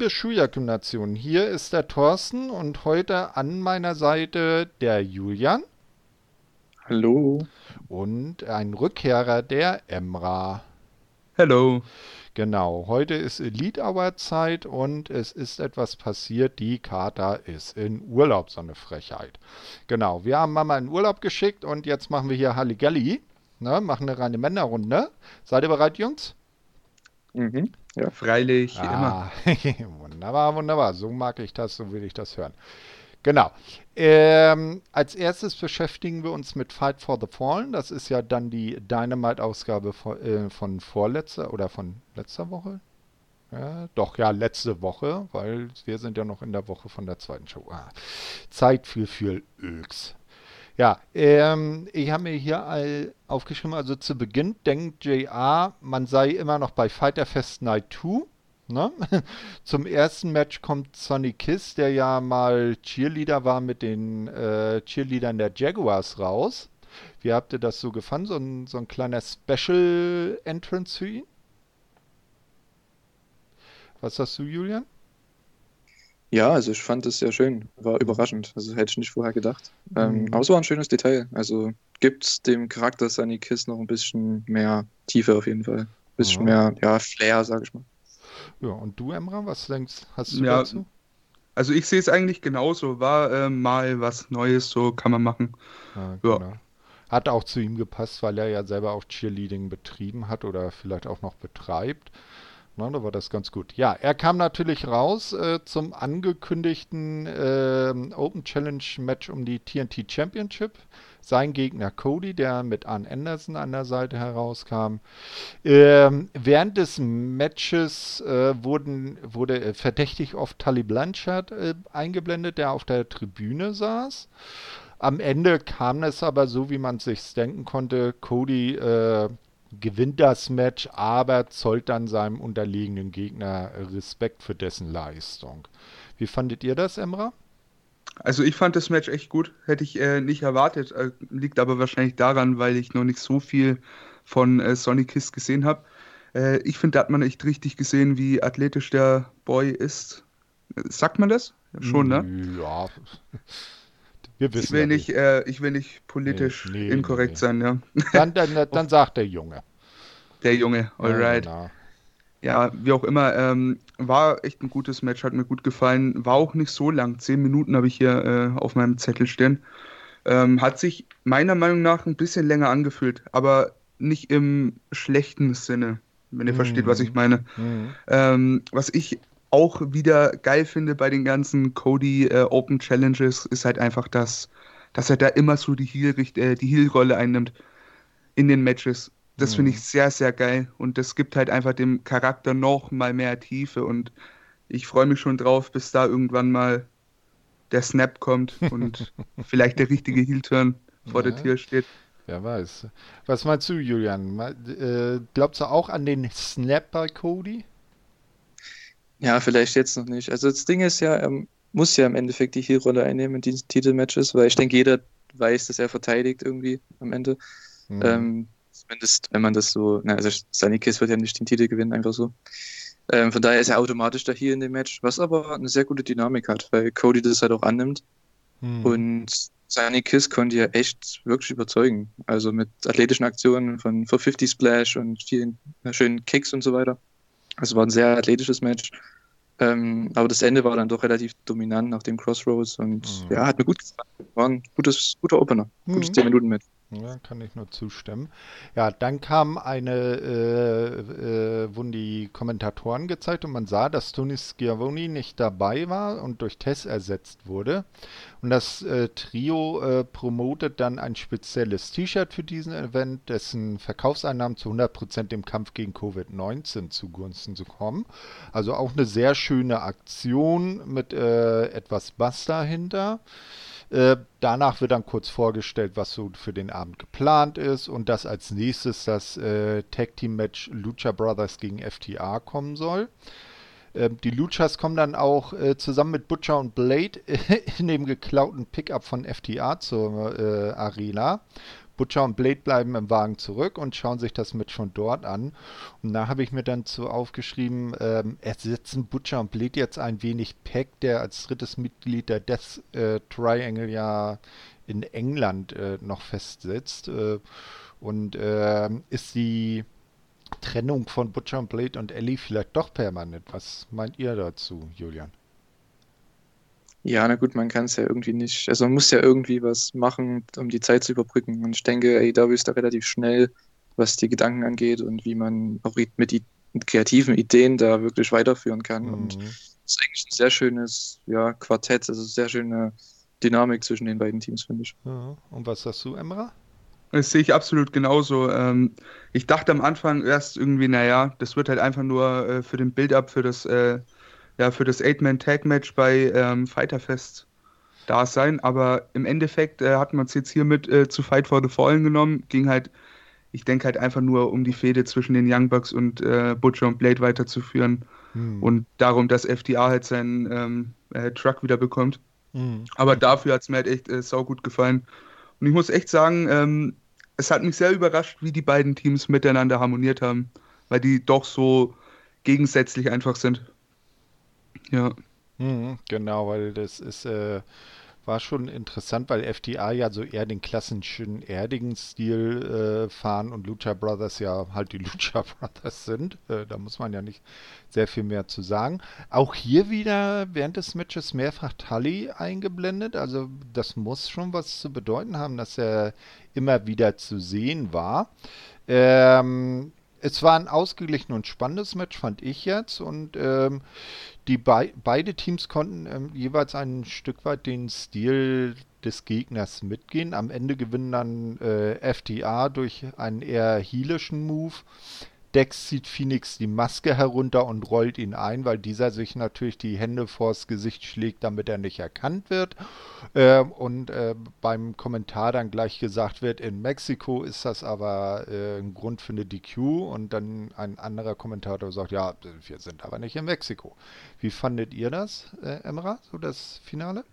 Hallo, liebe Schuljak-Nation. Hier ist der Thorsten und heute an meiner Seite der Julian Hallo. und ein Rückkehrer, der Emra. Hello. Genau, heute ist Elite Hour Zeit und es ist etwas passiert. Die Kata ist in Urlaub, so eine Frechheit. Genau, wir haben Mama in Urlaub geschickt und jetzt machen wir hier Halligalli. Ne, machen eine reine Männerrunde. Seid ihr bereit, Jungs? Mhm. Ja. Freilich, immer. Ah, wunderbar, wunderbar. So mag ich das, so will ich das hören. Genau. Ähm, als erstes beschäftigen wir uns mit Fight for the Fallen. Das ist ja dann die Dynamite-Ausgabe von, äh, von vorletzter oder von letzter Woche. Ja, doch, ja, letzte Woche, weil wir sind ja noch in der Woche von der zweiten Show. Ah, Zeit für viel Öks. Ja, ähm, ich habe mir hier all aufgeschrieben, also zu Beginn denkt JR, man sei immer noch bei Fighter Fest Night 2. Ne? Zum ersten Match kommt Sonny Kiss, der ja mal Cheerleader war mit den äh, Cheerleadern der Jaguars raus. Wie habt ihr das so gefunden? So ein, so ein kleiner Special Entrance für ihn? Was sagst du, Julian? Ja, also ich fand es sehr schön. War überraschend. Also hätte ich nicht vorher gedacht. Ähm, Mhm. aber es war ein schönes Detail. Also gibt dem Charakter Sunny Kiss noch ein bisschen mehr Tiefe auf jeden Fall. Ein bisschen Ja. mehr, ja, Flair, sag ich mal. Ja, und du, Emra, was denkst hast du Ja, dazu? Also ich sehe es eigentlich genauso. War äh, mal was Neues, so kann man machen. Ja, Ja. genau. Hat auch zu ihm gepasst, weil er ja selber auch Cheerleading betrieben hat oder vielleicht auch noch betreibt. Na, da war das ganz gut. Ja, er kam natürlich raus äh, zum angekündigten ähm, Open Challenge Match um die TNT Championship. Sein Gegner Cody, der mit Arn Anderson an der Seite herauskam. Ähm, während des Matches äh, wurden, wurde äh, verdächtig oft Tully Blanchard äh, eingeblendet, der auf der Tribüne saß. Am Ende kam es aber so, wie man es sich denken konnte. Cody äh, gewinnt das Match, aber zollt dann seinem unterlegenen Gegner Respekt für dessen Leistung. Wie fandet ihr das, Emra? Also ich fand das Match echt gut. Hätte ich äh, nicht erwartet. Äh, liegt aber wahrscheinlich daran, weil ich noch nicht so viel von äh, Sonny Kiss gesehen habe. Äh, ich finde, da hat man echt richtig gesehen, wie athletisch der Boy ist. Sagt man das? Schon, ne? Ja. Wir Ich wissen will ja nicht, äh, ich will nicht politisch Nee, nee, inkorrekt nee. sein, ja. Dann, dann, dann sagt der Junge. Der Junge, Ja, alright. genau. Ja, wie auch immer, ähm, war echt ein gutes Match, hat mir gut gefallen. War auch nicht so lang, zehn Minuten habe ich hier äh, auf meinem Zettel stehen. Ähm, hat sich meiner Meinung nach ein bisschen länger angefühlt, aber nicht im schlechten Sinne, wenn ihr versteht, was ich Mhm. meine. Mhm. Ähm, was ich auch wieder geil finde bei den ganzen Cody äh, Open Challenges, ist halt einfach, dass, dass er da immer so die Heel, äh, einnimmt in den Matches. Das finde Mhm. ich sehr, sehr geil. Und das gibt halt einfach dem Charakter noch mal mehr Tiefe. Und ich freue mich schon drauf, bis da irgendwann mal der Snap kommt und vielleicht der richtige Heel-Turn vor Ja. der Tür steht. Wer weiß. Was meinst du, Julian? Äh, glaubst du auch an den Snap bei Cody? Ja, vielleicht jetzt noch nicht. Also das Ding ist ja, er muss ja im Endeffekt die Heel-Rolle einnehmen in diesen Titelmatches, weil ich denke, jeder weiß, dass er verteidigt irgendwie am Ende. Mhm. Ähm, zumindest, wenn man das so, na, also Sunny Kiss wird ja nicht den Titel gewinnen, einfach so. Ähm, von daher ist er automatisch da hier in dem Match, was aber eine sehr gute Dynamik hat, weil Cody das halt auch annimmt. Mhm. Und Sunny Kiss konnte ja echt wirklich überzeugen. Also mit athletischen Aktionen von 450 Splash und vielen schönen Kicks und so weiter. Also war ein sehr athletisches Match. Ähm, aber das Ende war dann doch relativ dominant nach dem Crossroads und Mhm. ja, hat mir gut gefallen. War ein gutes, guter Opener. Gutes Mhm. 10 Minuten Match. Ja, kann ich nur zustimmen. Ja, dann kam eine, äh, äh, wurden die Kommentatoren gezeigt und man sah, dass Tony Schiavone nicht dabei war und durch Tess ersetzt wurde. Und das äh, Trio äh, promotet dann ein spezielles T-Shirt für diesen Event, dessen Verkaufseinnahmen zu 100% dem Kampf gegen Covid-19 zugunsten zu kommen. Also auch eine sehr schöne Aktion mit äh, etwas Bass dahinter. Äh, danach wird dann kurz vorgestellt, was so für den Abend geplant ist und dass als nächstes das äh, Tag Team Match Lucha Brothers gegen FTA kommen soll. Ähm, die Luchas kommen dann auch äh, zusammen mit Butcher und Blade in dem geklauten Pickup von FTA zur äh, Arena. Butcher und Blade bleiben im Wagen zurück und schauen sich das mit von dort an. Und da habe ich mir dann zu aufgeschrieben, ähm, ersetzen Butcher und Blade jetzt ein wenig Peck, der als drittes Mitglied der Death äh, Triangle ja in England äh, noch festsitzt. Äh, und ähm, ist die Trennung von Butcher und Blade und Ellie vielleicht doch permanent? Was meint ihr dazu, Julian? Ja, na gut, man kann es ja irgendwie nicht. Also man muss ja irgendwie was machen, um die Zeit zu überbrücken. Und ich denke, AEW ist da relativ schnell, was die Gedanken angeht und wie man auch mit, mit kreativen Ideen da wirklich weiterführen kann. Mhm. Und es ist eigentlich ein sehr schönes ja, Quartett, also sehr schöne Dynamik zwischen den beiden Teams, finde ich. Und was sagst du, Emra? Das sehe ich absolut genauso. Ähm, ich dachte am Anfang erst irgendwie, naja, das wird halt einfach nur äh, für den Build-up für das äh, ja, für das Eight-Man-Tag-Match bei ähm, Fighterfest da sein. Aber im Endeffekt äh, hat man es jetzt hiermit äh, zu Fight for the Fallen genommen. Ging halt, ich denke halt einfach nur um die Fehde zwischen den Young Bucks und äh, Butcher und Blade weiterzuführen. Hm. Und darum, dass FDR halt seinen ähm, äh, Truck wieder bekommt. Hm. Aber dafür hat es mir halt echt äh, saugut gefallen. Und ich muss echt sagen, ähm, es hat mich sehr überrascht, wie die beiden Teams miteinander harmoniert haben, weil die doch so gegensätzlich einfach sind. Ja. Mhm, genau, weil das ist, äh, war schon interessant, weil FTA ja so eher den klassischen erdigen Stil äh, fahren und Lucha Brothers ja halt die Lucha Brothers sind. Äh, da muss man ja nicht sehr viel mehr zu sagen. Auch hier wieder während des Matches mehrfach Tully eingeblendet. Also das muss schon was zu bedeuten haben, dass er immer wieder zu sehen war. Ähm, es war ein ausgeglichen und spannendes Match, fand ich jetzt. Und ähm, die be beide Teams konnten ähm, jeweils ein Stück weit den Stil des Gegners mitgehen. Am Ende gewinnen dann äh, FTA durch einen eher heelischen Move. Dex zieht Phoenix die Maske herunter und rollt ihn ein, weil dieser sich natürlich die Hände vors Gesicht schlägt, damit er nicht erkannt wird. Äh, und äh, beim Kommentar dann gleich gesagt wird, in Mexiko ist das aber äh, ein Grund für eine DQ. Und dann ein anderer Kommentator sagt, ja, wir sind aber nicht in Mexiko. Wie fandet ihr das, äh, Emra, so das Finale?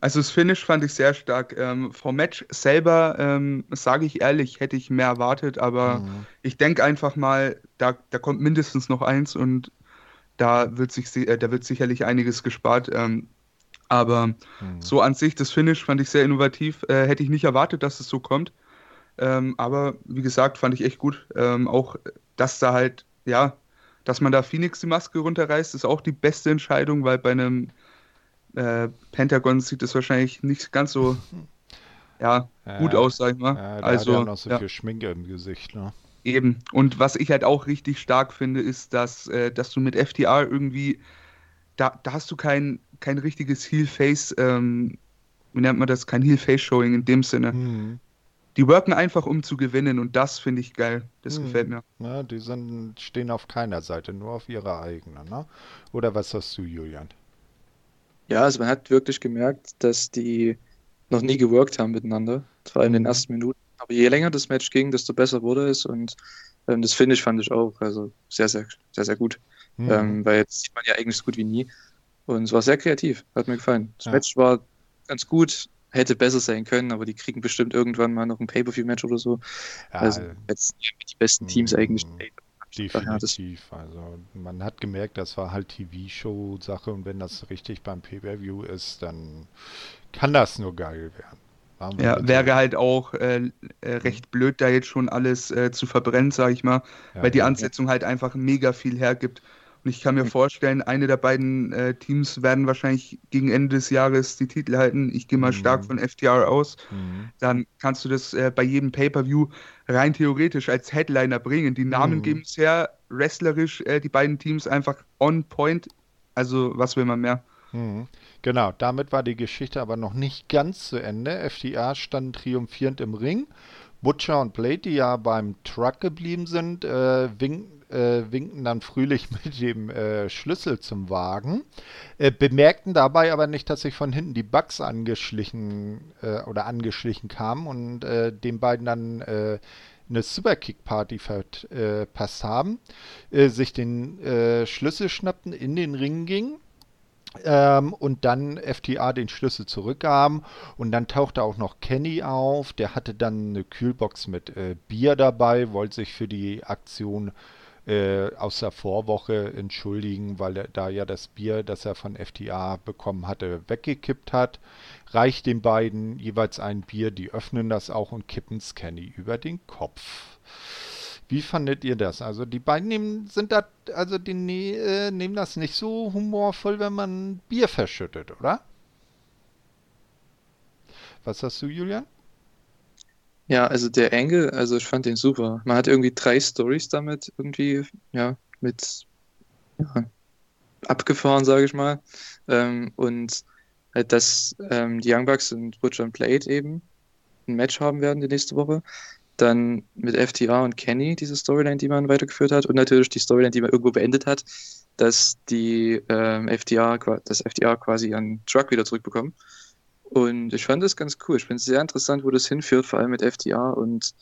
Also das Finish fand ich sehr stark. Ähm, vom Match selber, ähm, sage ich ehrlich, hätte ich mehr erwartet, aber mhm. ich denke einfach mal, da, da kommt mindestens noch eins und da wird sich äh, da wird sicherlich einiges gespart. Ähm, aber mhm. so an sich, das Finish fand ich sehr innovativ. Äh, hätte ich nicht erwartet, dass es so kommt. Ähm, aber wie gesagt, fand ich echt gut. Ähm, auch, dass da halt, ja, dass man da Phoenix die Maske runterreißt, ist auch die beste Entscheidung, weil bei einem äh, Pentagon sieht es wahrscheinlich nicht ganz so ja, ja, gut aus, sag ich mal. Ja, also hat ja noch so ja. viel Schminke im Gesicht, ne? Eben. Und was ich halt auch richtig stark finde, ist, dass, äh, dass du mit FTR irgendwie, da, da hast du kein, kein richtiges Heel-Face, ähm, wie nennt man das, kein Heel-Face-Showing in dem Sinne. Mhm. Die worken einfach, um zu gewinnen und das finde ich geil. Das mhm. gefällt mir. Ja, die sind, stehen auf keiner Seite, nur auf ihrer eigenen, ne? Oder was hast du, Julian? Ja, also man hat wirklich gemerkt, dass die noch nie geworkt haben miteinander, vor allem in den ersten Minuten. Aber je länger das Match ging, desto besser wurde es und ähm, das Finish fand ich auch, also sehr, sehr, sehr, sehr gut. Mhm. Ähm, weil jetzt sieht man ja eigentlich so gut wie nie. Und es war sehr kreativ, hat mir gefallen. Das ja. Match war ganz gut, hätte besser sein können, aber die kriegen bestimmt irgendwann mal noch ein Pay-Per-View-Match oder so. Ja, also jetzt die besten Teams mhm. Definitiv. Also man hat gemerkt, das war halt TV-Show-Sache und wenn das richtig beim Pay-Per-View ist, dann kann das nur geil werden. Ja, wäre halt auch äh, äh, recht blöd, da jetzt schon alles äh, zu verbrennen, sag ich mal, ja, weil die Ansetzung ja. halt einfach mega viel hergibt. Und ich kann mir vorstellen, eine der beiden äh, Teams werden wahrscheinlich gegen Ende des Jahres die Titel halten. Ich gehe mal mhm. stark von FTR aus. Mhm. Dann kannst du das äh, bei jedem Pay-Per-View rein theoretisch als Headliner bringen. Die Namen mhm. geben es her, wrestlerisch äh, die beiden Teams einfach on point. Also, was will man mehr? Mhm. Genau, damit war die Geschichte aber noch nicht ganz zu Ende. FTA stand triumphierend im Ring. Butcher und Blade, die ja beim Truck geblieben sind, äh, winken äh, winken dann fröhlich mit dem äh, Schlüssel zum Wagen, äh, bemerkten dabei aber nicht, dass sich von hinten die Bugs angeschlichen äh, oder angeschlichen kamen und äh, den beiden dann eine Superkick-Party verpasst haben, sich den Schlüssel schnappten, in den Ring gingen Ähm, und dann FTA den Schlüssel zurückgaben und dann tauchte auch noch Kenny auf, der hatte dann eine Kühlbox mit äh, Bier dabei, wollte sich für die Aktion äh, aus der Vorwoche entschuldigen, weil er da ja das Bier, das er von FTA bekommen hatte, weggekippt hat. Reicht den beiden jeweils ein Bier, die öffnen das auch und kippen Kenny über den Kopf. Wie fandet ihr das? Also die beiden nehmen, sind da, also die ne, äh, nehmen das nicht so humorvoll, wenn man Bier verschüttet, oder? Was hast du, Julian? Ja, also der Engel, also ich fand den super. Man hat irgendwie drei Stories damit irgendwie, ja, mit ja, abgefahren, sage ich mal. Ähm, und halt, dass ähm, die Young Bucks und Butcher und Blade eben ein Match haben werden die nächste Woche. Dann mit FTR und Kenny diese Storyline, die man weitergeführt hat. Und natürlich die Storyline, die man irgendwo beendet hat, dass die ähm, FTR, das FTR quasi ihren Truck wieder zurückbekommen. Und ich fand das ganz cool. Ich finde es sehr interessant, wo das hinführt, vor allem mit FTR und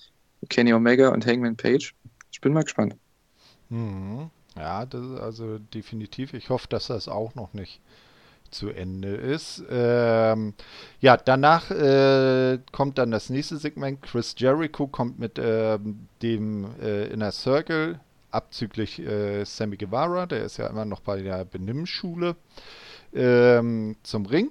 Kenny Omega und Hangman Page. Ich bin mal gespannt. Mhm. Ja, das, also definitiv. Ich hoffe, dass das auch noch nicht zu Ende ist. Ähm, ja, danach äh, kommt dann das nächste Segment. Chris Jericho kommt mit äh, dem äh, Inner Circle, abzüglich äh, Sammy Guevara, der ist ja immer noch bei der Benimmschule, ähm, zum Ring.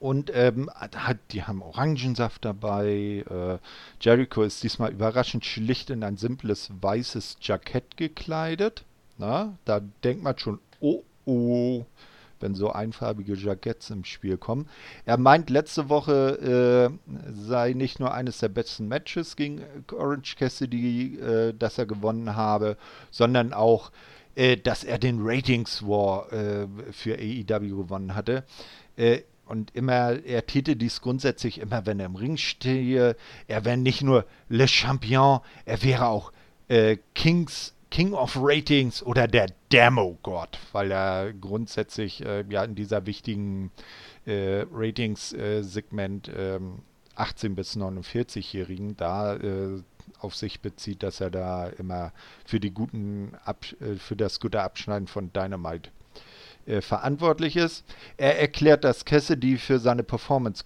Und ähm, hat, die haben Orangensaft dabei. Äh, Jericho ist diesmal überraschend schlicht in ein simples weißes Jackett gekleidet. Na, da denkt man schon, oh, oh, wenn so einfarbige Jacketts im Spiel kommen. Er meint, letzte Woche äh, sei nicht nur eines der besten Matches gegen Orange Cassidy, äh, das er gewonnen habe, sondern auch, äh, dass er den Ratings War äh, für AEW gewonnen hatte. Äh, und immer, er täte dies grundsätzlich immer, wenn er im Ring stehe. Er wäre nicht nur Le Champion, er wäre auch äh, Kings King of Ratings oder der Demo-Gott, weil er grundsätzlich äh, ja in dieser wichtigen äh, Ratings-Segment äh, 18 bis 49-Jährigen da äh, auf sich bezieht, dass er da immer für die guten Ab äh, für das gute Abschneiden von Dynamite äh, verantwortlich ist. Er erklärt, dass Cassidy für seine Performance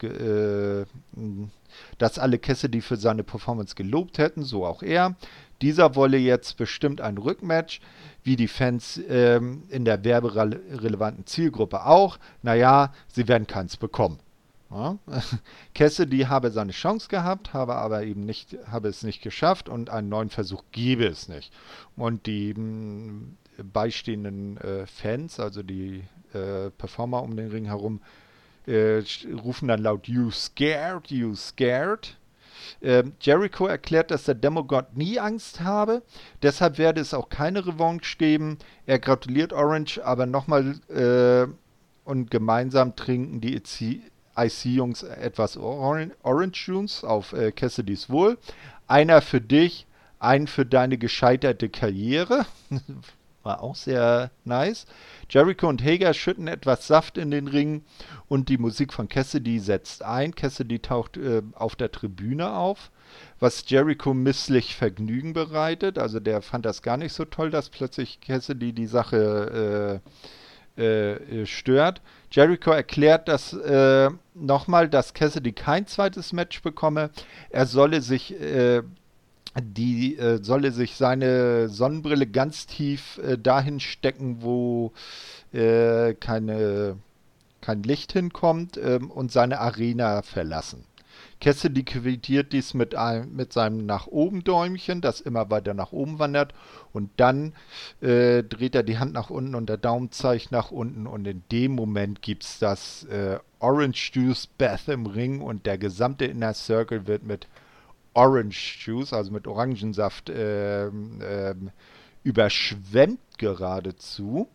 dass alle Cassidy für seine Performance gelobt hätten, so auch er. Dieser wolle jetzt bestimmt ein Rückmatch, wie die Fans ähm, in der werberelevanten Zielgruppe auch. Naja, sie werden keins bekommen. Ja. Cassidy habe seine Chance gehabt, habe aber eben nicht, habe es nicht geschafft und einen neuen Versuch gebe es nicht. Und die mh, hm, beistehenden äh, Fans, also die äh, Performer um den Ring herum, äh, rufen dann laut You scared, you scared. Ähm, Jericho erklärt, dass der Demogod nie Angst habe, deshalb werde es auch keine Revanche geben. Er gratuliert Orange, aber nochmal äh, und gemeinsam trinken die IC-Jungs etwas Orange, Orange Juice auf äh, Cassidys Wohl. Einer für dich, ein für deine gescheiterte Karriere. War auch sehr nice. Jericho und Hager schütten etwas Saft in den Ring und die Musik von Cassidy setzt ein. Cassidy taucht äh, auf der Tribüne auf, was Jericho misslich Vergnügen bereitet. Also der fand das gar nicht so toll, dass plötzlich Cassidy die Sache äh, äh, stört. Jericho erklärt das äh, nochmal, dass Cassidy kein zweites Match bekomme. Er solle sich äh, die äh, solle sich seine Sonnenbrille ganz tief äh, dahin stecken, wo äh, keine, kein Licht hinkommt ähm, und seine Arena verlassen. Cassidy quittiert dies mit, einem, mit seinem nach oben Däumchen, das immer weiter nach oben wandert und dann äh, dreht er die Hand nach unten und der Daumen zeigt nach unten und in dem Moment gibt es das äh, Orange Juice Bath im Ring und der gesamte Inner Circle wird mit Orange Juice, also mit Orangensaft, ähm, ähm, überschwemmt geradezu.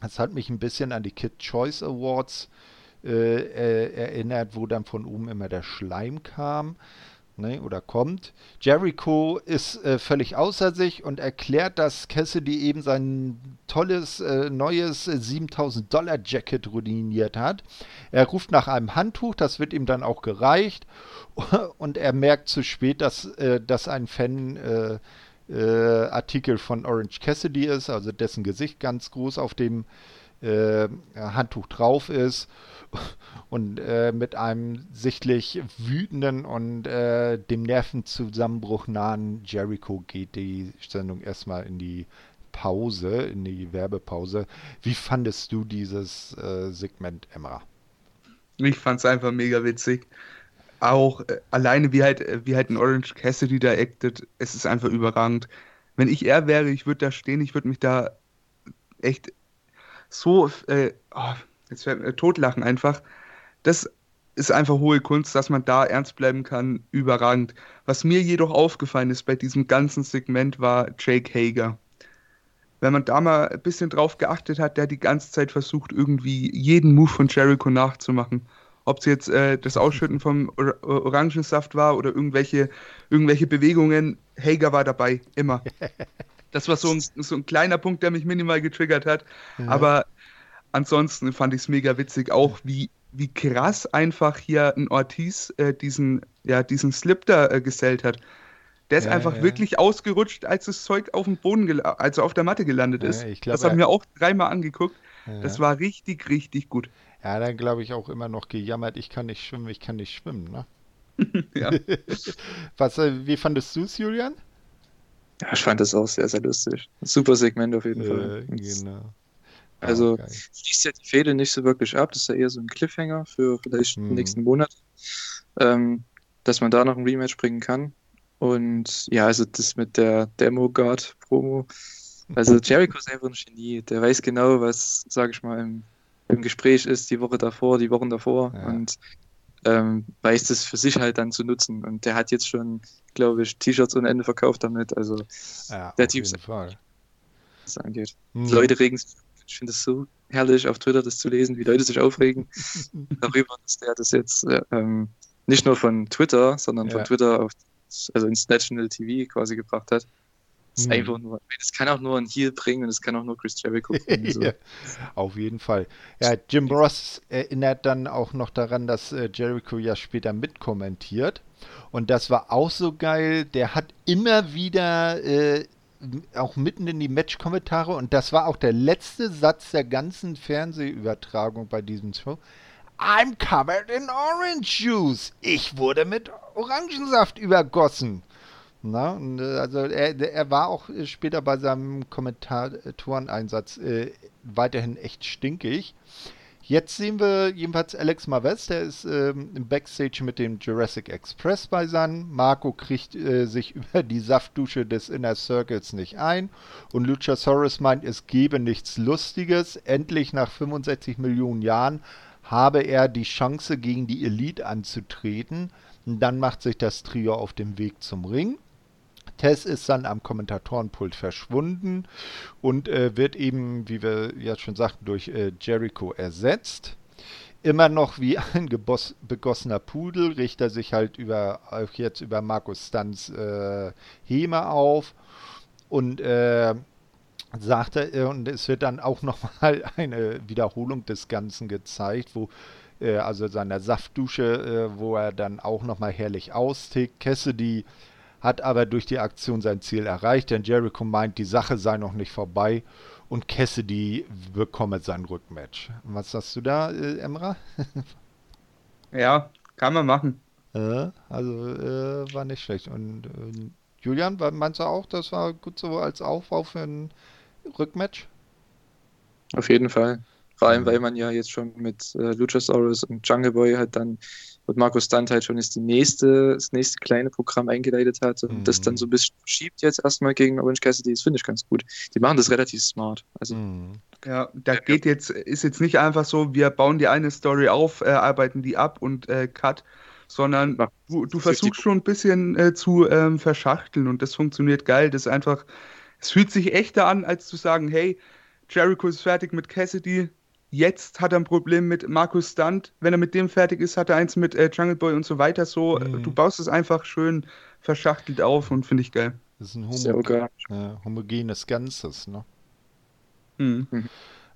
Das hat mich ein bisschen an die Kid Choice Awards äh, äh, erinnert, wo dann von oben immer der Schleim kam ne, oder kommt. Jericho ist äh, völlig außer sich und erklärt, dass Cassidy eben sein tolles äh, neues 7000 Dollar Jacket ruiniert hat. Er ruft nach einem Handtuch, das wird ihm dann auch gereicht und er merkt zu spät, dass, äh, dass ein Fan äh, äh, Artikel von Orange Cassidy ist, also dessen Gesicht ganz groß auf dem äh, Handtuch drauf ist und äh, mit einem sichtlich wütenden und äh, dem Nervenzusammenbruch nahen Jericho geht die Sendung erstmal in die Pause, in die Werbepause. Wie fandest du dieses äh, Segment, Emma? Ich fand es einfach mega witzig. Auch äh, alleine wie halt, äh, wie halt ein Orange Cassidy da acted, es ist einfach überragend. Wenn ich er wäre, ich würde da stehen, ich würde mich da echt so äh, oh, jetzt fällt mir, totlachen einfach. Das ist einfach hohe Kunst, dass man da ernst bleiben kann, überragend. Was mir jedoch aufgefallen ist bei diesem ganzen Segment war Jake Hager. Wenn man da mal ein bisschen drauf geachtet hat, der die ganze Zeit versucht, irgendwie jeden Move von Jericho nachzumachen. Ob es jetzt äh, das Ausschütten vom Or Orangensaft war oder irgendwelche, irgendwelche Bewegungen, Hager war dabei, immer. Das war so ein, so ein kleiner Punkt, der mich minimal getriggert hat. Ja. Aber ansonsten fand ich es mega witzig, auch wie, wie krass einfach hier ein Ortiz äh, diesen, ja, diesen Slip da äh, gesellt hat. Der ist ja, einfach ja. wirklich ausgerutscht, als das Zeug auf dem Boden, also auf der Matte gelandet ist. Glaub, das haben wir auch dreimal angeguckt. Das war richtig, richtig gut. Ja, dann glaube ich auch immer noch gejammert, ich kann nicht schwimmen, ich kann nicht schwimmen, ne? ja. Was, äh, wie fandest du es, Julian? Ja, ich fand das auch sehr, sehr lustig. Super Segment auf jeden äh, Fall. Genau. Also oh, schließt ja die Fehde nicht so wirklich ab. Das ist ja eher so ein Cliffhanger für vielleicht hm. den nächsten Monat. Ähm, dass man da noch ein Rematch bringen kann. Und ja, also das mit der Demo-Guard-Promo. Also Jericho ist einfach ein Genie. Der weiß genau, was, sage ich mal, im, im, Gespräch ist, die Woche davor, die Wochen davor. Ja. Und ähm, weiß das für sich halt dann zu nutzen. Und der hat jetzt schon, glaube ich, T-Shirts ohne Ende verkauft damit. Also ja, der Typ, was das angeht. Hm. Leute regen sich ich finde es so herrlich, auf Twitter das zu lesen, wie Leute sich aufregen darüber, dass der das jetzt äh, ähm, nicht nur von Twitter, sondern ja. von Twitter auf, also ins National TV quasi gebracht hat. Das, mhm. einfach nur, das kann auch nur ein Heal bringen und das kann auch nur Chris Jericho bringen. So. ja, auf jeden Fall. Ja, Jim Ross erinnert dann auch noch daran, dass äh, Jericho ja später mitkommentiert. Und das war auch so geil. Der hat immer wieder äh, auch mitten in die Match-Kommentare und das war auch der letzte Satz der ganzen Fernsehübertragung bei diesem Show. I'm covered in orange juice. Ich wurde mit Orangensaft übergossen. Na, äh, also er, er war auch später bei seinem Kommentatoreneinsatz äh, weiterhin echt stinkig. Jetzt sehen wir jedenfalls Alex Marvez, der ist ähm, im Backstage mit dem Jurassic Express beisammen. Marco kriegt äh, sich über die Saftdusche des Inner Circles nicht ein. Und Luchasaurus meint, es gebe nichts Lustiges. Endlich nach 65 Millionen Jahren habe er die Chance, gegen die Elite anzutreten. Und dann macht sich das Trio auf dem Weg zum Ring. Tess ist dann am Kommentatorenpult verschwunden und äh, wird eben, wie wir ja schon sagten, durch äh, Jericho ersetzt. Immer noch wie ein begossener Pudel richtet er sich halt über, jetzt über Markus Stanz äh, Heme auf und äh, sagt er, und es wird dann auch nochmal eine Wiederholung des Ganzen gezeigt, wo äh, also seiner Saftdusche, äh, wo er dann auch nochmal herrlich austickt. Cassidy hat aber durch die Aktion sein Ziel erreicht, denn Jericho meint, die Sache sei noch nicht vorbei und Cassidy bekomme sein Rückmatch. Was sagst du da, äh, Emra? ja, kann man machen. Äh, also äh, war nicht schlecht. Und äh, Julian, meinst du auch, das war gut so als Aufbau für ein Rückmatch? Auf jeden Fall. Vor allem, mhm. weil man ja jetzt schon mit äh, Luchasaurus und Jungle Boy halt dann und Markus Stunt halt schon ist die nächste, das nächste kleine Programm eingeleitet hat und mhm. das dann so ein bisschen verschiebt jetzt erstmal gegen Orange Cassidy, das finde ich ganz gut. Die machen das relativ smart. Also, mhm. Ja, da geht jetzt, ist jetzt nicht einfach so, wir bauen die eine Story auf, äh, arbeiten die ab und äh, cut, sondern ja, du, du versuchst schon ein bisschen äh, zu ähm, verschachteln und das funktioniert geil. Das ist einfach, es fühlt sich echter an, als zu sagen, hey, Jericho ist fertig mit Cassidy, Jetzt hat er ein Problem mit Markus Stunt. Wenn er mit dem fertig ist, hat er eins mit äh, Jungle Boy und so weiter. So, mhm. du baust es einfach schön verschachtelt auf und finde ich geil. Das ist ein homo äh, homogenes Ganzes, ne? Mhm. mhm.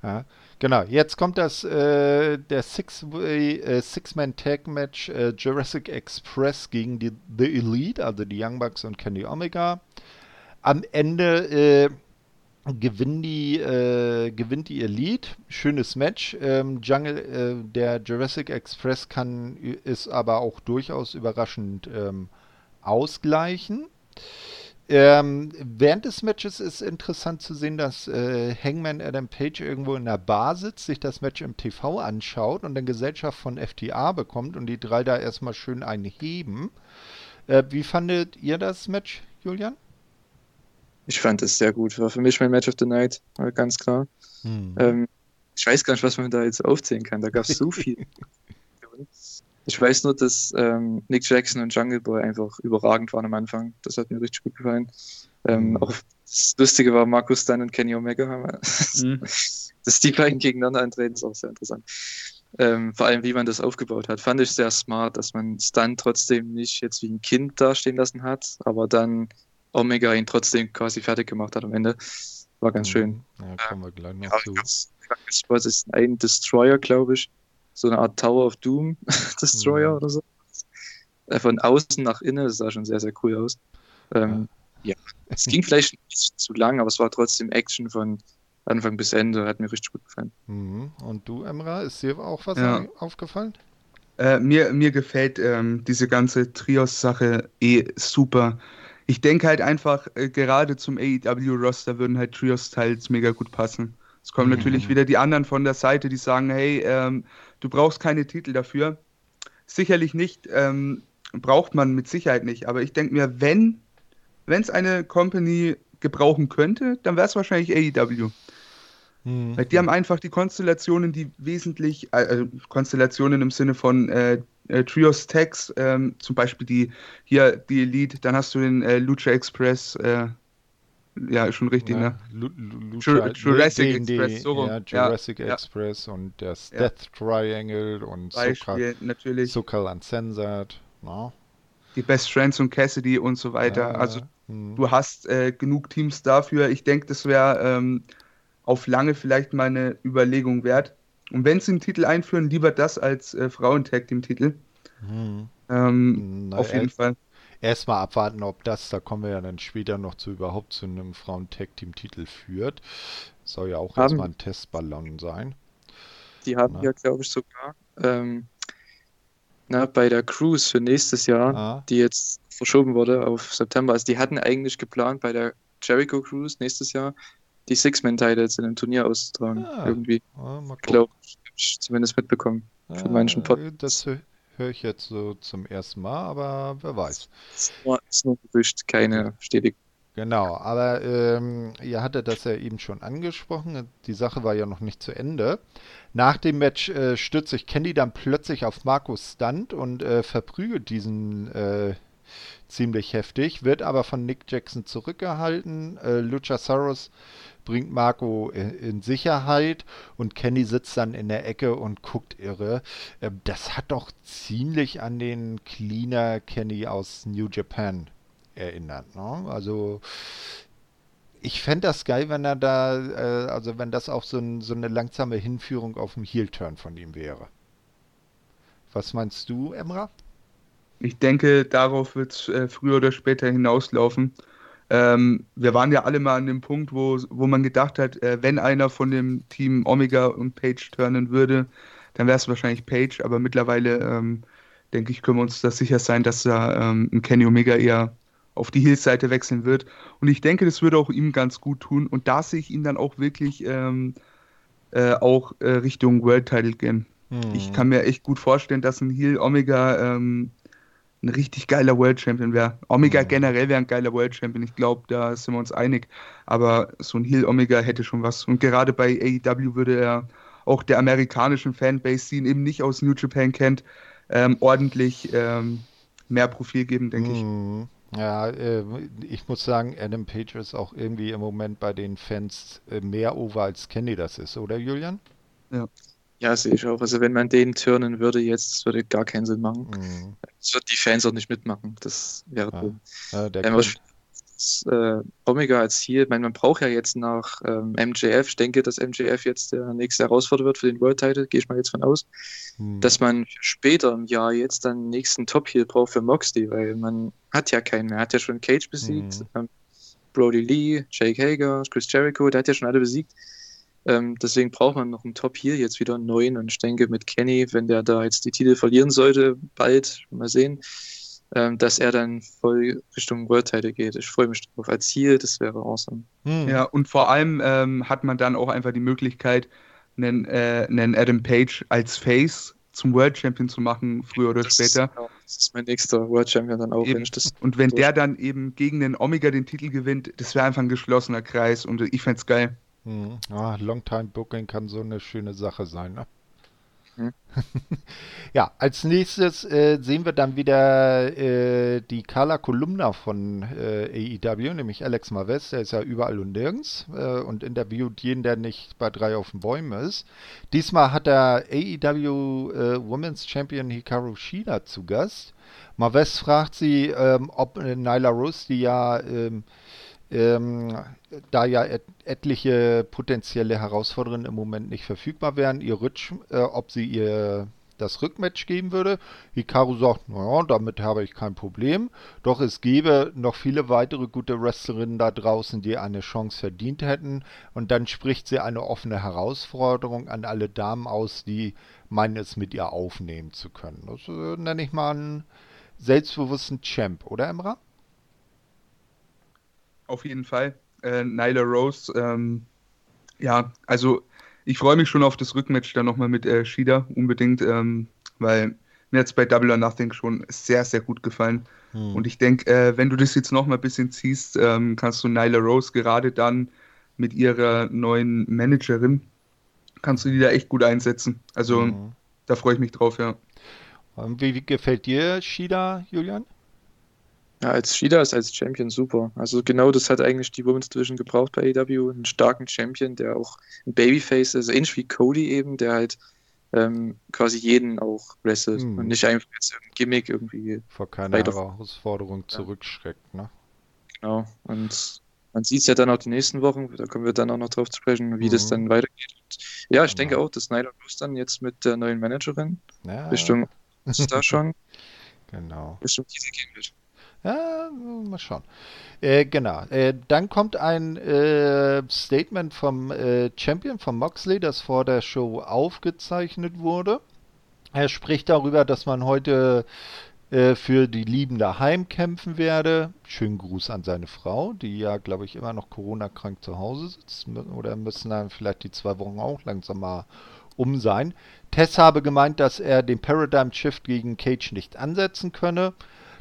Ja, genau. Jetzt kommt das äh, der Six-Way äh, Six-Man-Tag-Match äh, Jurassic Express gegen die The Elite, also die Young Bucks und Kenny Omega. Am Ende äh, gewinnen die, äh, gewinnt die Elite. Schönes Match. Ähm, Jungle, äh, der Jurassic Express kann ist aber auch durchaus überraschend ähm, ausgleichen. Ähm, während des Matches ist interessant zu sehen, dass äh, Hangman Adam Page irgendwo in der Bar sitzt, sich das Match im TV anschaut und dann Gesellschaft von FTA bekommt und die drei da erstmal schön einen heben. Äh, wie fandet ihr das Match, Julian? Ich fand es sehr gut. War für mich mein Match of the Night, ganz klar. Hm. Ähm, ich weiß gar nicht, was man da jetzt aufzählen kann. Da gab es so viel. ich weiß nur, dass ähm, Nick Jackson und Jungle Boy einfach überragend waren am Anfang. Das hat mir richtig gut gefallen. Ähm, mhm. Auch das Lustige war, Markus Dunn und Kenny Omega haben. Mhm. dass die beiden gegeneinander antreten, ist auch sehr interessant. Ähm, vor allem, wie man das aufgebaut hat, fand ich sehr smart, dass man Stunt trotzdem nicht jetzt wie ein Kind dastehen lassen hat, aber dann Omega ihn trotzdem quasi fertig gemacht hat am Ende. War ganz mhm. schön. Ja, kommen wir gleich noch ja, zu. Was ist ein Destroyer, glaube ich. So eine Art Tower of Doom Destroyer mhm. oder so. Äh, von außen nach innen, das sah schon sehr, sehr cool aus. Ähm, ja. ja. es ging vielleicht ein bisschen zu lang, aber es war trotzdem Action von Anfang bis Ende. Hat mir richtig gut gefallen. Mhm. Und du, Emra, ist dir auch was ja. aufgefallen? Äh, mir, mir gefällt ähm, diese ganze Trios-Sache eh super ich denke halt einfach, äh, gerade zum AEW-Roster würden halt Trios-Teils mega gut passen. Es kommen mhm. natürlich wieder die anderen von der Seite, die sagen, hey, ähm, du brauchst keine Titel dafür. Sicherlich nicht, ähm, braucht man mit Sicherheit nicht. Aber ich denke mir, wenn es eine Company gebrauchen könnte, dann wäre es wahrscheinlich AEW. Mhm. Weil die haben einfach die Konstellationen, die wesentlich, äh, äh Konstellationen im Sinne von äh, äh, Trios Tags, ähm, zum Beispiel die hier die Elite, dann hast du den äh, Lucha Express, äh, ja, schon richtig, ja, ne? Lu Lucha, Jurassic den, Express, so Ja, Jurassic ja, Express ja. und das Death Triangle und Beispiel, Zucker, natürlich. Zucker Uncensored, no? Die Best Friends und Cassidy und so weiter. also hm. du hast äh, genug Teams dafür. Ich denke, das wäre ähm, auf lange vielleicht mal eine Überlegung wert. Und wenn sie einen Titel einführen, lieber das als äh, Frauentag-Team-Titel. Hm. Ähm, auf jeden erst, Fall. Erstmal abwarten, ob das, da kommen wir ja dann später noch zu, überhaupt zu einem Frauentag-Team-Titel führt. Soll ja auch haben, erstmal ein Testballon sein. Die haben na. ja, glaube ich, sogar ähm, na, bei der Cruise für nächstes Jahr, ah. die jetzt verschoben wurde auf September. Also die hatten eigentlich geplant bei der Jericho Cruise nächstes Jahr die Six-Man-Titles in einem Turnier auszutragen. Ja. Irgendwie. Ja, ich glaube, ich zumindest mitbekommen. Ja, von manchen Podcasts. Das höre ich jetzt so zum ersten Mal, aber wer weiß. Es ist nur Gerücht, keine Bestätigung. Genau, aber ähm, ihr hattet das ja eben schon angesprochen. Die Sache war ja noch nicht zu Ende. Nach dem Match äh, stürzt sich Candy dann plötzlich auf Markus Stunt und äh, verprügelt diesen äh, ziemlich heftig, wird aber von Nick Jackson zurückgehalten. Äh, Luchasaurus bringt Marco in Sicherheit und Kenny sitzt dann in der Ecke und guckt irre. Ähm, das hat doch ziemlich an den Cleaner Kenny aus New Japan erinnert. Ne? Also ich fände das geil, wenn er da, äh, also wenn das auch so, ein, so eine langsame Hinführung auf dem Heel-Turn von ihm wäre. Was meinst du, Emra? Ich denke, darauf wird es äh, früher oder später hinauslaufen. Ähm, wir waren ja alle mal an dem Punkt, wo, wo man gedacht hat, äh, wenn einer von dem Team Omega und Page turnen würde, dann wäre es wahrscheinlich Page, aber mittlerweile ähm, denke ich, können wir uns da sicher sein, dass da ähm, ein Kenny Omega eher auf die Heels-Seite wechseln wird. Und ich denke, das würde auch ihm ganz gut tun. Und da sehe ich ihn dann auch wirklich ähm, äh, auch äh, Richtung World Title gehen. Hm. Ich kann mir echt gut vorstellen, dass ein Heel Omega ähm, ein richtig geiler World Champion wäre. Omega mhm. generell wäre ein geiler World Champion. Ich glaube, da sind wir uns einig. Aber so ein Heel Omega hätte schon was. Und gerade bei AEW würde er auch der amerikanischen Fanbase, die ihn eben nicht aus New Japan kennt, ähm, ordentlich ähm, mehr Profil geben, denke mhm. ich. Ja, äh, ich muss sagen, Adam Page ist auch irgendwie im Moment bei den Fans äh, mehr over als Kenny das ist, oder Julian? Ja. Ja, sehe ich auch. Also wenn man den turnen würde jetzt, das würde gar keinen Sinn machen. Mhm. Das wird die Fans auch nicht mitmachen. Das wäre ja. dumm. Der ähm, das, äh, Omega als Ziel, ich meine, man braucht ja jetzt nach ähm, MJF, ich denke, dass MJF jetzt der nächste Herausforderer wird für den World Title, gehe ich mal jetzt von aus, mhm. dass man später im Jahr jetzt dann den nächsten Top Heel braucht für Moxley, weil man hat ja keinen mehr, hat ja schon Cage besiegt, mhm. ähm, Brody Lee, Jake Hager, Chris Jericho, der hat ja schon alle besiegt. Ähm, deswegen braucht man noch einen Top hier jetzt wieder einen neuen. Und ich denke, mit Kenny, wenn der da jetzt die Titel verlieren sollte, bald, mal sehen, ähm, dass er dann voll Richtung World Title geht. Ich freue mich drauf. Als Ziel, das wäre awesome. Hm. Ja, und vor allem ähm, hat man dann auch einfach die Möglichkeit, einen, äh, einen Adam Page als Face zum World Champion zu machen, früher oder das später. Ist, genau, das ist mein nächster World Champion dann auch. Wenn und wenn der dann eben gegen den Omega den Titel gewinnt, das wäre einfach ein geschlossener Kreis und ich fände es geil. Mhm. Ah, Longtime Booking kann so eine schöne Sache sein, ne? Mhm. ja, als nächstes äh, sehen wir dann wieder äh, die Carla Kolumna von äh, AEW, nämlich Alex Marvez, der ist ja überall und nirgends äh, und interviewt jeden, der nicht bei drei auf den Bäumen ist. Diesmal hat er AEW äh, Women's Champion Hikaru Shida zu Gast. Marvez fragt sie, ähm, ob Nyla Rose, die ja ähm, ähm, da ja et etliche potenzielle Herausforderungen im Moment nicht verfügbar wären, ihr Rutsch, äh, ob sie ihr das Rückmatch geben würde. Hikaru sagt, naja, damit habe ich kein Problem. Doch es gäbe noch viele weitere gute Wrestlerinnen da draußen, die eine Chance verdient hätten. Und dann spricht sie eine offene Herausforderung an alle Damen aus, die meinen, es mit ihr aufnehmen zu können. Das äh, nenne ich mal einen selbstbewussten Champ, oder Emra? Auf jeden Fall. Äh, Nyla Rose, ähm, ja, also ich freue mich schon auf das Rückmatch dann nochmal mit äh, Shida unbedingt, ähm, weil mir hat es bei Double or Nothing schon sehr, sehr gut gefallen. Hm. Und ich denke, äh, wenn du das jetzt nochmal ein bisschen ziehst, ähm, kannst du Nyla Rose gerade dann mit ihrer neuen Managerin, kannst du die da echt gut einsetzen. Also hm. da freue ich mich drauf, ja. Wie, wie gefällt dir Shida, Julian? Ja, als Shida ist als Champion super. Also genau das hat eigentlich die Women's Division gebraucht bei AEW. Einen starken Champion, der auch ein Babyface ist, also ähnlich wie Cody eben, der halt ähm, quasi jeden auch wrestelt hm. und nicht einfach jetzt ein Gimmick irgendwie. Vor keiner Herausforderung ja. zurückschreckt, ne? Genau. Und man sieht es ja dann auch die nächsten Wochen, da kommen wir dann auch noch drauf zu sprechen, wie mhm. das dann weitergeht. Und ja, ich genau. denke auch, dass Snyder Rose dann jetzt mit der neuen Managerin ja. Richtung ist da schon genau. Richtung diese gehen wird. Ja, mal schauen. Äh, genau. Äh, dann kommt ein äh, Statement vom äh, Champion, von Moxley, das vor der Show aufgezeichnet wurde. Er spricht darüber, dass man heute äh, für die Lieben daheim kämpfen werde. Schönen Gruß an seine Frau, die ja, glaube ich, immer noch Corona-krank zu Hause sitzt. Oder müssen dann vielleicht die zwei Wochen auch langsam mal um sein. Tess habe gemeint, dass er den Paradigm Shift gegen Cage nicht ansetzen könne.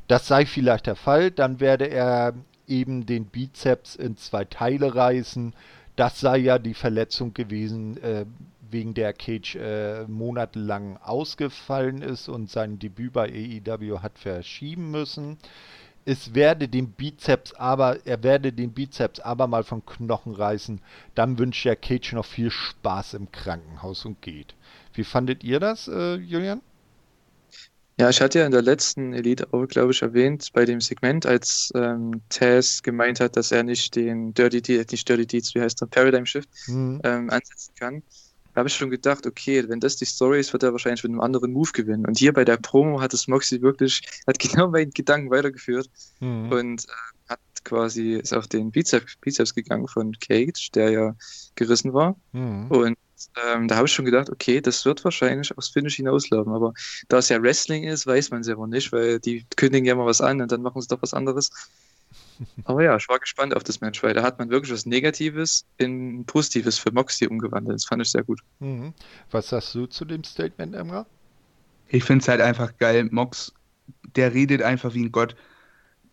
Das sei vielleicht der Fall, dann werde er eben den Bizeps in zwei Teile reißen. Das sei ja die Verletzung gewesen, äh, wegen der Cage äh, monatelang ausgefallen ist und sein Debüt bei AEW hat verschieben müssen. Es werde den Bizeps aber, er werde den Bizeps aber mal vom Knochen reißen. Dann wünscht der Cage noch viel Spaß im Krankenhaus und geht. Wie fandet ihr das, äh, Julian? Ja, ich hatte ja in der letzten Elite auch, glaube ich, erwähnt, bei dem Segment, als ähm, Taz gemeint hat, dass er nicht den Dirty Deeds, nicht Dirty Deeds, wie heißt der, Paradigm Shift, mhm. ähm, ansetzen kann. Da habe ich schon gedacht, okay, wenn das die Story ist, wird er wahrscheinlich mit einem anderen Move gewinnen. Und hier bei der Promo hat es Moxie wirklich, hat genau meinen Gedanken weitergeführt mhm. und äh, hat quasi, ist auf den Bizeps, Bizeps gegangen von Cage, der ja gerissen war. Mhm. Und ähm, da habe ich schon gedacht, okay, das wird wahrscheinlich aufs Finish hinauslaufen. Aber da es ja Wrestling ist, weiß man es ja aber nicht, weil die kündigen ja mal was an und dann machen sie doch was anderes. Aber ja, ich war gespannt auf das Match, weil da hat man wirklich was Negatives in Positives für Moxie umgewandelt. Das fand ich sehr gut. Mhm. Was sagst du zu dem Statement, Emra? Ich finde es halt einfach geil. Mox, der redet einfach wie ein Gott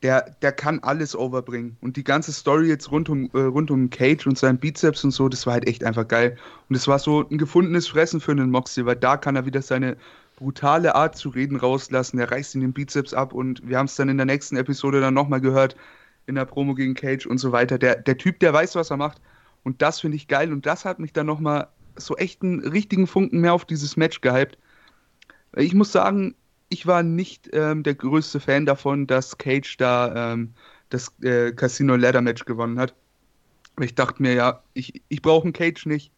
der, der kann alles overbringen. Und die ganze Story jetzt rund um, äh, rund um Cage und seinen Bizeps und so, das war halt echt einfach geil. Und es war so ein gefundenes Fressen für einen Moxie, weil da kann er wieder seine brutale Art zu reden rauslassen. Er reißt ihn den Bizeps ab und wir haben es dann in der nächsten Episode dann nochmal gehört, in der Promo gegen Cage und so weiter. Der, der Typ, der weiß, was er macht. Und das finde ich geil. Und das hat mich dann nochmal so echt einen richtigen Funken mehr auf dieses Match gehypt. Ich muss sagen, ich war nicht ähm, der größte Fan davon, dass Cage da ähm, das äh, Casino Ladder Match gewonnen hat. Ich dachte mir, ja, ich, ich brauche einen Cage nicht,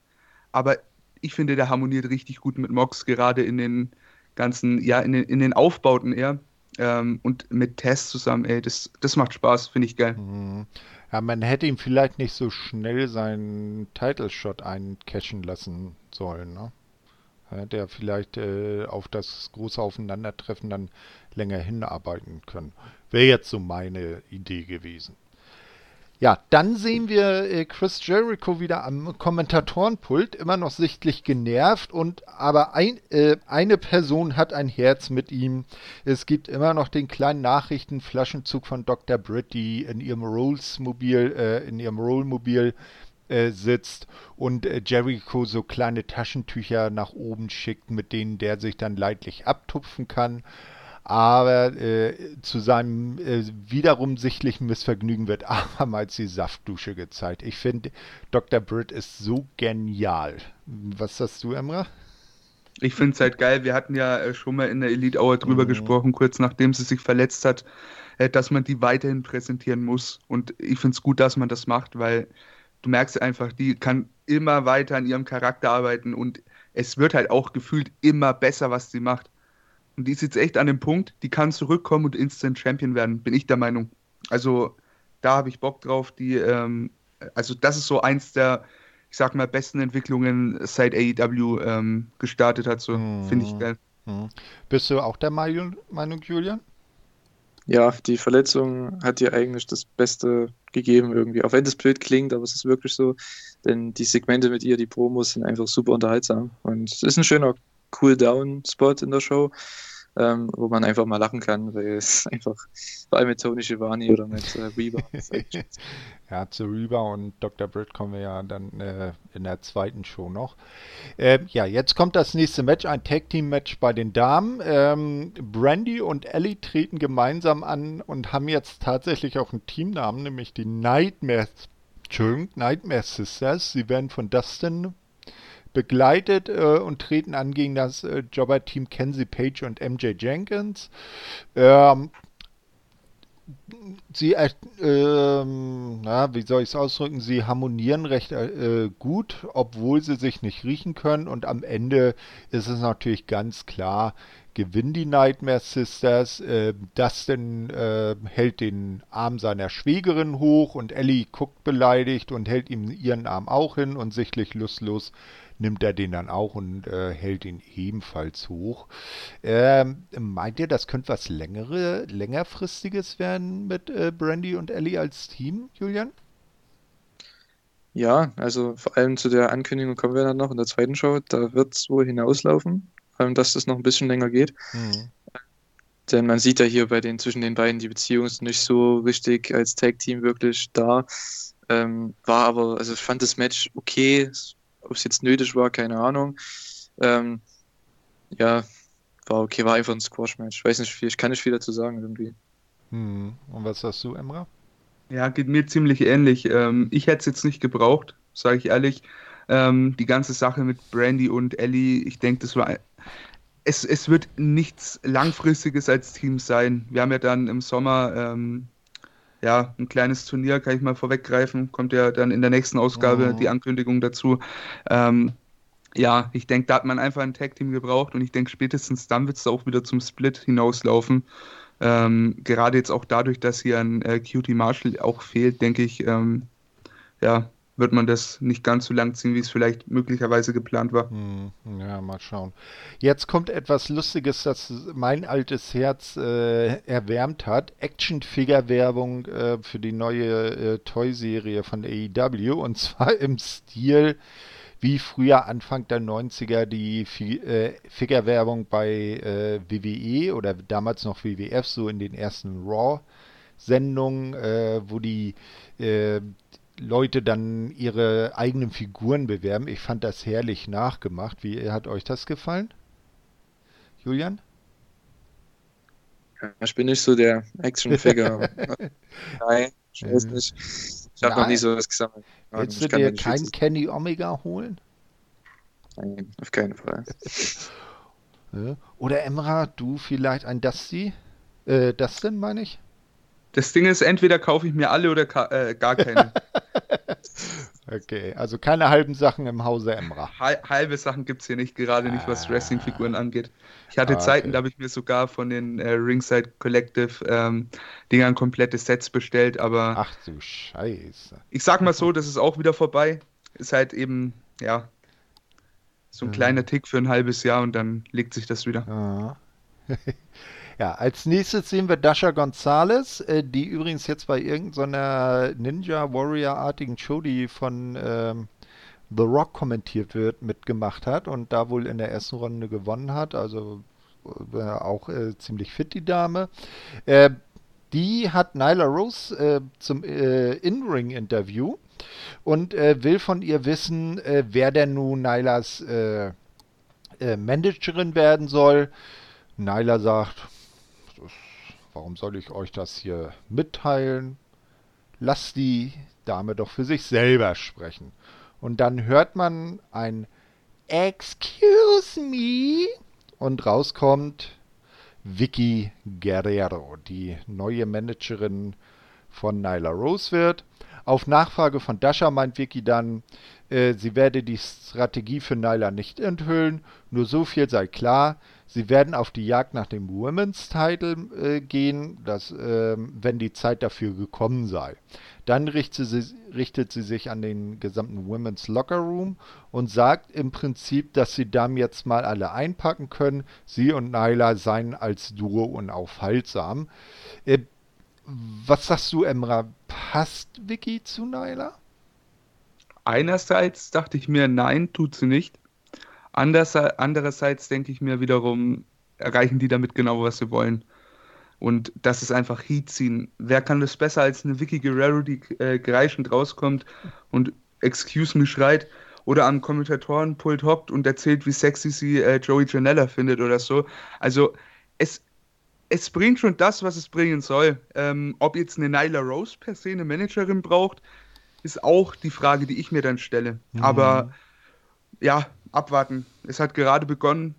aber ich finde, der harmoniert richtig gut mit Mox, gerade in den ganzen, ja, in den, in den Aufbauten eher. Ähm, und mit Tess zusammen, ey, das, das macht Spaß, finde ich geil. Mhm. Ja, man hätte ihm vielleicht nicht so schnell seinen Title Shot eincashen lassen sollen, ne? Hätte er vielleicht äh, auf das große Aufeinandertreffen dann länger hinarbeiten können. Wäre jetzt so meine Idee gewesen. Ja, dann sehen wir äh, Chris Jericho wieder am Kommentatorenpult, immer noch sichtlich genervt und aber ein, äh, eine Person hat ein Herz mit ihm. Es gibt immer noch den kleinen Nachrichtenflaschenzug von Dr. Britt, die in ihrem Rolls-Mobil, äh, in ihrem Rollmobil äh, sitzt und äh, Jericho so kleine Taschentücher nach oben schickt, mit denen der sich dann leidlich abtupfen kann aber äh, zu seinem äh, wiederum sichtlichen Missvergnügen wird abermals die Saftdusche gezeigt. Ich finde, Dr. Britt ist so genial. Was sagst du, Emra? Ich finde es halt geil. Wir hatten ja äh, schon mal in der Elite Hour drüber mhm. gesprochen, kurz nachdem sie sich verletzt hat, dass man die weiterhin präsentieren muss. Und ich finde es gut, dass man das macht, weil du merkst einfach, die kann immer weiter an ihrem Charakter arbeiten und es wird halt auch gefühlt immer besser, was sie macht. Und die ist jetzt echt an dem Punkt, die kann zurückkommen und Instant Champion werden, bin ich der Meinung. Also da habe ich Bock drauf. Die, ähm, also das ist so eins der, ich sag mal, besten Entwicklungen seit AEW ähm, gestartet hat. So hm. finde ich geil. Hm. Bist du auch der Meinung, Julian? Ja, die Verletzung hat dir eigentlich das Beste gegeben irgendwie. Auch wenn das blöd klingt, aber es ist wirklich so. Denn die Segmente mit ihr, die Promos sind einfach super unterhaltsam. Und es ist ein schöner Cool-Down-Spot in der Show, ähm, wo man einfach mal lachen kann, weil es einfach, vor allem mit Tony Schiavone oder mit äh, Reba. ja, zu Reba und Dr. Britt kommen wir ja dann äh, in der zweiten Show noch. Äh, ja, jetzt kommt das nächste Match, ein Tag-Team-Match bei den Damen. Ähm, Brandy und Ellie treten gemeinsam an und haben jetzt tatsächlich auch einen Teamnamen, nämlich die Nightmare Entschuldigung, Nightmare Sisters. Sie werden von Dustin begleitet äh, und treten an gegen das äh, Jobber-Team Kenzie Page und MJ Jenkins. Ähm, sie, äh, na, wie soll ich es ausdrücken, sie harmonieren recht äh, gut, obwohl sie sich nicht riechen können und am Ende ist es natürlich ganz klar, gewinnen die Nightmare Sisters. Äh, Dustin äh, hält den Arm seiner Schwägerin hoch und Ellie guckt beleidigt und hält ihm ihren Arm auch hin und sichtlich lustlos nimmt er den dann auch und äh, hält ihn ebenfalls hoch. Ähm, meint ihr, das könnte was längere, längerfristiges werden mit äh, Brandy und Ellie als Team, Julian? Ja, also vor allem zu der Ankündigung kommen wir dann noch in der zweiten Show. Da wird es wohl hinauslaufen, dass das noch ein bisschen länger geht. Mhm. Denn man sieht ja hier bei den zwischen den beiden, die Beziehung ist nicht so richtig als Tag-Team wirklich da. Ähm, war aber, also ich fand das Match okay. Es ob es jetzt nötig war, keine Ahnung. Ähm, ja, war okay, war einfach ein Squash-Match. Ich weiß nicht viel, ich kann nicht viel dazu sagen irgendwie. Hm. Und was sagst du, Emra? Ja, geht mir ziemlich ähnlich. Ähm, ich hätte es jetzt nicht gebraucht, sage ich ehrlich. Ähm, die ganze Sache mit Brandy und Ellie, ich denke, das war. Es, es wird nichts Langfristiges als Team sein. Wir haben ja dann im Sommer ähm, ja, ein kleines Turnier, kann ich mal vorweggreifen. Kommt ja dann in der nächsten Ausgabe mhm. die Ankündigung dazu. Ähm, ja, ich denke, da hat man einfach ein Tag-Team gebraucht und ich denke, spätestens dann wird es auch wieder zum Split hinauslaufen. Ähm, gerade jetzt auch dadurch, dass hier ein äh, Cutie Marshall auch fehlt, denke ich, ähm, ja, wird man das nicht ganz so lang ziehen, wie es vielleicht möglicherweise geplant war. Hm, ja, mal schauen. Jetzt kommt etwas Lustiges, das mein altes Herz äh, erwärmt hat. Action-Figure-Werbung äh, für die neue äh, Toy-Serie von AEW und zwar im Stil wie früher Anfang der 90er die äh, Figure-Werbung bei äh, WWE oder damals noch WWF, so in den ersten Raw-Sendungen, äh, wo die Leute dann ihre eigenen Figuren bewerben. Ich fand das herrlich nachgemacht. Wie hat euch das gefallen? Julian? Ich bin nicht so der Action-Figure. Nein, ich weiß nicht. Ich habe noch nie sowas gesammelt. Willst du dir keinen Kenny Omega holen? Nein, auf keinen Fall. Oder Emra, du vielleicht ein Dusty? Äh, Dustin, meine ich? Das Ding ist, entweder kaufe ich mir alle oder äh, gar keine. Okay, also keine halben Sachen im Hause Emra. Halbe Sachen gibt es hier nicht, gerade nicht, was ah. Wrestling-Figuren angeht. Ich hatte ah, Zeiten, da habe ich mir sogar von den äh, Ringside Collective ähm, Dingern komplette Sets bestellt, aber. Ach du Scheiße. Ich sag mal so, das ist auch wieder vorbei. Ist halt eben, ja, so ein ja. kleiner Tick für ein halbes Jahr und dann legt sich das wieder. Ja. Ja, als nächstes sehen wir Dasha Gonzalez, äh, die übrigens jetzt bei irgendeiner Ninja Warrior-artigen Show, die von ähm, The Rock kommentiert wird, mitgemacht hat und da wohl in der ersten Runde gewonnen hat. Also äh, auch äh, ziemlich fit, die Dame. Äh, die hat Nyla Rose äh, zum äh, In-Ring-Interview und will von ihr wissen, wer denn nun Nylas Managerin werden soll. Nyla sagt, Warum soll ich euch das hier mitteilen? Lasst die Dame doch für sich selber sprechen. Und dann hört man ein Excuse me und rauskommt Vicky Guerrero, die neue Managerin von Nyla Rose wird. Auf Nachfrage von Dasha meint Vicky dann, äh, sie werde die Strategie für Nyla nicht enthüllen, nur so viel sei klar, Sie werden auf die Jagd nach dem Women's Title äh, gehen, dass, äh, wenn die Zeit dafür gekommen sei. Dann richtet sie, richtet sie, sich an den gesamten Women's Locker Room und sagt im Prinzip, dass sie dann jetzt mal alle einpacken können. Sie und Nyla seien als Duo unaufhaltsam. Äh, was sagst du, Emra? Passt Vicky zu Nyla? Einerseits dachte ich mir, nein, tut sie nicht. Anders, andererseits denke ich mir wiederum, erreichen die damit genau, was sie wollen. Und das ist einfach Heat ziehen. Wer kann das besser als eine Vicky Guerrero, die äh, kreischend rauskommt und Excuse me schreit oder am Kommentatorenpult hockt und erzählt, wie sexy sie äh, Joey Janella findet oder so. Also es, es bringt schon das, was es bringen soll. Ähm, ob jetzt eine Nyla Rose per se eine Managerin braucht, ist auch die Frage, die ich mir dann stelle. Mhm. Aber ja, abwarten. Es hat gerade begonnen.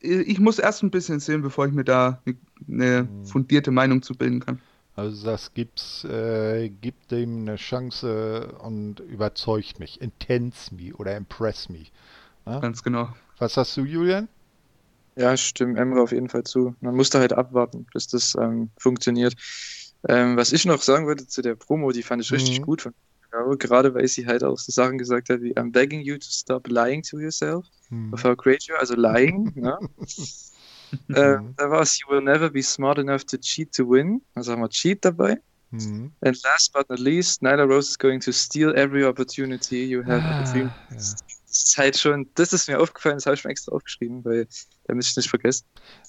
Ich muss erst ein bisschen sehen, bevor ich mir da eine mhm. fundierte Meinung zu bilden kann. Also das gibt's, äh, gibt dem eine Chance und überzeugt mich. Intense me oder impress me. Ja? Ganz genau. Was hast du, Julian? Ja, stimmt Emre auf jeden Fall zu. Man muss da halt abwarten, bis das ähm, funktioniert. Ähm, was ich noch sagen würde zu der Promo, die fand ich richtig mhm. gut von Genau, gerade weil sie halt auch so Sachen gesagt hat wie I'm begging you to stop lying to yourself. Hm. Of how great you are, also lying. ne? äh, da war es You will never be smart enough to cheat to win. Also haben wir Cheat dabei. Mhm. And last but not least, Nyla Rose is going to steal every opportunity you have. Ah, ja. Das ist halt schon, das ist mir aufgefallen, das habe ich mir extra aufgeschrieben, weil damit ich nicht vergessen.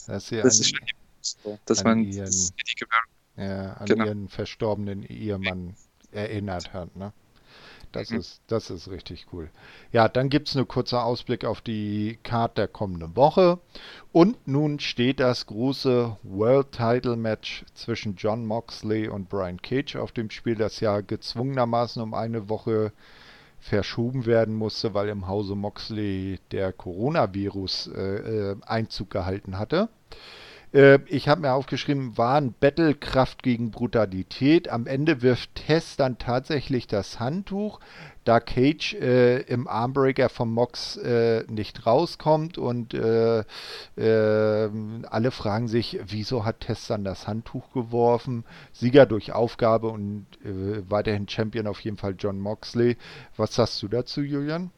Das, das ist schon dass man ihren, das, ja, an genau. ihren verstorbenen Ehemann erinnert hat. Ne? Das, mhm. ist, das ist richtig cool. Ja, dann gibt es einen kurzen Ausblick auf die Card der kommenden Woche. Und nun steht das große World Title Match zwischen John Moxley und Brian Cage auf dem Spiel, das ja gezwungenermaßen um eine Woche verschoben werden musste, weil im Hause Moxley der Coronavirus äh, äh Einzug gehalten hatte. Äh, ich habe mir aufgeschrieben, war ein Battlekraft gegen Brutalität. Am Ende wirft Tess dann tatsächlich das Handtuch, da Cage äh, im Armbreaker vom Mox äh, nicht rauskommt und äh, ähm, alle fragen sich, wieso hat Tess dann das Handtuch geworfen? Sieger durch Aufgabe und äh, weiterhin Champion auf jeden Fall John Moxley. Was sagst du dazu, Julian?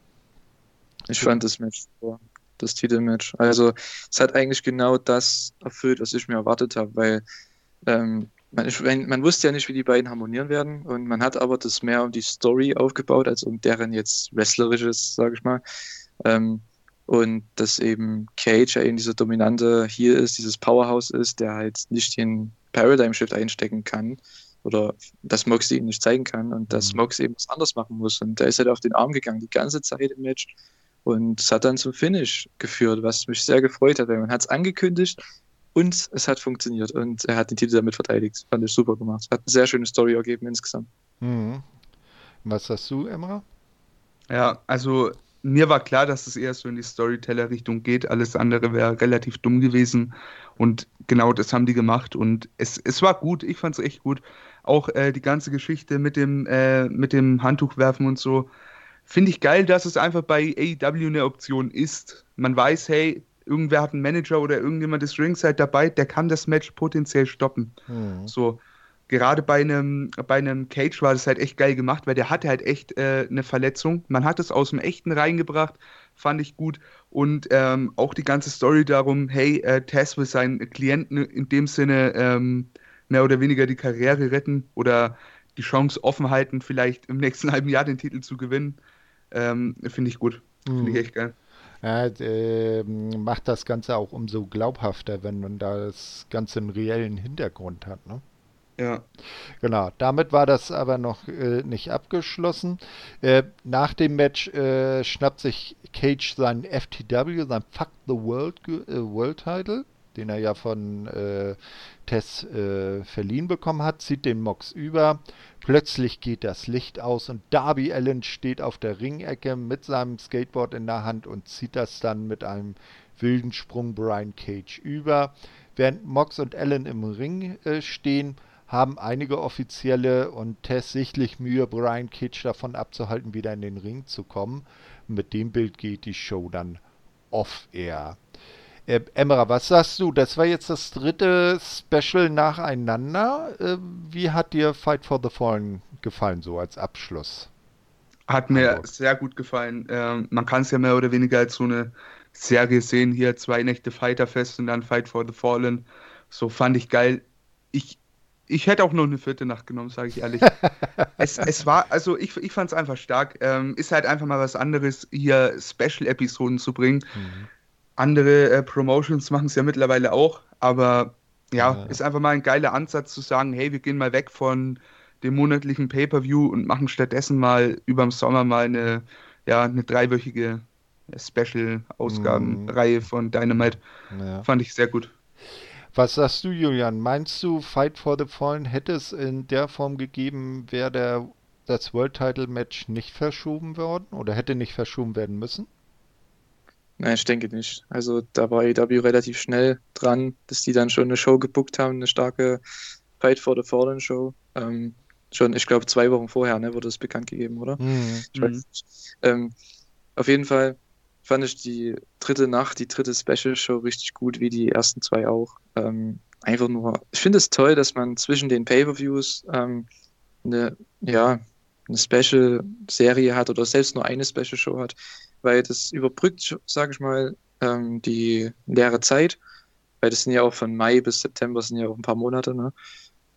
Ich fand das Match super das Titelmatch. Also es hat eigentlich genau das erfüllt, was ich mir erwartet habe, weil ähm, man, ich, man, wusste ja nicht, wie die beiden harmonieren werden und man hat aber das mehr um die Story aufgebaut, als um deren jetzt wrestlerisches, sage ich mal. Ähm, und dass eben Cage ja eben dieser dominante hier ist, dieses Powerhouse ist, der halt nicht den Paradigm Shift einstecken kann oder dass Mox ihn nicht zeigen kann und dass mhm. Mox eben was anders machen muss. Und der ist halt auf den Arm gegangen die ganze Zeit im Match und es hat dann zum Finish geführt, was mich sehr gefreut hat, weil man hat es angekündigt und es hat funktioniert und er hat den Titel damit verteidigt. Fand ich super gemacht. Hat eine sehr schöne Story ergeben insgesamt. Mhm. Was sagst du, Emra? Ja, also mir war klar, dass es eher so in die Storyteller-Richtung geht. Alles andere wäre relativ dumm gewesen. Und genau das haben die gemacht. Und es, es war gut. Ich fand es echt gut. Auch äh, die ganze Geschichte mit dem, äh, mit dem Handtuch werfen und so. Finde ich geil, dass es einfach bei AEW eine Option ist. Man weiß, hey, irgendwer hat einen Manager oder irgendjemand ist Ringside dabei, der kann das Match potenziell stoppen. Mhm. So gerade bei einem, bei einem Cage war das halt echt geil gemacht, weil der hatte halt echt äh, eine Verletzung. Man hat es aus dem Echten reingebracht, fand ich gut. Und ähm, auch die ganze Story darum, hey, äh, Tess will seinen Klienten in dem Sinne ähm, mehr oder weniger die Karriere retten oder die Chance offen halten, vielleicht im nächsten halben Jahr den Titel zu gewinnen, ähm, finde ich gut. Finde ich mhm. echt geil. Ja, äh, macht das Ganze auch umso glaubhafter, wenn man da das Ganze einen reellen Hintergrund hat, ne? Ja. Genau, damit war das aber noch äh, nicht abgeschlossen. Äh, nach dem Match äh, schnappt sich Cage seinen FTW, sein Fuck the World, äh, World Title, den er ja von äh, Tess äh, verliehen bekommen hat, zieht den Mox über. Plötzlich geht das Licht aus und Darby Allen steht auf der Ringecke mit seinem Skateboard in der Hand und zieht das dann mit einem wilden Sprung Brian Cage über. Während Mox und Allen im Ring stehen, haben einige Offizielle und Tess sichtlich Mühe, Brian Kitsch davon abzuhalten, wieder in den Ring zu kommen. Mit dem Bild geht die Show dann off-air. Äh, Emra, was sagst du? Das war jetzt das dritte Special nacheinander. Äh, wie hat dir Fight for the Fallen gefallen, so als Abschluss? Hat mir also. sehr gut gefallen. Ähm, man kann es ja mehr oder weniger als so eine Serie sehen. Hier zwei Nächte Fighterfest und dann Fight for the Fallen. So fand ich geil. Ich ich hätte auch noch eine vierte Nacht genommen, sage ich ehrlich. es, es war, also ich, ich fand es einfach stark. Ähm, ist halt einfach mal was anderes, hier Special-Episoden zu bringen. Mhm. Andere äh, Promotions machen es ja mittlerweile auch, aber ja, ja, ist einfach mal ein geiler Ansatz zu sagen, hey, wir gehen mal weg von dem monatlichen Pay-Per-View und machen stattdessen mal über den Sommer mal eine, ja, eine dreiwöchige Special-Ausgabenreihe mhm. von Dynamite. Ja. Fand ich sehr gut. Was sagst du, Julian? Meinst du, Fight for the Fallen hätte es in der Form gegeben, wäre der das World Title Match nicht verschoben worden oder hätte nicht verschoben werden müssen? Nein, ich denke nicht. Also da war AEW relativ schnell dran, dass die dann schon eine Show gebuckt haben, eine starke Fight for the Fallen Show. Ähm, schon, ich glaube, zwei Wochen vorher ne, wurde es bekannt gegeben, oder? Mhm. Ich weiß nicht. Ähm, auf jeden Fall fand ich die dritte Nacht, die dritte Special Show richtig gut, wie die ersten zwei auch. Ähm, einfach nur, ich finde es toll, dass man zwischen den Pay-Per-Views ähm, eine, ja, eine Special-Serie hat oder selbst nur eine Special-Show hat, weil das überbrückt, sage ich mal, ähm, die leere Zeit, weil das sind ja auch von Mai bis September sind ja auch ein paar Monate, ne?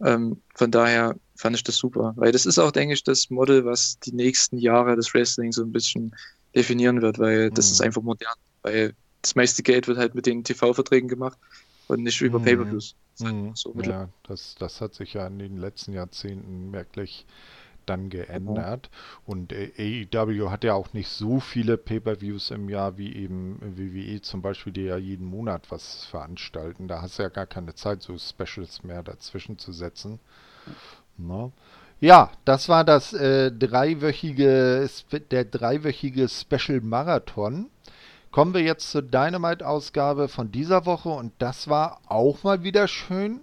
Ähm, von daher fand ich das super, weil das ist auch, denke ich, das Model, was die nächsten Jahre des Wrestling so ein bisschen definieren wird, weil das mhm. ist einfach modern, weil das meiste Geld wird halt mit den TV-Verträgen gemacht und nicht über mhm. Pay-Per-Views. Mhm. So ja, das, das hat sich ja in den letzten Jahrzehnten merklich dann geändert. Mhm. Und äh, AEW hat ja auch nicht so viele Pay-Per-Views im Jahr wie eben WWE zum Beispiel, die ja jeden Monat was veranstalten. Da hast du ja gar keine Zeit, so Specials mehr dazwischen zu setzen. No. Ja, das war das äh, dreiwöchige, der dreiwöchige Special Marathon. Kommen wir jetzt zur Dynamite-Ausgabe von dieser Woche und das war auch mal wieder schön.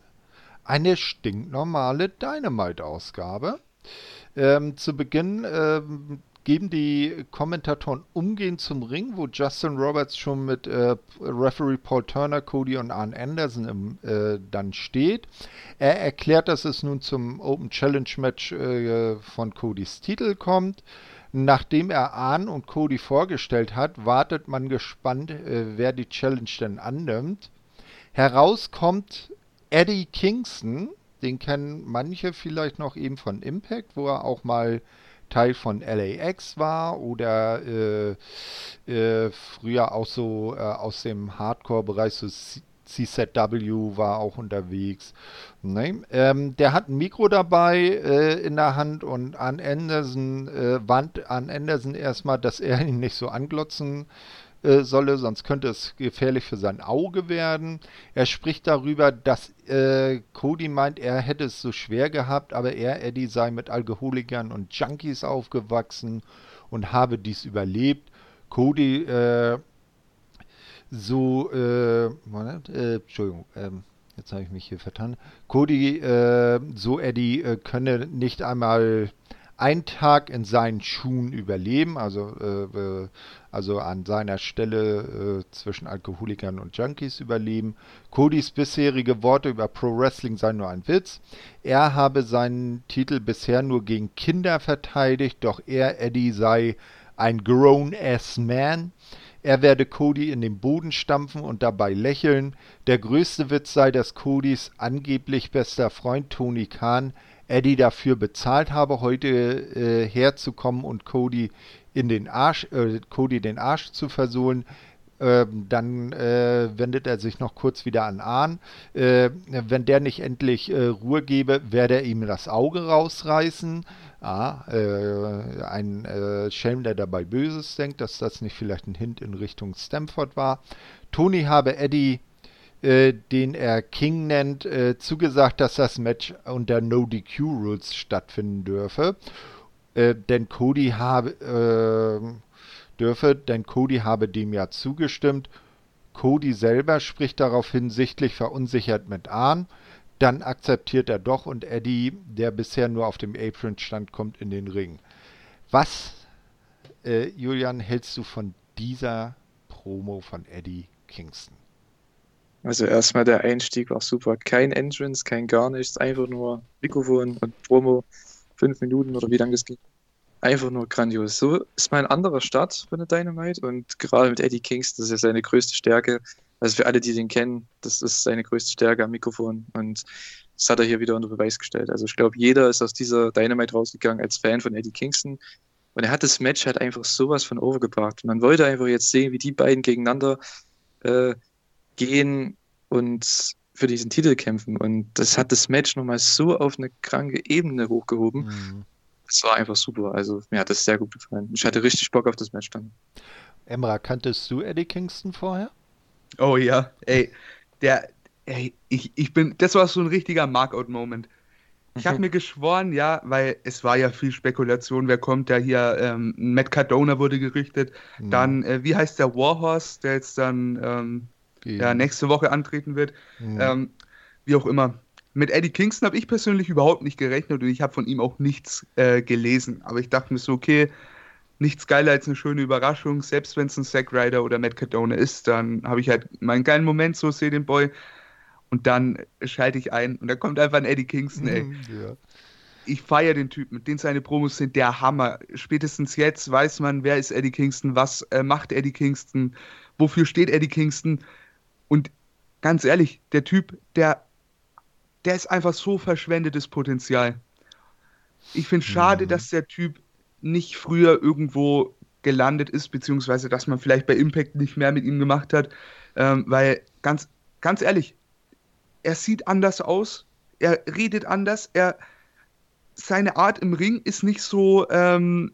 Eine stinknormale Dynamite-Ausgabe. Ähm, zu Beginn ähm, geben die Kommentatoren umgehend zum Ring, wo Justin Roberts schon mit äh, Referee Paul Turner, Cody und Arn Anderson im, äh, dann steht. Er erklärt, dass es nun zum Open Challenge Match äh, von Codys Titel kommt. Nachdem er Arn und Cody vorgestellt hat, wartet man gespannt, äh, wer die Challenge denn annimmt. Heraus kommt Eddie Kingston, den kennen manche vielleicht noch eben von Impact, wo er auch mal Teil von LAX war oder äh, äh, früher auch so äh, aus dem Hardcore-Bereich, so CZW war auch unterwegs. Ne? Ähm, der hat ein Mikro dabei äh, in der Hand und an Anderson äh, warnt an Anderson erstmal, dass er ihn nicht so anglotzen äh, solle, sonst könnte es gefährlich für sein Auge werden. Er spricht darüber, dass äh, Cody meint, er hätte es so schwer gehabt, aber er, Eddie, sei mit Alkoholikern und Junkies aufgewachsen und habe dies überlebt. Cody äh, so, äh, Moment, äh, Entschuldigung, ähm, jetzt habe ich mich hier vertan. Cody, äh, so Eddie, äh, könne nicht einmal einen Tag in seinen Schuhen überleben, also, äh, also an seiner Stelle äh, zwischen Alkoholikern und Junkies überleben. Codys bisherige Worte über Pro Wrestling seien nur ein Witz. Er habe seinen Titel bisher nur gegen Kinder verteidigt, doch er, Eddie, sei ein grown-ass man. Er werde Cody in den Boden stampfen und dabei lächeln. Der größte Witz sei, dass Codys angeblich bester Freund Tony Khan Eddie dafür bezahlt habe, heute äh, herzukommen und Cody in den Arsch, äh, Cody den Arsch zu versohlen. Ähm, dann äh, wendet er sich noch kurz wieder an Ahn. Äh, wenn der nicht endlich äh, Ruhe gebe, werde er ihm das Auge rausreißen. Ah, äh, ein äh, Schelm, der dabei Böses denkt, dass das nicht vielleicht ein Hint in Richtung Stamford war. Tony habe Eddie den er King nennt, äh, zugesagt, dass das Match unter No DQ Rules stattfinden dürfe. Äh, denn Cody habe äh, dürfe, denn Cody habe dem ja zugestimmt. Cody selber spricht daraufhin sichtlich verunsichert mit Ahn. Dann akzeptiert er doch und Eddie, der bisher nur auf dem Apron stand, kommt in den Ring. Was, äh, Julian, hältst du von dieser Promo von Eddie Kingston? Also erstmal der Einstieg war super. Kein Entrance, kein gar nichts, einfach nur Mikrofon und Promo. Fünf Minuten oder wie lange das ging. Einfach nur grandios. So ist mein anderer Start für eine Dynamite und gerade mit Eddie Kings, das ist ja seine größte Stärke. Also für alle, die den kennen, das ist seine größte Stärke am Mikrofon und das hat er hier wieder unter Beweis gestellt. Also ich glaube, jeder ist aus dieser Dynamite rausgegangen als Fan von Eddie Kingston und er hat das Match halt einfach sowas von overgebracht. Man wollte einfach jetzt sehen, wie die beiden gegeneinander äh, gehen und für diesen Titel kämpfen. Und das hat das Match nochmal so auf eine kranke Ebene hochgehoben. Mhm. Das war einfach super. Also mir hat das sehr gut gefallen. Ich hatte richtig Bock auf das Match dann. Emra, kanntest du Eddie Kingston vorher? Oh ja, ey, der, ey, ich, ich bin, das war so ein richtiger Markout-Moment. Ich habe mir geschworen, ja, weil es war ja viel Spekulation, wer kommt da hier, ähm, Matt Cardona wurde gerichtet, mhm. dann, äh, wie heißt der Warhorse, der jetzt dann ähm, ja, nächste Woche antreten wird. Mhm. Ähm, wie auch immer. Mit Eddie Kingston habe ich persönlich überhaupt nicht gerechnet und ich habe von ihm auch nichts äh, gelesen. Aber ich dachte mir so, okay, nichts geiler als eine schöne Überraschung. Selbst wenn es ein Zack Ryder oder Matt Cardona ist, dann habe ich halt meinen geilen Moment, so sehe den Boy. Und dann schalte ich ein und da kommt einfach ein Eddie Kingston, ey. Ja. Ich feiere den Typen, den seine Promos sind der Hammer. Spätestens jetzt weiß man, wer ist Eddie Kingston, was äh, macht Eddie Kingston, wofür steht Eddie Kingston. Und ganz ehrlich, der Typ, der, der ist einfach so verschwendetes Potenzial. Ich finde es schade, mhm. dass der Typ nicht früher irgendwo gelandet ist, beziehungsweise dass man vielleicht bei Impact nicht mehr mit ihm gemacht hat, ähm, weil ganz, ganz ehrlich, er sieht anders aus, er redet anders, er seine Art im Ring ist nicht so ähm,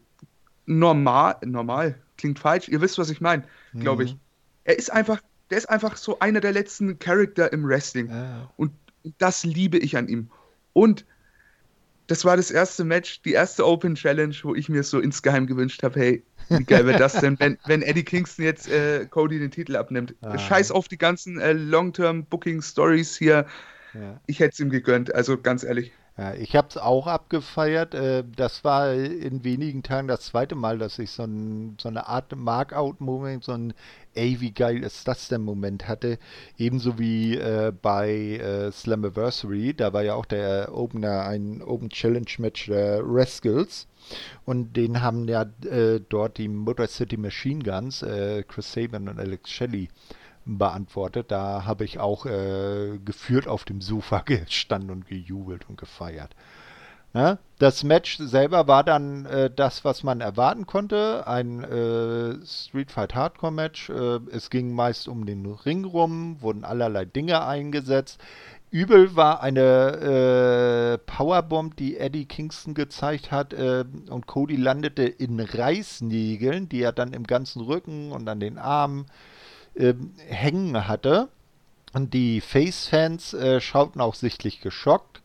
normal, normal klingt falsch, ihr wisst, was ich meine, glaube ich. Mhm. Er ist einfach der ist einfach so einer der letzten Charakter im Wrestling. Ja. Und das liebe ich an ihm. Und das war das erste Match, die erste Open Challenge, wo ich mir so insgeheim gewünscht habe, hey, wie geil wäre das denn, wenn, wenn Eddie Kingston jetzt äh, Cody den Titel abnimmt. Ah. Scheiß auf die ganzen äh, Long-Term-Booking-Stories hier. Ja. Ich hätte es ihm gegönnt, also ganz ehrlich. Ja, ich habe es auch abgefeiert. Äh, das war in wenigen Tagen das zweite Mal, dass ich so, ein, so eine Art Markout-Moment, so ein ey, wie geil ist das denn Moment hatte. Ebenso wie äh, bei äh, Slammiversary, da war ja auch der Opener ein Open Challenge Match der Rascals. Und den haben ja äh, dort die Motor City Machine Guns, äh, Chris Sabin und Alex Shelley beantwortet. Da habe ich auch äh, geführt auf dem Sofa gestanden und gejubelt und gefeiert. Ja, das Match selber war dann äh, das, was man erwarten konnte. Ein äh, Street Fight Hardcore Match. Äh, es ging meist um den Ring rum, wurden allerlei Dinge eingesetzt. Übel war eine äh, Powerbomb, die Eddie Kingston gezeigt hat äh, und Cody landete in Reißnägeln, die er dann im ganzen Rücken und an den Armen ähm, hängen hatte. Und die Face-Fans äh, schauten auch sichtlich geschockt.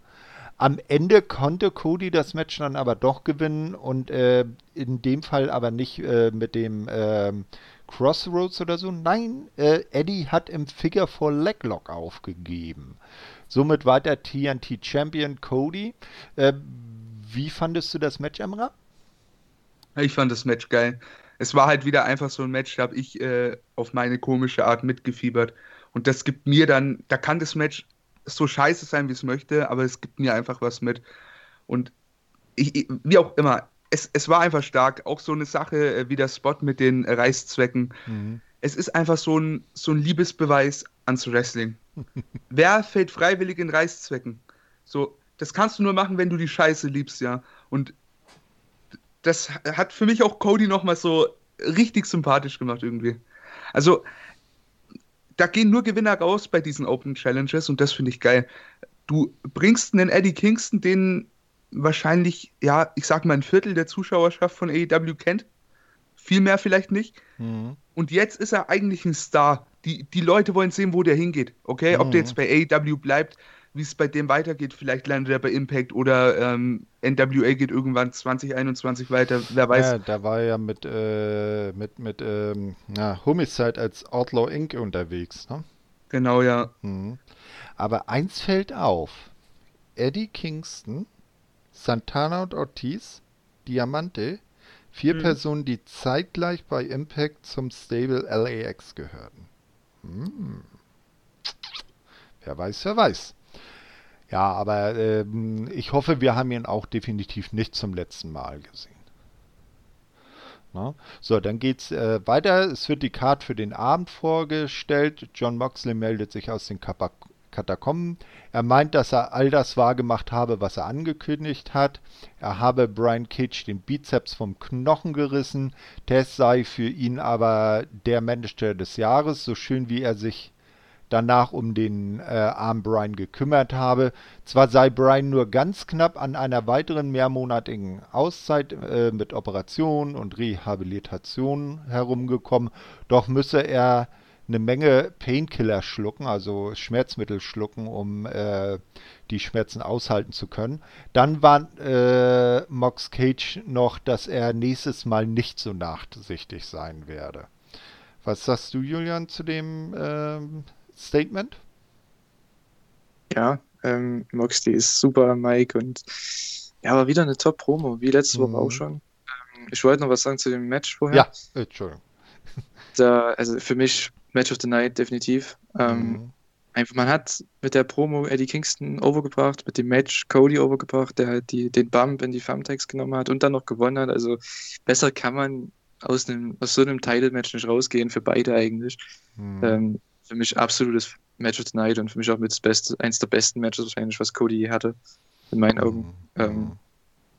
Am Ende konnte Cody das Match dann aber doch gewinnen und äh, in dem Fall aber nicht äh, mit dem ähm, Crossroads oder so. Nein, äh, Eddie hat im Figure 4 Leglock aufgegeben. Somit war der TNT Champion Cody. Äh, wie fandest du das Match, Emra? Ich fand das Match geil. Es war halt wieder einfach so ein Match, da habe ich äh, auf meine komische Art mitgefiebert. Und das gibt mir dann, da kann das Match so scheiße sein, wie es möchte, aber es gibt mir einfach was mit. Und ich, wie auch immer, es, es war einfach stark. Auch so eine Sache äh, wie der Spot mit den Reißzwecken. Mhm. Es ist einfach so ein, so ein Liebesbeweis ans Wrestling. Wer fällt freiwillig in Reißzwecken? So, das kannst du nur machen, wenn du die Scheiße liebst, ja. Und das hat für mich auch Cody nochmal so richtig sympathisch gemacht irgendwie. Also, da gehen nur Gewinner raus bei diesen Open Challenges und das finde ich geil. Du bringst einen Eddie Kingston, den wahrscheinlich, ja, ich sag mal, ein Viertel der Zuschauerschaft von AEW kennt. Viel mehr vielleicht nicht. Mhm. Und jetzt ist er eigentlich ein Star. Die, die Leute wollen sehen, wo der hingeht. Okay, mhm. ob der jetzt bei AEW bleibt, wie es bei dem weitergeht. Vielleicht landet er bei Impact oder ähm, NWA geht irgendwann 2021 weiter. Wer weiß. Ja, da war ja mit, äh, mit, mit ähm, ja, Homicide als Outlaw Inc. unterwegs. Ne? Genau, ja. Mhm. Aber eins fällt auf. Eddie Kingston, Santana und Ortiz, Diamante, vier mhm. Personen, die zeitgleich bei Impact zum Stable LAX gehörten. Hm. Wer weiß, wer weiß. Ja, aber ähm, ich hoffe, wir haben ihn auch definitiv nicht zum letzten Mal gesehen. Na? So, dann geht's äh, weiter. Es wird die Card für den Abend vorgestellt. John Moxley meldet sich aus den Kapak Katakomben. Er meint, dass er all das wahrgemacht habe, was er angekündigt hat. Er habe Brian Cage den Bizeps vom Knochen gerissen. Tess sei für ihn aber der Manager des Jahres, so schön wie er sich danach um den äh, armen Brian gekümmert habe. Zwar sei Brian nur ganz knapp an einer weiteren mehrmonatigen Auszeit äh, mit Operationen und Rehabilitation herumgekommen, doch müsse er eine Menge Painkiller schlucken, also Schmerzmittel schlucken, um äh, die Schmerzen aushalten zu können. Dann war äh, Mox Cage noch, dass er nächstes Mal nicht so nachsichtig sein werde. Was sagst du, Julian, zu dem ähm, Statement? Ja, ähm, Moxley ist super, Mike, und ja, war wieder eine Top-Promo, wie letzte Woche mhm. auch schon. Ähm, ich wollte noch was sagen zu dem Match vorher. Ja, Entschuldigung. Da, also für mich Match of the Night definitiv. Ähm, mhm. Einfach, man hat mit der Promo Eddie Kingston overgebracht, mit dem Match Cody overgebracht, der halt die, den Bump in die Thumbtacks genommen hat und dann noch gewonnen hat. Also besser kann man aus, einem, aus so einem Title-Match nicht rausgehen, für beide eigentlich. Mhm. Ähm, für mich absolutes Match of the Night und für mich auch mit das Beste, eins der besten Matches wahrscheinlich, was Cody je hatte, in meinen Augen. Mhm. Ähm,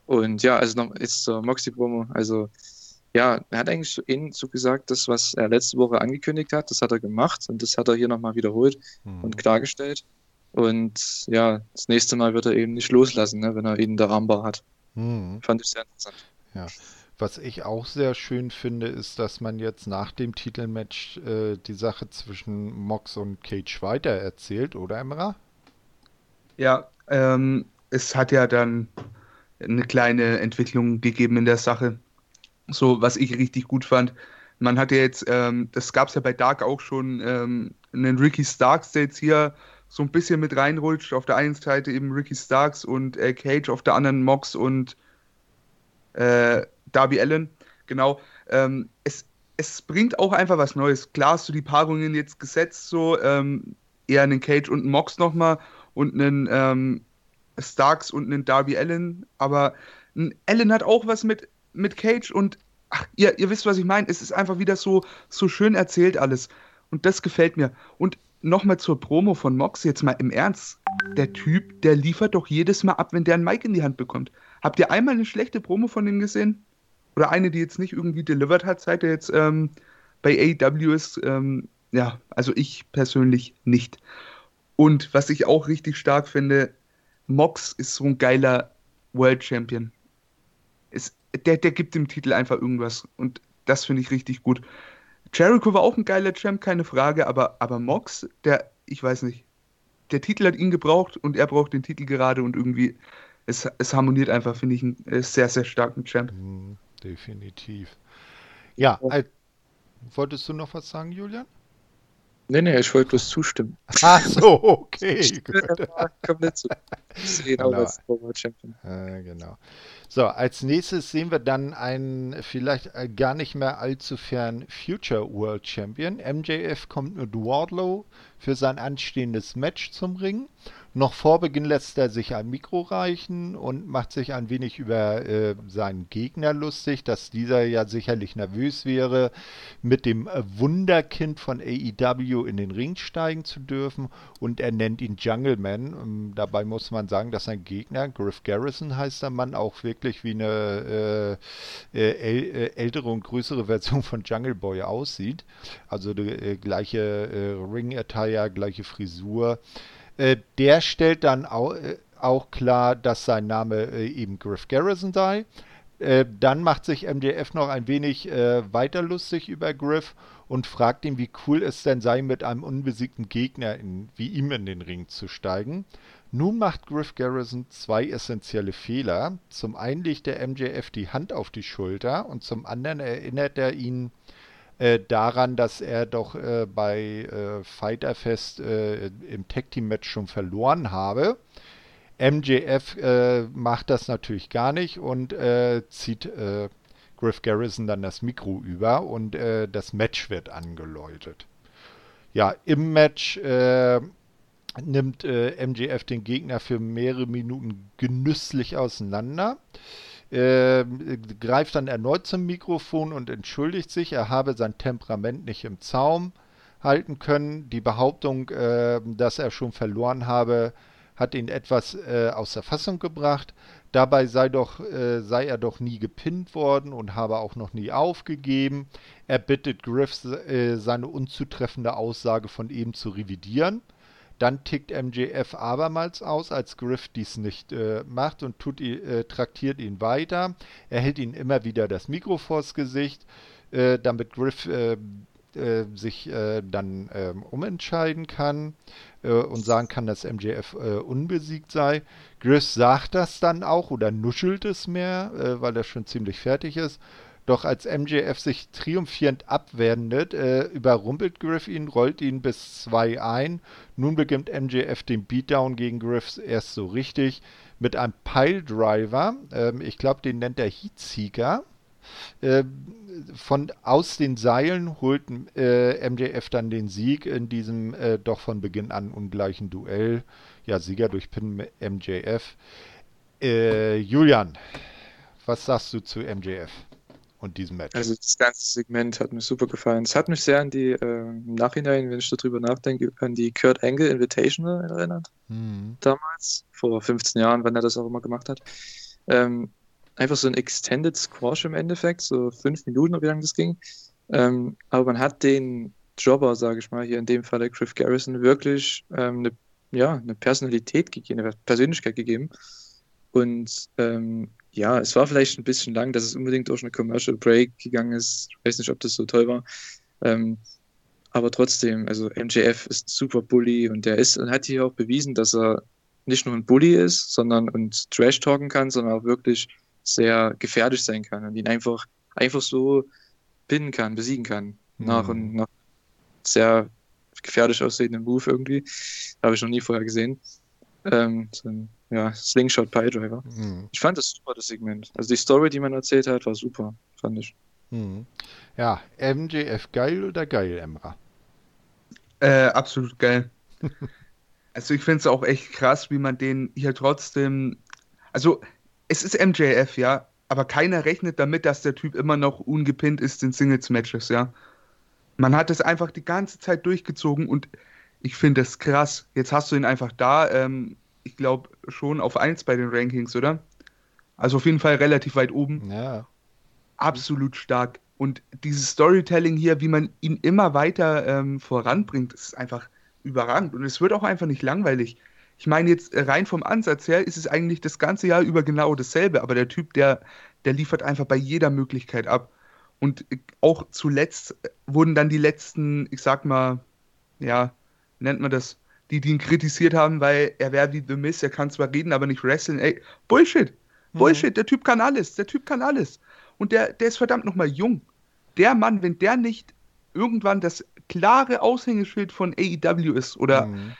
und ja, also noch jetzt zur Moxie-Promo. Also ja, er hat eigentlich so, ähnlich so gesagt, das, was er letzte Woche angekündigt hat, das hat er gemacht und das hat er hier nochmal wiederholt mhm. und klargestellt. Und ja, das nächste Mal wird er eben nicht loslassen, ne, wenn er ihn der Armbar hat. Mhm. Fand ich sehr interessant. Ja. Was ich auch sehr schön finde, ist, dass man jetzt nach dem Titelmatch äh, die Sache zwischen Mox und Cage weiter erzählt, oder Emra? Ja, ähm, es hat ja dann eine kleine Entwicklung gegeben in der Sache. So, was ich richtig gut fand. Man hat ja jetzt, ähm, das gab es ja bei Dark auch schon, ähm, einen Ricky Starks, der jetzt hier so ein bisschen mit reinrutscht. Auf der einen Seite eben Ricky Starks und äh, Cage, auf der anderen Mox und äh, Darby Allen, genau. Ähm, es, es bringt auch einfach was Neues. Klar hast du die Paarungen jetzt gesetzt, so ähm, eher einen Cage und einen Mox nochmal und einen ähm, Starks und einen Darby Allen, aber ein Allen hat auch was mit, mit Cage und ach, ihr, ihr wisst, was ich meine. Es ist einfach wieder so, so schön erzählt alles. Und das gefällt mir. Und nochmal zur Promo von Mox, jetzt mal im Ernst. Der Typ, der liefert doch jedes Mal ab, wenn der ein Mic in die Hand bekommt. Habt ihr einmal eine schlechte Promo von ihm gesehen? Oder eine, die jetzt nicht irgendwie delivered hat, seit er jetzt ähm, bei AEW ist. Ähm, ja, also ich persönlich nicht. Und was ich auch richtig stark finde, Mox ist so ein geiler World Champion. Ist, der, der gibt dem Titel einfach irgendwas. Und das finde ich richtig gut. Jericho war auch ein geiler Champ, keine Frage, aber, aber Mox, der, ich weiß nicht. der Titel hat ihn gebraucht und er braucht den Titel gerade und irgendwie, es, es harmoniert einfach, finde ich, einen äh, sehr, sehr starken Champ. Mhm, definitiv. Ja, äh, wolltest du noch was sagen, Julian? Nee, nee, ich wollte bloß zustimmen. Ach so, okay. Komplett zu. Genau. Als Champion. Äh, genau. So, als nächstes sehen wir dann einen vielleicht äh, gar nicht mehr allzu fern Future World Champion. MJF kommt mit Wardlow für sein anstehendes Match zum Ring. Noch vor Beginn lässt er sich ein Mikro reichen und macht sich ein wenig über äh, seinen Gegner lustig, dass dieser ja sicherlich nervös wäre, mit dem Wunderkind von AEW in den Ring steigen zu dürfen. Und er nennt ihn Jungleman. Und ähm, dabei muss man sagen, dass sein Gegner, Griff Garrison heißt der Mann, auch wirklich wie eine äh, äh, äh ältere und größere Version von Jungle Boy aussieht. Also die äh, gleiche äh, Ring-Attire, gleiche Frisur. Äh, der stellt dann auch, äh, auch, klar, dass sein Name äh, eben Griff Garrison sei. Äh, dann macht sich MDF noch ein wenig äh, weiter lustig über Griff und fragt ihn, wie cool es denn sei, mit einem unbesiegten Gegner in, wie ihm in den Ring zu steigen. Nun macht Griff Garrison zwei essentielle Fehler. Zum einen legt der MJF die Hand auf die Schulter und zum anderen erinnert er ihn äh, daran, dass er doch äh, bei äh, Fighterfest äh, im Tag Team Match schon verloren habe. MJF äh, macht das natürlich gar nicht und zieht Griff Garrison dann das Mikro über und das Match wird angeläutet. Ja, im Match nimmt MJF den Gegner für mehrere Minuten genüsslich auseinander äh, greift dann erneut zum Mikrofon und entschuldigt sich, er habe sein Temperament nicht im Zaum halten können. Die Behauptung, äh, dass er schon verloren habe, hat ihn etwas äh, aus der Fassung gebracht. Dabei sei, doch, äh, sei er doch nie gepinnt worden und habe auch noch nie aufgegeben. Er bittet Griff, äh, seine unzutreffende Aussage von eben zu revidieren. Dann tickt MJF abermals aus, als Griff dies nicht äh, macht und tut, äh, traktiert ihn weiter. Er hält ihm immer wieder das Mikro vors Gesicht, äh, damit Griff äh, äh, sich äh, dann ähm, umentscheiden kann und sagen kann, dass MJF unbesiegt sei. Griff sagt das dann auch oder nuschelt es mehr, weil er schon ziemlich fertig ist. Doch als MJF sich triumphierend abwendet, äh, überrumpelt Griff ihn, rollt ihn bis 2 ein. Nun beginnt MJF den Beatdown gegen Griff erst so richtig mit einem Piledriver. Ähm, ich glaube, den nennt er Heatseeker. Äh, von aus den Seilen holt äh, MJF dann den Sieg in diesem äh, doch von Beginn an ungleichen Duell. Ja, Sieger durch Pin MJF. Äh, Julian, was sagst du zu MJF? Und diesem Match. Also das ganze Segment hat mir super gefallen. Es hat mich sehr an die, äh, im Nachhinein, wenn ich darüber nachdenke, an die Kurt Angle Invitational erinnert. Mhm. Damals, vor 15 Jahren, wann er das auch immer gemacht hat. Ähm, einfach so ein Extended Squash im Endeffekt, so fünf Minuten, wie lange das ging. Ähm, aber man hat den Jobber, sage ich mal, hier in dem Fall der Griff Garrison, wirklich ähm, eine, ja, eine Personalität gegeben, eine Persönlichkeit gegeben. Und ähm, ja, es war vielleicht ein bisschen lang, dass es unbedingt durch eine Commercial Break gegangen ist. Ich weiß nicht, ob das so toll war. Ähm, aber trotzdem, also MJF ist ein super Bully und der ist und hat hier auch bewiesen, dass er nicht nur ein Bully ist, sondern und Trash talken kann, sondern auch wirklich sehr gefährlich sein kann und ihn einfach, einfach so pinnen kann, besiegen kann. Mhm. Nach und nach sehr gefährlich aussehenden Move irgendwie. Habe ich noch nie vorher gesehen. Ähm, so ein ja, Slingshot Piledriver. Mhm. Ich fand das super, das Segment. Also die Story, die man erzählt hat, war super, fand ich. Mhm. Ja, MJF geil oder geil, Emra? Äh, absolut geil. also ich finde es auch echt krass, wie man den hier trotzdem. Also, es ist MJF, ja, aber keiner rechnet damit, dass der Typ immer noch ungepinnt ist in Singles-Matches, ja. Man hat es einfach die ganze Zeit durchgezogen und ich finde das krass. Jetzt hast du ihn einfach da. Ähm, ich glaube, schon auf 1 bei den Rankings, oder? Also auf jeden Fall relativ weit oben. Ja. Absolut stark. Und dieses Storytelling hier, wie man ihn immer weiter ähm, voranbringt, ist einfach überragend. Und es wird auch einfach nicht langweilig. Ich meine, jetzt rein vom Ansatz her ist es eigentlich das ganze Jahr über genau dasselbe, aber der Typ, der, der liefert einfach bei jeder Möglichkeit ab. Und auch zuletzt wurden dann die letzten, ich sag mal, ja, nennt man das, die, die ihn kritisiert haben, weil er wäre wie The Miz, er kann zwar reden, aber nicht wrestlen. Ey, Bullshit. Mhm. Bullshit, der Typ kann alles, der Typ kann alles. Und der, der ist verdammt nochmal jung. Der Mann, wenn der nicht irgendwann das klare Aushängeschild von AEW ist oder mhm.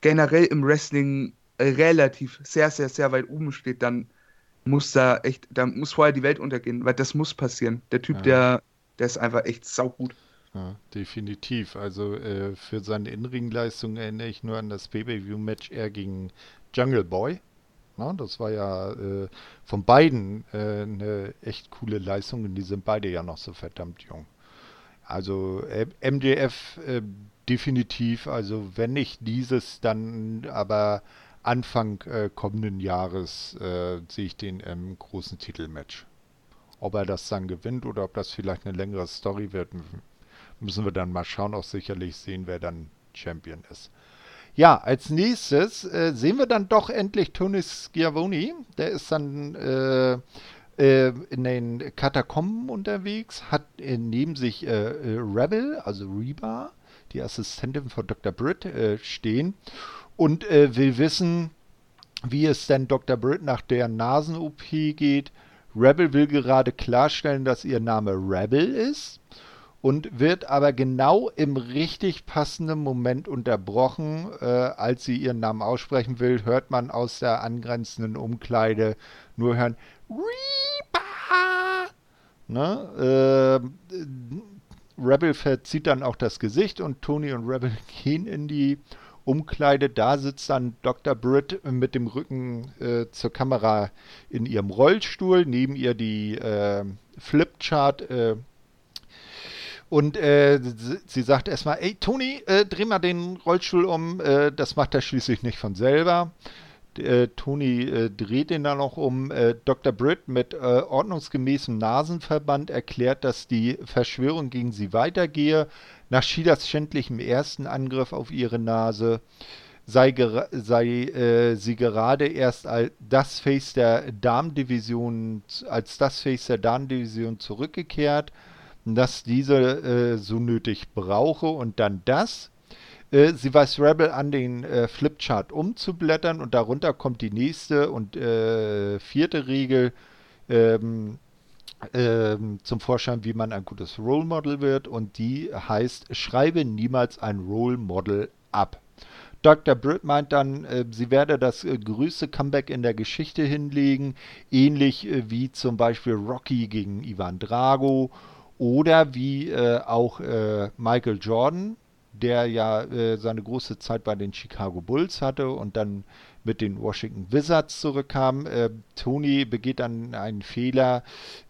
generell im Wrestling relativ sehr, sehr, sehr weit oben steht, dann muss da echt, da muss vorher die Welt untergehen, weil das muss passieren. Der Typ, ja. der, der ist einfach echt saugut. Ja, definitiv. Also äh, für seine Inringleistung erinnere ich nur an das Pay-Per-View-Match er gegen Jungle Boy. Na, das war ja äh, von beiden äh, eine echt coole Leistung und die sind beide ja noch so verdammt jung. Also MDF äh, definitiv, also wenn nicht dieses, dann aber Anfang äh, kommenden Jahres äh, sehe ich den im großen Titelmatch. Ob er das dann gewinnt oder ob das vielleicht eine längere Story wird, müssen wir dann mal schauen. Auch sicherlich sehen, wer dann Champion ist. Ja, als nächstes äh, sehen wir dann doch endlich Tony Schiavoni. Der ist dann äh, äh, in den Katakomben unterwegs, hat äh, neben sich äh, äh, Rebel, also Reba, die Assistentin von Dr. Britt, stehen und will wissen, wie es denn Dr. Britt nach der Nasen-OP geht. Rebel will gerade klarstellen, dass ihr Name Rebel ist und wird aber genau im richtig passenden Moment unterbrochen. Äh, als sie ihren Namen aussprechen will, hört man aus der angrenzenden Umkleide nur hören Reaper! Ne? Äh, Rebel verzieht dann auch das Gesicht und Tony und Rebel gehen in die Umkleide. Da sitzt dann Dr. Britt mit dem Rücken äh, zur Kamera in ihrem Rollstuhl. Neben ihr die äh, Flipchart äh, und äh, sie sagt erstmal, ey Toni, äh, dreh mal den Rollstuhl um, äh, das macht er schließlich nicht von selber. Äh, Toni äh, dreht ihn dann noch um. Äh, Dr. Britt mit ordnungsgemäßem Nasenverband erklärt, dass die Verschwörung gegen sie weitergehe. Nach Shidas schändlichem ersten Angriff auf ihre Nase sei, sei sie gerade erst als das Face der Damendivision als das Face der Damendivision zurückgekehrt dass diese äh, so nötig brauche und dann das. Äh, sie weiß Rebel an, den äh, Flipchart umzublättern und darunter kommt die nächste und äh, vierte Regel ähm, ähm, zum Vorschein, wie man ein gutes Role Model wird und die heißt, schreibe niemals ein Role Model ab. Dr. Britt meint dann, äh, sie werde das äh, größte Comeback in der Geschichte hinlegen, ähnlich äh, wie zum Beispiel Rocky gegen Ivan Drago oder wie äh, auch äh, Michael Jordan, der ja äh, seine große Zeit bei den Chicago Bulls hatte und dann mit den Washington Wizards zurückkam. Äh, Tony begeht dann einen Fehler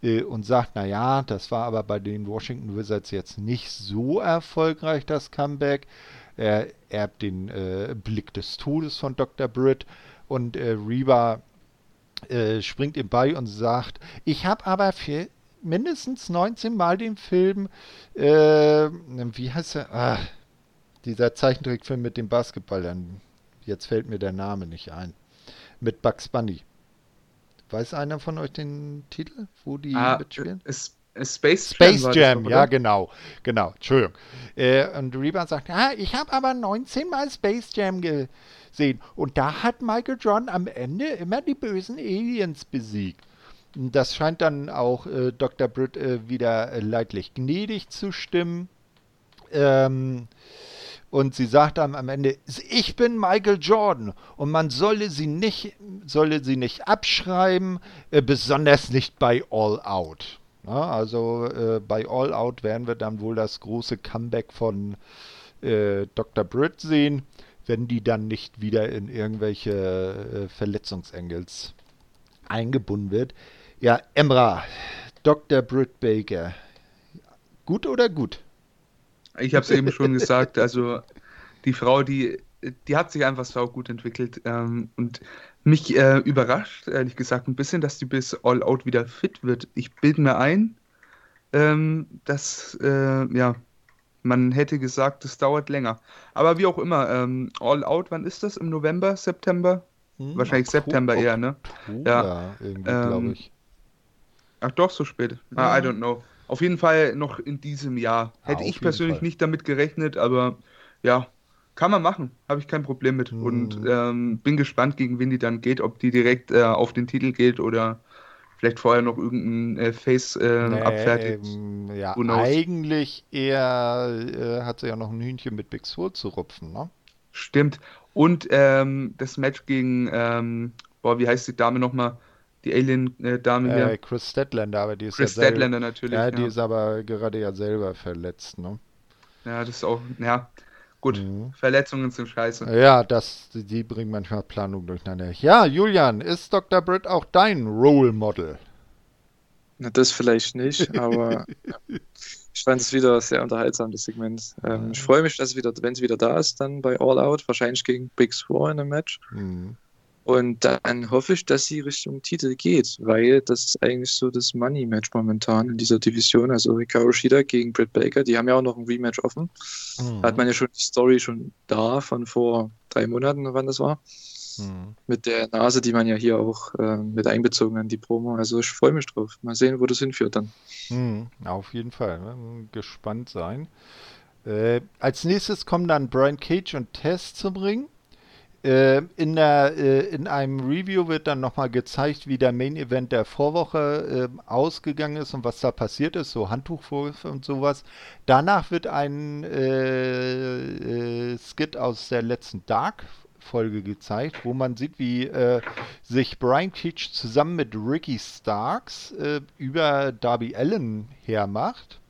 äh, und sagt, naja, das war aber bei den Washington Wizards jetzt nicht so erfolgreich, das Comeback. Er erbt den äh, Blick des Todes von Dr. Britt und Reba springt ihm bei und sagt, ich habe aber für mindestens 19 Mal den Film, äh, wie heißt er? Ah, dieser Zeichentrickfilm mit dem Basketballern. Jetzt fällt mir der Name nicht ein. Mit Bugs Bunny. Weiß einer von euch den Titel, wo die ah, mitspielen? Es, Space Jam. Space Jam, ja, genau. Genau, Entschuldigung. Äh, und Reba sagt, ah, ich habe aber 19 Mal Space Jam gesehen. Und da hat Michael John am Ende immer die bösen Aliens besiegt. Das scheint dann auch äh, Dr. Britt äh, wieder äh, leidlich gnädig zu stimmen. Ähm, und sie sagt dann am Ende, ich bin Michael Jordan und man solle sie nicht, solle sie nicht abschreiben, äh, besonders nicht bei All Out. Ja, also äh, bei All Out werden wir dann wohl das große Comeback von Dr. Britt sehen, wenn die dann nicht wieder in irgendwelche Verletzungsengels eingebunden wird. Ja, Emra, Dr. Britt Baker. Gut oder gut? Ich habe es eben schon gesagt, also die Frau, die, die hat sich einfach sau gut entwickelt ähm, und mich äh, überrascht, ehrlich gesagt, ein bisschen, dass die bis All Out wieder fit wird. Ich bilde mir ein, ähm, dass, äh, ja, man hätte gesagt, es dauert länger. Aber wie auch immer, ähm, All Out, wann ist das? Im November, September? Hm, Wahrscheinlich Oktober, September eher, ne? Oktober, ja, irgendwie, glaube ähm, ich. Ach doch, so spät. Ah, I don't know. Auf jeden Fall noch in diesem Jahr. Hätte ah, ich persönlich Fall. nicht damit gerechnet, aber ja, Kann man machen, habe ich kein Problem mit. Mhm. Und ähm, bin gespannt, gegen wen die dann geht, ob die direkt äh, auf den Titel geht oder vielleicht vorher noch irgendein äh, Face äh, nee, abfertigt. Ähm, ja, eigentlich eher äh, hat sie ja noch ein Hühnchen mit Big Sword zu rupfen, ne? Stimmt. Und ähm, das Match gegen, ähm, boah, wie heißt die Dame nochmal? Die Alien-Dame hier. Äh, Chris Statlander, aber die ist Chris ja Statlander natürlich. Ja, die ja. ist aber gerade ja selber verletzt, ne? Ja, das ist auch, ja, Gut, mhm. Verletzungen sind scheiße. Ja, das, die bringen manchmal Planung durcheinander. Ja, Julian, ist Dr. Britt auch dein Role Model? Na, das vielleicht nicht, aber ich fand es wieder sehr unterhaltsam, das Segment. Ähm, ich freue mich, dass wieder, wenn es wieder da ist, dann bei All Out, wahrscheinlich gegen Big Swore in einem Match. Mhm. Und dann hoffe ich, dass sie Richtung Titel geht, weil das ist eigentlich so das Money-Match momentan in dieser Division. Also Hikaru Shida gegen Britt Baker, die haben ja auch noch ein Rematch offen. Mhm. Hat man ja schon die Story schon da von vor drei Monaten, wann das war. Mhm. Mit der Nase, die man ja hier auch äh, mit einbezogen hat, die Promo. Also ich freue mich drauf. Mal sehen, wo das hinführt dann. Mhm. Auf jeden Fall. Ne? Gespannt sein. Äh, als nächstes kommen dann Brian Cage und Tess zum Ring. Äh, in, der, äh, in einem Review wird dann nochmal gezeigt, wie der Main Event der Vorwoche äh, ausgegangen ist und was da passiert ist, so Handtuchwurf und sowas. Danach wird ein äh, äh, Skit aus der letzten Dark Folge gezeigt, wo man sieht, wie äh, sich Brian Keach zusammen mit Ricky Starks äh, über Darby Allen hermacht.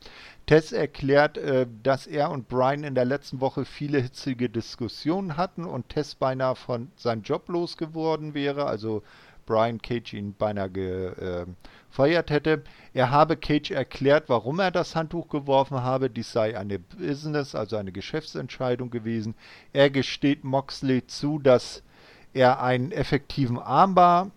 Tess erklärt, äh, dass er und Brian in der letzten Woche viele hitzige Diskussionen hatten und Tess beinahe von seinem Job losgeworden wäre, also Brian Cage ihn beinahe gefeuert äh, hätte. Er habe Cage erklärt, warum er das Handtuch geworfen habe. Dies sei eine Business, also eine Geschäftsentscheidung gewesen. Er gesteht Moxley zu, dass er einen effektiven Armbar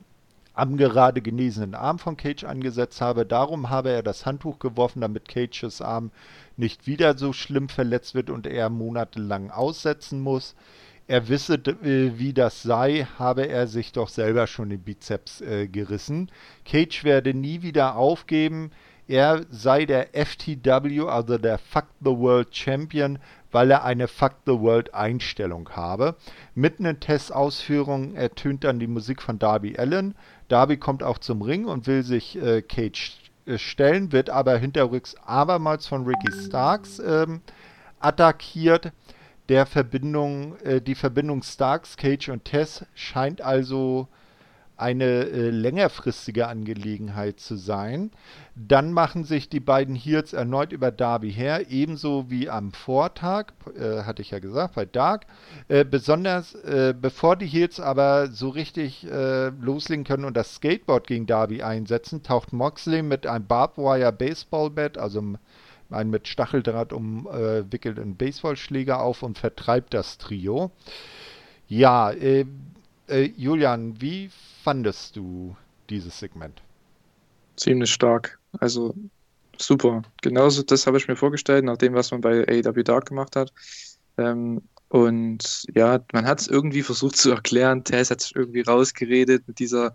am gerade genesenen Arm von Cage angesetzt habe. Darum habe er das Handtuch geworfen, damit Cages Arm nicht wieder so schlimm verletzt wird und er monatelang aussetzen muss. Er wisse, äh, wie das sei, habe er sich doch selber schon den Bizeps äh, gerissen. Cage werde nie wieder aufgeben. Er sei der FTW, also der Fuck the World Champion, weil er eine Fuck the World Einstellung habe. Mitten in Testausführungen ertönt dann die Musik von Darby Allen. Darby kommt auch zum Ring und will sich äh, Cage äh, stellen, wird aber hinterrücks abermals von Ricky Starks ähm, attackiert. Der Verbindung, äh, die Verbindung Starks, Cage und Tess scheint also eine äh, längerfristige Angelegenheit zu sein. Dann machen sich die beiden Heels erneut über Darby her, ebenso wie am Vortag, äh, hatte ich ja gesagt, bei Dark. Äh, besonders äh, bevor die Heels aber so richtig äh, loslegen können und das Skateboard gegen Darby einsetzen, taucht Moxley mit einem Barbed Wire Baseballbat, also ein mit Stacheldraht umwickelten Baseballschläger auf und vertreibt das Trio. Ja, äh, äh, Julian, wie fandest du dieses Segment? Ziemlich stark. Also super. Genauso das habe ich mir vorgestellt, nach dem, was man bei AW Dark gemacht hat. Ähm, und ja, man hat es irgendwie versucht zu erklären. Tess hat sich irgendwie rausgeredet mit dieser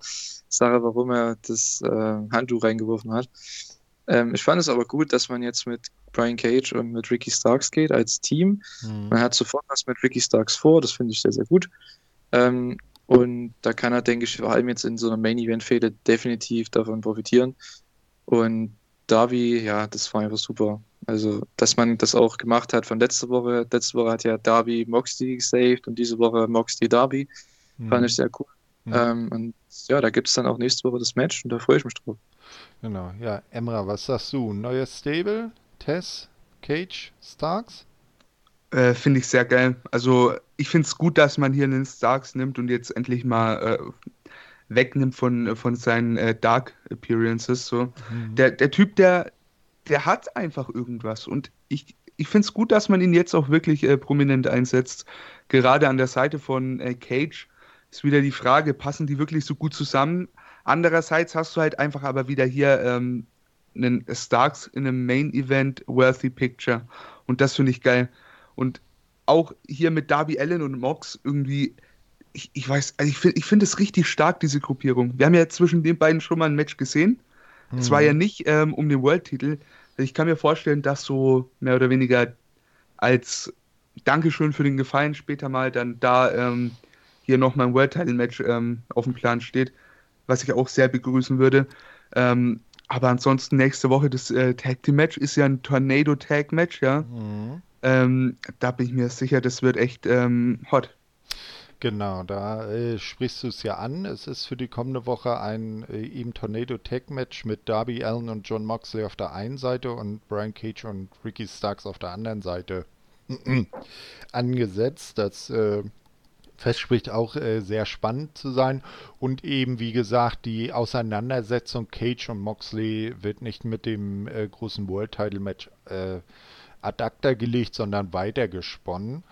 Sache, warum er das äh, Handtuch reingeworfen hat. Ähm, ich fand es aber gut, dass man jetzt mit Brian Cage und mit Ricky Starks geht als Team. Mhm. Man hat sofort was mit Ricky Starks vor, das finde ich sehr, sehr gut. Ähm, und da kann er, denke ich, vor allem jetzt in so einer Main-Event-Fehde definitiv davon profitieren. Und Darby, ja, das war einfach super. Also, dass man das auch gemacht hat von letzter Woche. Letzte Woche hat ja Darby Moxley gesaved und diese Woche Moxley Darby. Mhm. Fand ich sehr cool. Mhm. Ähm, und ja, da gibt es dann auch nächste Woche das Match und da freue ich mich drauf. Genau, ja. Emra, was sagst du? Neues Stable? Tess? Cage? Starks? Äh, finde ich sehr geil. Also ich finde es gut, dass man hier einen Starks nimmt und jetzt endlich mal äh, wegnimmt von, von seinen äh, Dark Appearances. So. Mhm. Der, der Typ, der, der hat einfach irgendwas. Und ich, ich finde es gut, dass man ihn jetzt auch wirklich äh, prominent einsetzt. Gerade an der Seite von äh, Cage ist wieder die Frage, passen die wirklich so gut zusammen? Andererseits hast du halt einfach aber wieder hier ähm, einen Starks in einem Main Event Worthy Picture. Und das finde ich geil. Und auch hier mit Darby Allen und Mox irgendwie, ich, ich weiß, also ich finde ich find es richtig stark, diese Gruppierung. Wir haben ja zwischen den beiden schon mal ein Match gesehen. Es mhm. war ja nicht ähm, um den World-Titel. Ich kann mir vorstellen, dass so mehr oder weniger als Dankeschön für den Gefallen später mal dann da ähm, hier noch mein World Title Match ähm, auf dem Plan steht, was ich auch sehr begrüßen würde. Ähm, aber ansonsten nächste Woche das äh, Tag Team Match ist ja ein Tornado Tag Match, ja. Mhm. Ähm, da bin ich mir sicher, das wird echt ähm, hot. Genau, da äh, sprichst du es ja an. Es ist für die kommende Woche ein äh, eben Tornado Tag Match mit Darby Allen und John Moxley auf der einen Seite und Brian Cage und Ricky Starks auf der anderen Seite angesetzt. Das äh, verspricht auch äh, sehr spannend zu sein. Und eben, wie gesagt, die Auseinandersetzung Cage und Moxley wird nicht mit dem äh, großen World Title Match äh, ad gelegt, sondern weitergesponnen.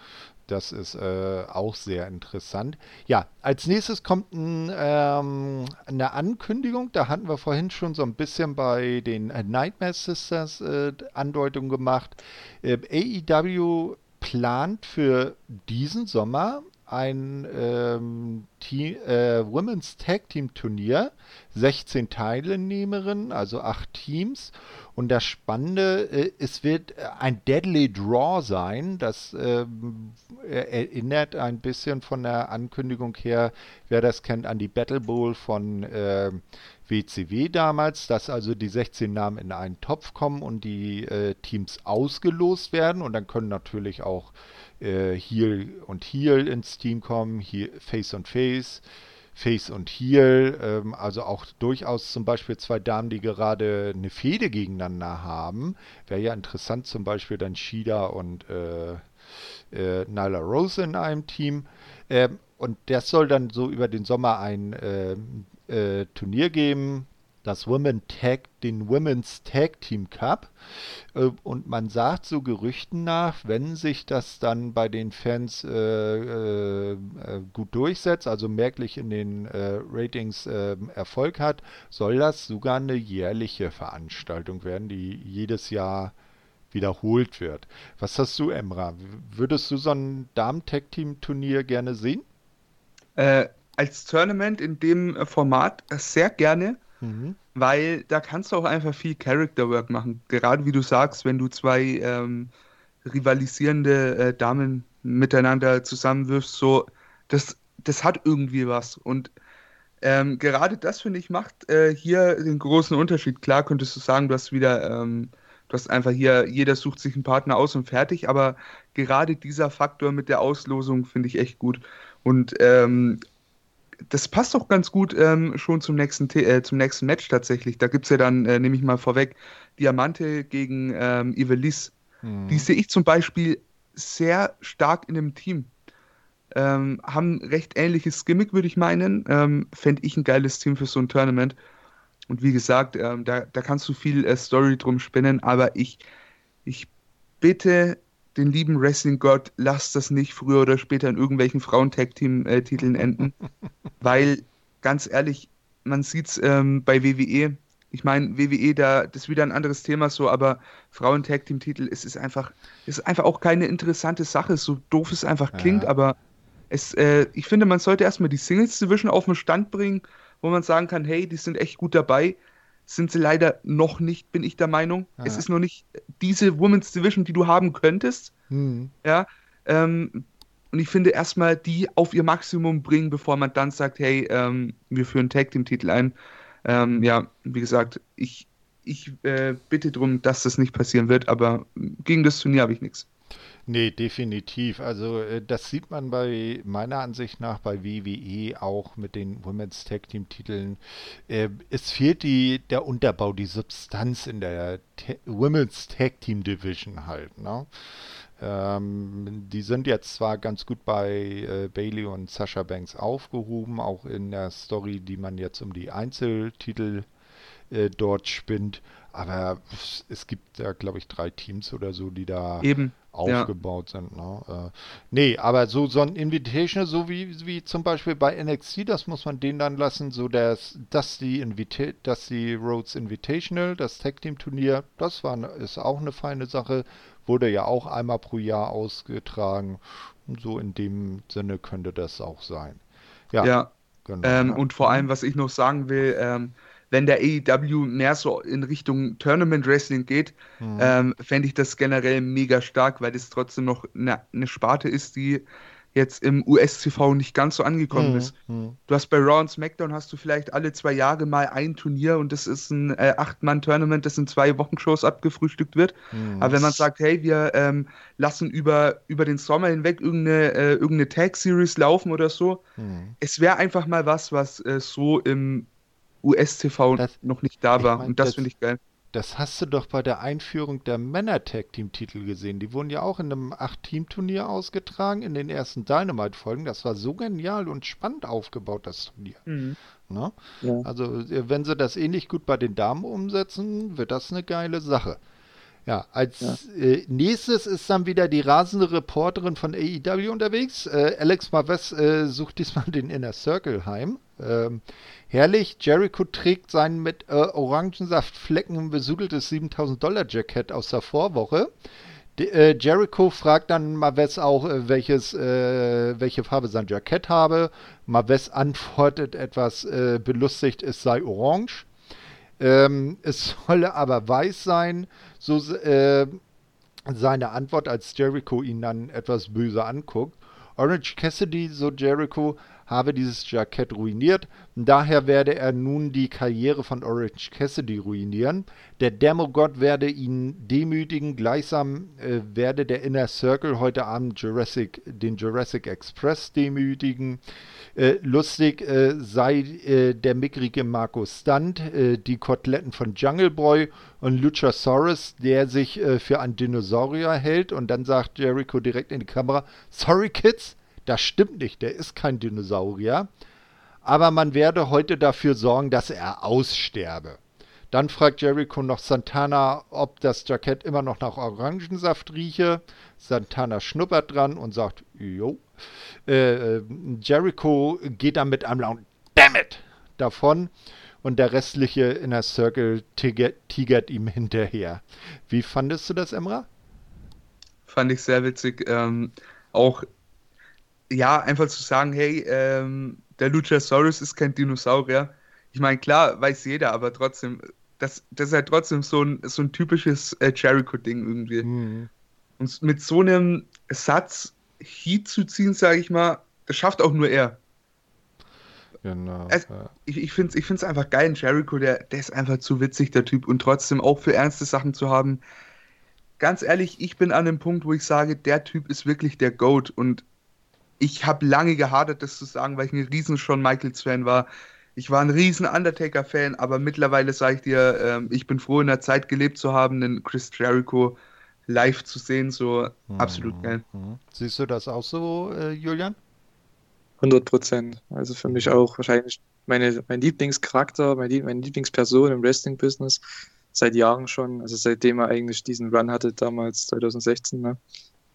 Das ist äh, auch sehr interessant. Ja, als nächstes kommt ein, ähm, eine Ankündigung. Da hatten wir vorhin schon so ein bisschen bei den Nightmare Sisters äh, Andeutung gemacht. Äh, AEW plant für diesen Sommer ein ähm, Team, äh, Women's Tag Team Turnier. 16 Teilnehmerinnen, also 8 Teams. Und das Spannende, äh, es wird ein Deadly Draw sein. Das äh, erinnert ein bisschen von der Ankündigung her, wer das kennt, an die Battle Bowl von WCW ähm, damals, dass also die 16 Namen in einen Topf kommen und die äh, Teams ausgelost werden. Und dann können natürlich auch äh, Heel und Heel ins Team kommen, Heel, Face und Face, Face und Heel, ähm, also auch durchaus zum Beispiel zwei Damen, die gerade eine Fehde gegeneinander haben. Wäre ja interessant, zum Beispiel dann Shida und äh, äh, Nyla Rose in einem Team. Ähm, und das soll dann so über den Sommer ein äh, äh, Turnier geben, das Women Tag, den Women's Tag Team Cup. Äh, und man sagt so Gerüchten nach, wenn sich das dann bei den Fans äh, äh, gut durchsetzt, also merklich in den äh, Ratings ähm, Erfolg hat, soll das sogar eine jährliche Veranstaltung werden, die jedes Jahr wiederholt wird. Was hast du, Emra? Würdest du so ein Damen-Tag-Team-Turnier gerne sehen? Äh, als Tournament in dem Format sehr gerne. Mhm. Weil da kannst du auch einfach viel Character Work machen. Gerade wie du sagst, wenn du zwei ähm, rivalisierende äh, Damen miteinander zusammenwirfst, so, das, das hat irgendwie was. Und ähm, gerade das, finde ich, macht äh, hier den großen Unterschied. Klar könntest du sagen, du hast wieder, ähm, du hast einfach hier, jeder sucht sich einen Partner aus und fertig, aber gerade dieser Faktor mit der Auslosung finde ich echt gut. Und ähm, das passt auch ganz gut ähm, schon zum nächsten, äh, zum nächsten Match tatsächlich. Da gibt es ja dann, äh, nehme ich mal vorweg, Diamante gegen ähm, Ivelis. Hm. Die sehe ich zum Beispiel sehr stark in dem Team. Ähm, haben recht ähnliches Gimmick, würde ich meinen. Ähm, Fände ich ein geiles Team für so ein Tournament. Und wie gesagt, ähm, da, da kannst du viel äh, Story drum spinnen, aber ich, ich bitte den lieben Wrestling-Gott, lasst das nicht früher oder später in irgendwelchen Frauen-Tag-Team-Titeln enden. weil, ganz ehrlich, man sieht es ähm, bei WWE. Ich meine, WWE, da, das ist wieder ein anderes Thema so, aber Frauen-Tag-Team-Titel, es ist einfach, ist einfach auch keine interessante Sache, so doof es einfach klingt, ja. aber es, äh, ich finde, man sollte erstmal die Singles-Division auf den Stand bringen, wo man sagen kann, hey, die sind echt gut dabei sind sie leider noch nicht, bin ich der Meinung. Ja. Es ist noch nicht diese Women's Division, die du haben könntest. Hm. Ja. Ähm, und ich finde erstmal die auf ihr Maximum bringen, bevor man dann sagt, hey, ähm, wir führen Tag Team Titel ein. Ähm, ja, wie gesagt, ich, ich äh, bitte darum, dass das nicht passieren wird, aber gegen das Turnier habe ich nichts. Nee, definitiv. Also äh, das sieht man bei meiner Ansicht nach bei WWE auch mit den Women's Tag Team Titeln. Äh, es fehlt die, der Unterbau, die Substanz in der Ta Women's Tag Team Division halt. Ne? Ähm, die sind jetzt zwar ganz gut bei äh, Bailey und Sasha Banks aufgehoben, auch in der Story, die man jetzt um die Einzeltitel äh, dort spinnt. Aber es gibt ja, glaube ich, drei Teams oder so, die da Eben aufgebaut ja. sind. Ne? Äh, nee, aber so, so ein Invitational, so wie, wie zum Beispiel bei NXT, das muss man denen dann lassen, so dass, dass die Invita dass die Rhodes Invitational, das Tag Team Turnier, das war, ist auch eine feine Sache, wurde ja auch einmal pro Jahr ausgetragen. Und so in dem Sinne könnte das auch sein. Ja. ja. Genau. Ähm, und vor allem, was ich noch sagen will, ähm, wenn der AEW mehr so in Richtung Tournament Wrestling geht, mhm. ähm, fände ich das generell mega stark, weil das trotzdem noch eine, eine Sparte ist, die jetzt im US-TV nicht ganz so angekommen mhm. ist. Mhm. Du hast bei Raw und SmackDown hast du vielleicht alle zwei Jahre mal ein Turnier und das ist ein äh, Acht-Mann-Tournament, das in zwei Wochenshows abgefrühstückt wird. Mhm. Aber wenn man sagt, hey, wir ähm, lassen über, über den Sommer hinweg irgendeine, äh, irgendeine Tag-Series laufen oder so, mhm. es wäre einfach mal was, was äh, so im US-TV noch nicht da war. Mein, und das, das finde ich geil. Das hast du doch bei der Einführung der Männer-Tag-Team-Titel gesehen. Die wurden ja auch in einem 8-Team-Turnier ausgetragen, in den ersten Dynamite-Folgen. Das war so genial und spannend aufgebaut, das Turnier. Mhm. Ne? Ja. Also, äh, wenn sie das ähnlich gut bei den Damen umsetzen, wird das eine geile Sache. Ja, als ja. Äh, nächstes ist dann wieder die rasende Reporterin von AEW unterwegs. Äh, Alex Marves äh, sucht diesmal den Inner Circle heim. Ähm, herrlich, Jericho trägt sein mit äh, Orangensaftflecken besudeltes 7000 Dollar Jacket aus der Vorwoche. De, äh, Jericho fragt dann Maves auch, äh, welches, welche Farbe sein Jackett habe. Maves antwortet etwas belustigt, es sei orange. Ähm, es solle aber weiß sein. So äh, seine Antwort, als Jericho ihn dann etwas böse anguckt. Orange Cassidy, so Jericho, habe dieses Jackett ruiniert. Daher werde er nun die Karriere von Orange Cassidy ruinieren. Der Demogod werde ihn demütigen. Gleichsam äh, werde der Inner Circle heute Abend Jurassic, den Jurassic Express demütigen. Äh, lustig äh, sei äh, der mickrige Markus Stunt, äh, die Koteletten von Jungle Boy und Luchasaurus, der sich äh, für einen Dinosaurier hält. Und dann sagt Jericho direkt in die Kamera: Sorry, Kids, das stimmt nicht, der ist kein Dinosaurier. Aber man werde heute dafür sorgen, dass er aussterbe. Dann fragt Jericho noch Santana, ob das Jackett immer noch nach Orangensaft rieche. Santana schnuppert dran und sagt, jo. Äh, äh, Jericho geht dann mit einem lauten Damn it davon und der restliche Inner Circle tigert, tigert ihm hinterher. Wie fandest du das, Emra? Fand ich sehr witzig. Ähm, auch, ja, einfach zu sagen, hey, ähm, der Luchasaurus ist kein Dinosaurier. Ich meine, klar, weiß jeder, aber trotzdem, das, das ist ja trotzdem so ein, so ein typisches äh, Jericho-Ding irgendwie. Mhm. Und mit so einem Satz Heat zu ziehen, sage ich mal, das schafft auch nur er. Genau. Also, ja. Ich, ich finde es ich find's einfach geil, Jericho, der, der ist einfach zu witzig, der Typ, und trotzdem auch für ernste Sachen zu haben. Ganz ehrlich, ich bin an dem Punkt, wo ich sage, der Typ ist wirklich der GOAT und ich habe lange gehadert, das zu sagen, weil ich ein riesen Shawn Michaels-Fan war. Ich war ein riesen Undertaker-Fan, aber mittlerweile sage ich dir, äh, ich bin froh, in der Zeit gelebt zu haben, den Chris Jericho live zu sehen, so mhm. absolut geil. Mhm. Siehst du das auch so, äh, Julian? 100 Prozent. Also für mich auch wahrscheinlich meine, mein Lieblingscharakter, meine, meine Lieblingsperson im Wrestling-Business seit Jahren schon. Also seitdem er eigentlich diesen Run hatte, damals 2016, ne?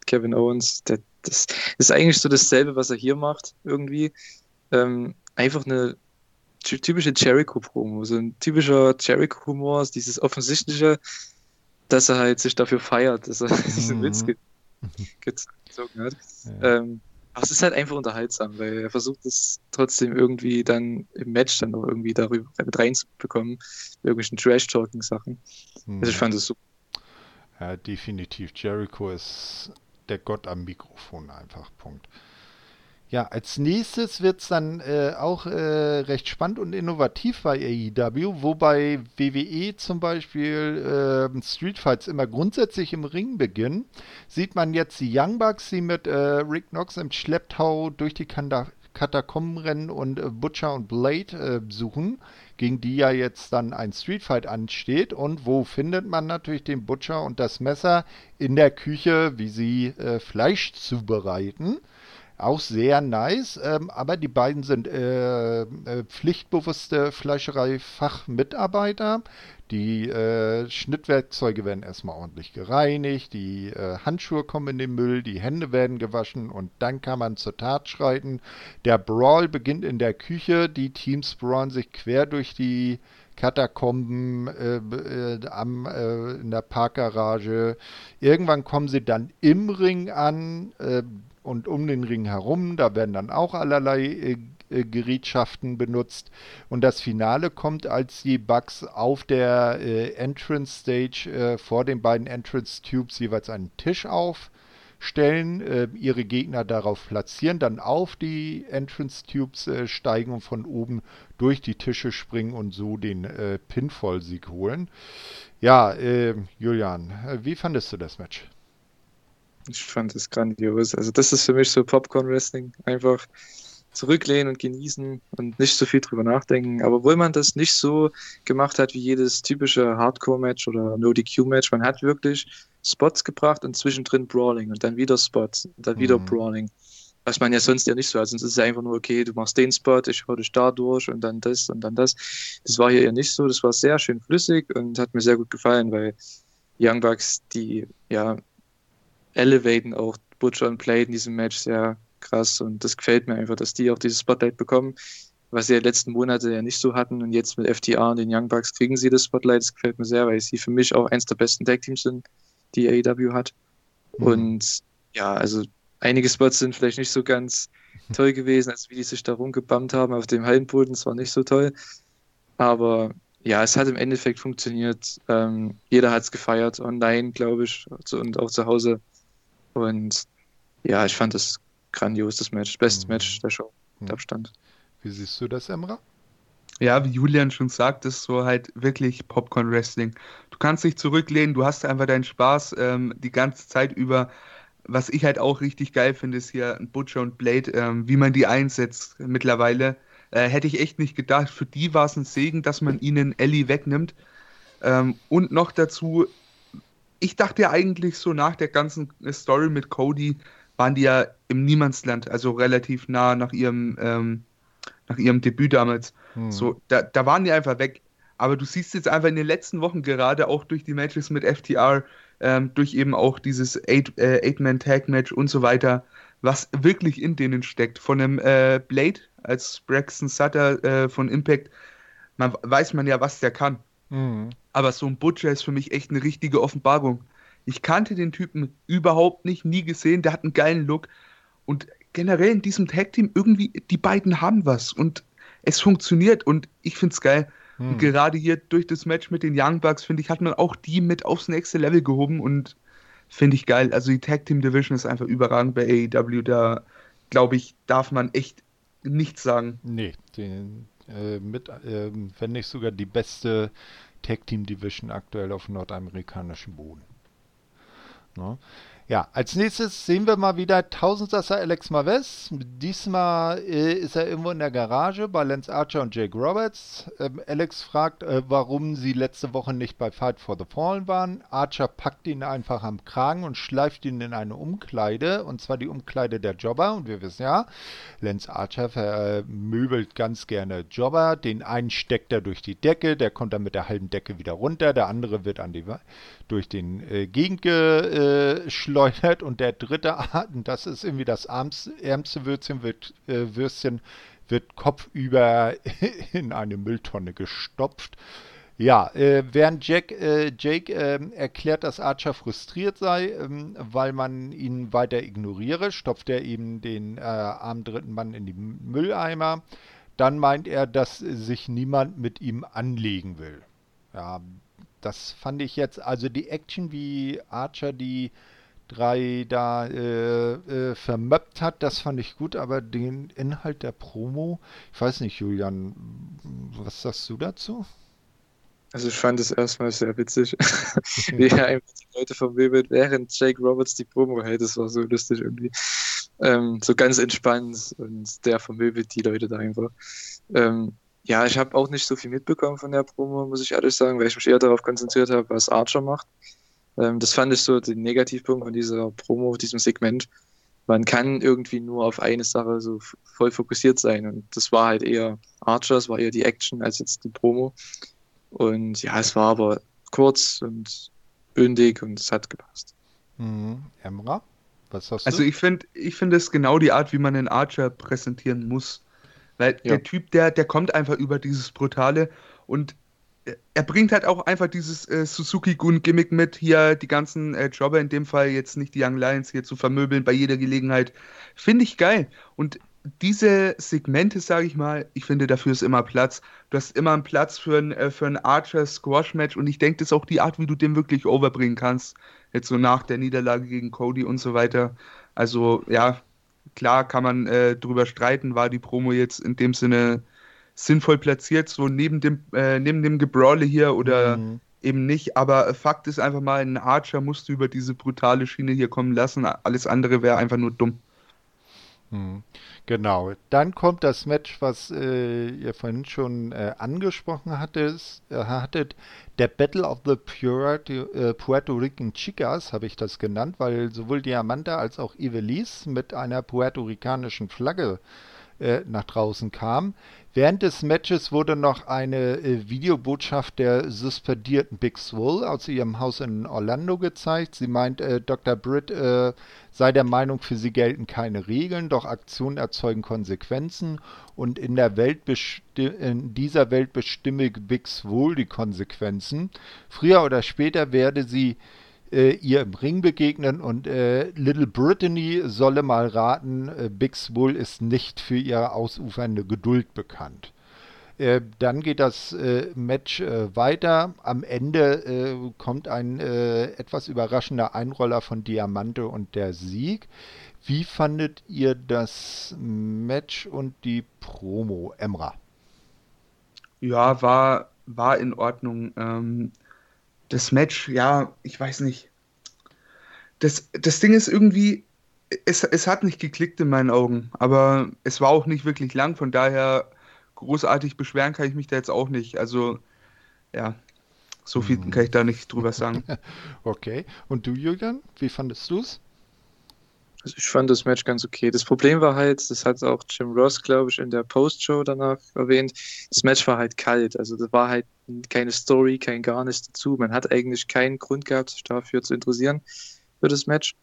Kevin Owens. Der, das ist eigentlich so dasselbe, was er hier macht, irgendwie. Ähm, einfach eine typische Jericho-Promo. So ein typischer Jericho-Humor, dieses offensichtliche, dass er halt sich dafür feiert, dass er diesen Witz mhm. ge gezogen hat. Ja. Ähm, aber es ist halt einfach unterhaltsam, weil er versucht es trotzdem irgendwie dann im Match dann noch irgendwie darüber mit reinzubekommen, irgendwelchen Trash-Talking-Sachen. Mhm. Also ich fand es super. Ja, definitiv. Jericho ist der Gott am Mikrofon einfach. Punkt. Ja, als nächstes wird es dann äh, auch äh, recht spannend und innovativ bei AEW, wobei WWE zum Beispiel äh, Streetfights immer grundsätzlich im Ring beginnen. Sieht man jetzt die Young Bucks, die mit äh, Rick Knox im Schlepptau durch die Kanda Katakomben rennen und äh, Butcher und Blade äh, suchen, gegen die ja jetzt dann ein Streetfight ansteht. Und wo findet man natürlich den Butcher und das Messer? In der Küche, wie sie Fleisch zubereiten. Auch sehr nice, ähm, aber die beiden sind äh, äh, pflichtbewusste Fleischerei-Fachmitarbeiter. Die äh, Schnittwerkzeuge werden erstmal ordentlich gereinigt, die äh, Handschuhe kommen in den Müll, die Hände werden gewaschen und dann kann man zur Tat schreiten. Der Brawl beginnt in der Küche, die Teams brawlen sich quer durch die Katakomben äh, äh, am, äh, in der Parkgarage. Irgendwann kommen sie dann im Ring an. Äh, und um den Ring herum, da werden dann auch allerlei Gerätschaften benutzt. Und das Finale kommt, als die Bugs auf der äh, Entrance Stage äh, vor den beiden Entrance Tubes jeweils einen Tisch aufstellen, äh, ihre Gegner darauf platzieren, dann auf die Entrance Tubes äh, steigen und von oben durch die Tische springen und so den äh, Pinfall-Sieg holen. Ja, äh, Julian, wie fandest du das Match? Ich fand es grandios. Also das ist für mich so Popcorn-Wrestling. Einfach zurücklehnen und genießen und nicht so viel drüber nachdenken. Aber obwohl man das nicht so gemacht hat wie jedes typische Hardcore-Match oder No-DQ-Match, man hat wirklich Spots gebracht und zwischendrin Brawling und dann wieder Spots und dann wieder mhm. Brawling. Was man ja sonst ja nicht so hat. Sonst ist es einfach nur, okay, du machst den Spot, ich hau dich da durch und dann das und dann das. Das war hier eher nicht so. Das war sehr schön flüssig und hat mir sehr gut gefallen, weil Young Bucks, die ja elevaten auch Butcher und Play in diesem Match sehr krass und das gefällt mir einfach, dass die auch dieses Spotlight bekommen, was sie ja letzten Monate ja nicht so hatten und jetzt mit FTR und den Young Bucks kriegen sie das Spotlight, das gefällt mir sehr, weil sie für mich auch eins der besten Tag-Teams sind, die AEW hat mhm. und ja, also einige Spots sind vielleicht nicht so ganz toll gewesen, als wie die sich da rumgebammt haben auf dem Hallenboden, das war nicht so toll, aber ja, es hat im Endeffekt funktioniert. Ähm, jeder hat es gefeiert, online, glaube ich, und auch zu Hause. Und ja, ich fand das grandios, das Match. Bestes mhm. Match der Show, mhm. der Abstand. Wie siehst du das, Emra? Ja, wie Julian schon sagt, ist so halt wirklich Popcorn-Wrestling. Du kannst dich zurücklehnen, du hast einfach deinen Spaß ähm, die ganze Zeit über. Was ich halt auch richtig geil finde, ist hier ein Butcher und Blade, ähm, wie man die einsetzt mittlerweile. Äh, hätte ich echt nicht gedacht. Für die war es ein Segen, dass man ihnen Ellie wegnimmt. Ähm, und noch dazu, ich dachte ja eigentlich so nach der ganzen Story mit Cody, waren die ja im Niemandsland, also relativ nah nach ihrem, ähm, nach ihrem Debüt damals. Hm. So, da, da waren die einfach weg. Aber du siehst jetzt einfach in den letzten Wochen gerade auch durch die Matches mit FTR, ähm, durch eben auch dieses äh, Eight-Man-Tag-Match und so weiter, was wirklich in denen steckt. Von einem äh, Blade als Braxton Sutter äh, von Impact, man, weiß man ja, was der kann. Mhm. Aber so ein Butcher ist für mich echt eine richtige Offenbarung. Ich kannte den Typen überhaupt nicht, nie gesehen. Der hat einen geilen Look. Und generell in diesem Tag-Team irgendwie, die beiden haben was. Und es funktioniert. Und ich finde es geil. Hm. Und gerade hier durch das Match mit den Young Bucks, finde ich, hat man auch die mit aufs nächste Level gehoben. Und finde ich geil. Also die Tag-Team Division ist einfach überragend bei AEW. Da, glaube ich, darf man echt nichts sagen. Nee, den, äh, mit, äh, wenn nicht sogar die beste Tag Team Division aktuell auf nordamerikanischem Boden. Ne? Ja, als nächstes sehen wir mal wieder Tausendsasser Alex Maves. Diesmal äh, ist er irgendwo in der Garage bei Lance Archer und Jake Roberts. Ähm, Alex fragt, äh, warum sie letzte Woche nicht bei Fight for the Fallen waren. Archer packt ihn einfach am Kragen und schleift ihn in eine Umkleide, und zwar die Umkleide der Jobber. Und wir wissen ja, Lance Archer vermöbelt ganz gerne Jobber. Den einen steckt er durch die Decke, der kommt dann mit der halben Decke wieder runter. Der andere wird an die, durch den äh, Gegend geschleudert und der dritte Atem, das ist irgendwie das ärmste Würstchen, wird, äh, Würstchen wird kopfüber in eine Mülltonne gestopft. Ja, äh, während Jack, äh, Jake äh, erklärt, dass Archer frustriert sei, ähm, weil man ihn weiter ignoriere, stopft er eben den äh, armen dritten Mann in die Mülleimer. Dann meint er, dass sich niemand mit ihm anlegen will. Ja, das fand ich jetzt, also die Action, wie Archer die drei da äh, äh, vermöppt hat, das fand ich gut, aber den Inhalt der Promo, ich weiß nicht, Julian, was sagst du dazu? Also ich fand es erstmal sehr witzig, wie er einfach die Leute vermöbelt, während Jake Roberts die Promo hält, das war so lustig irgendwie. Ähm, so ganz entspannt und der vermöbelt die Leute da einfach. Ähm, ja, ich habe auch nicht so viel mitbekommen von der Promo, muss ich ehrlich sagen, weil ich mich eher darauf konzentriert habe, was Archer macht. Ähm, das fand ich so den Negativpunkt von dieser Promo, diesem Segment. Man kann irgendwie nur auf eine Sache so voll fokussiert sein. Und das war halt eher Archer, es war eher die Action als jetzt die Promo. Und ja, es war aber kurz und bündig und es hat gepasst. Mhm. Emra, was hast du? Also ich finde, ich finde es genau die Art, wie man den Archer präsentieren muss. Weil ja. der Typ, der, der kommt einfach über dieses Brutale und er bringt halt auch einfach dieses äh, Suzuki-Gun-Gimmick mit, hier die ganzen äh, Jobber, in dem Fall jetzt nicht die Young Lions hier zu vermöbeln bei jeder Gelegenheit. Finde ich geil. Und diese Segmente, sage ich mal, ich finde, dafür ist immer Platz. Du hast immer einen Platz für ein, äh, für ein Archer-Squash-Match und ich denke, das ist auch die Art, wie du den wirklich overbringen kannst. Jetzt so nach der Niederlage gegen Cody und so weiter. Also, ja, klar kann man äh, drüber streiten, war die Promo jetzt in dem Sinne sinnvoll platziert, so neben dem, äh, neben dem Gebrawle hier oder mhm. eben nicht. Aber Fakt ist einfach mal, ein Archer musst du über diese brutale Schiene hier kommen lassen. Alles andere wäre einfach nur dumm. Mhm. Genau. Dann kommt das Match, was äh, ihr vorhin schon äh, angesprochen hattet, äh, hattet. Der Battle of the Puerto, äh, Puerto Rican Chicas, habe ich das genannt, weil sowohl Diamante als auch Ivelisse mit einer puerto-ricanischen Flagge äh, nach draußen kamen. Während des Matches wurde noch eine äh, Videobotschaft der suspendierten Big Swole aus ihrem Haus in Orlando gezeigt. Sie meint, äh, Dr. Britt äh, sei der Meinung, für sie gelten keine Regeln, doch Aktionen erzeugen Konsequenzen und in, der Welt in dieser Welt bestimme Big Swole die Konsequenzen. Früher oder später werde sie äh, ihr im Ring begegnen und äh, Little Brittany solle mal raten, äh, Big Swole ist nicht für ihre ausufernde Geduld bekannt. Äh, dann geht das äh, Match äh, weiter. Am Ende kommt ein etwas überraschender Einroller von Diamante und der Sieg. Wie fandet ihr das Match und die Promo, Emra? Ja, war, war in Ordnung. Ähm, das Match, ja, ich weiß nicht. Das, das Ding ist irgendwie, es, es hat nicht geklickt in meinen Augen, aber es war auch nicht wirklich lang, von daher großartig beschweren kann ich mich da jetzt auch nicht. Also, ja, so viel hm. kann ich da nicht drüber sagen. okay. Und du, Julian, wie fandest du es? Also ich fand das Match ganz okay. Das Problem war halt, das hat auch Jim Ross, glaube ich, in der Postshow danach erwähnt, das Match war halt kalt. Also das war halt keine Story, kein gar nichts dazu. Man hat eigentlich keinen Grund gehabt, sich dafür zu interessieren, für das Match.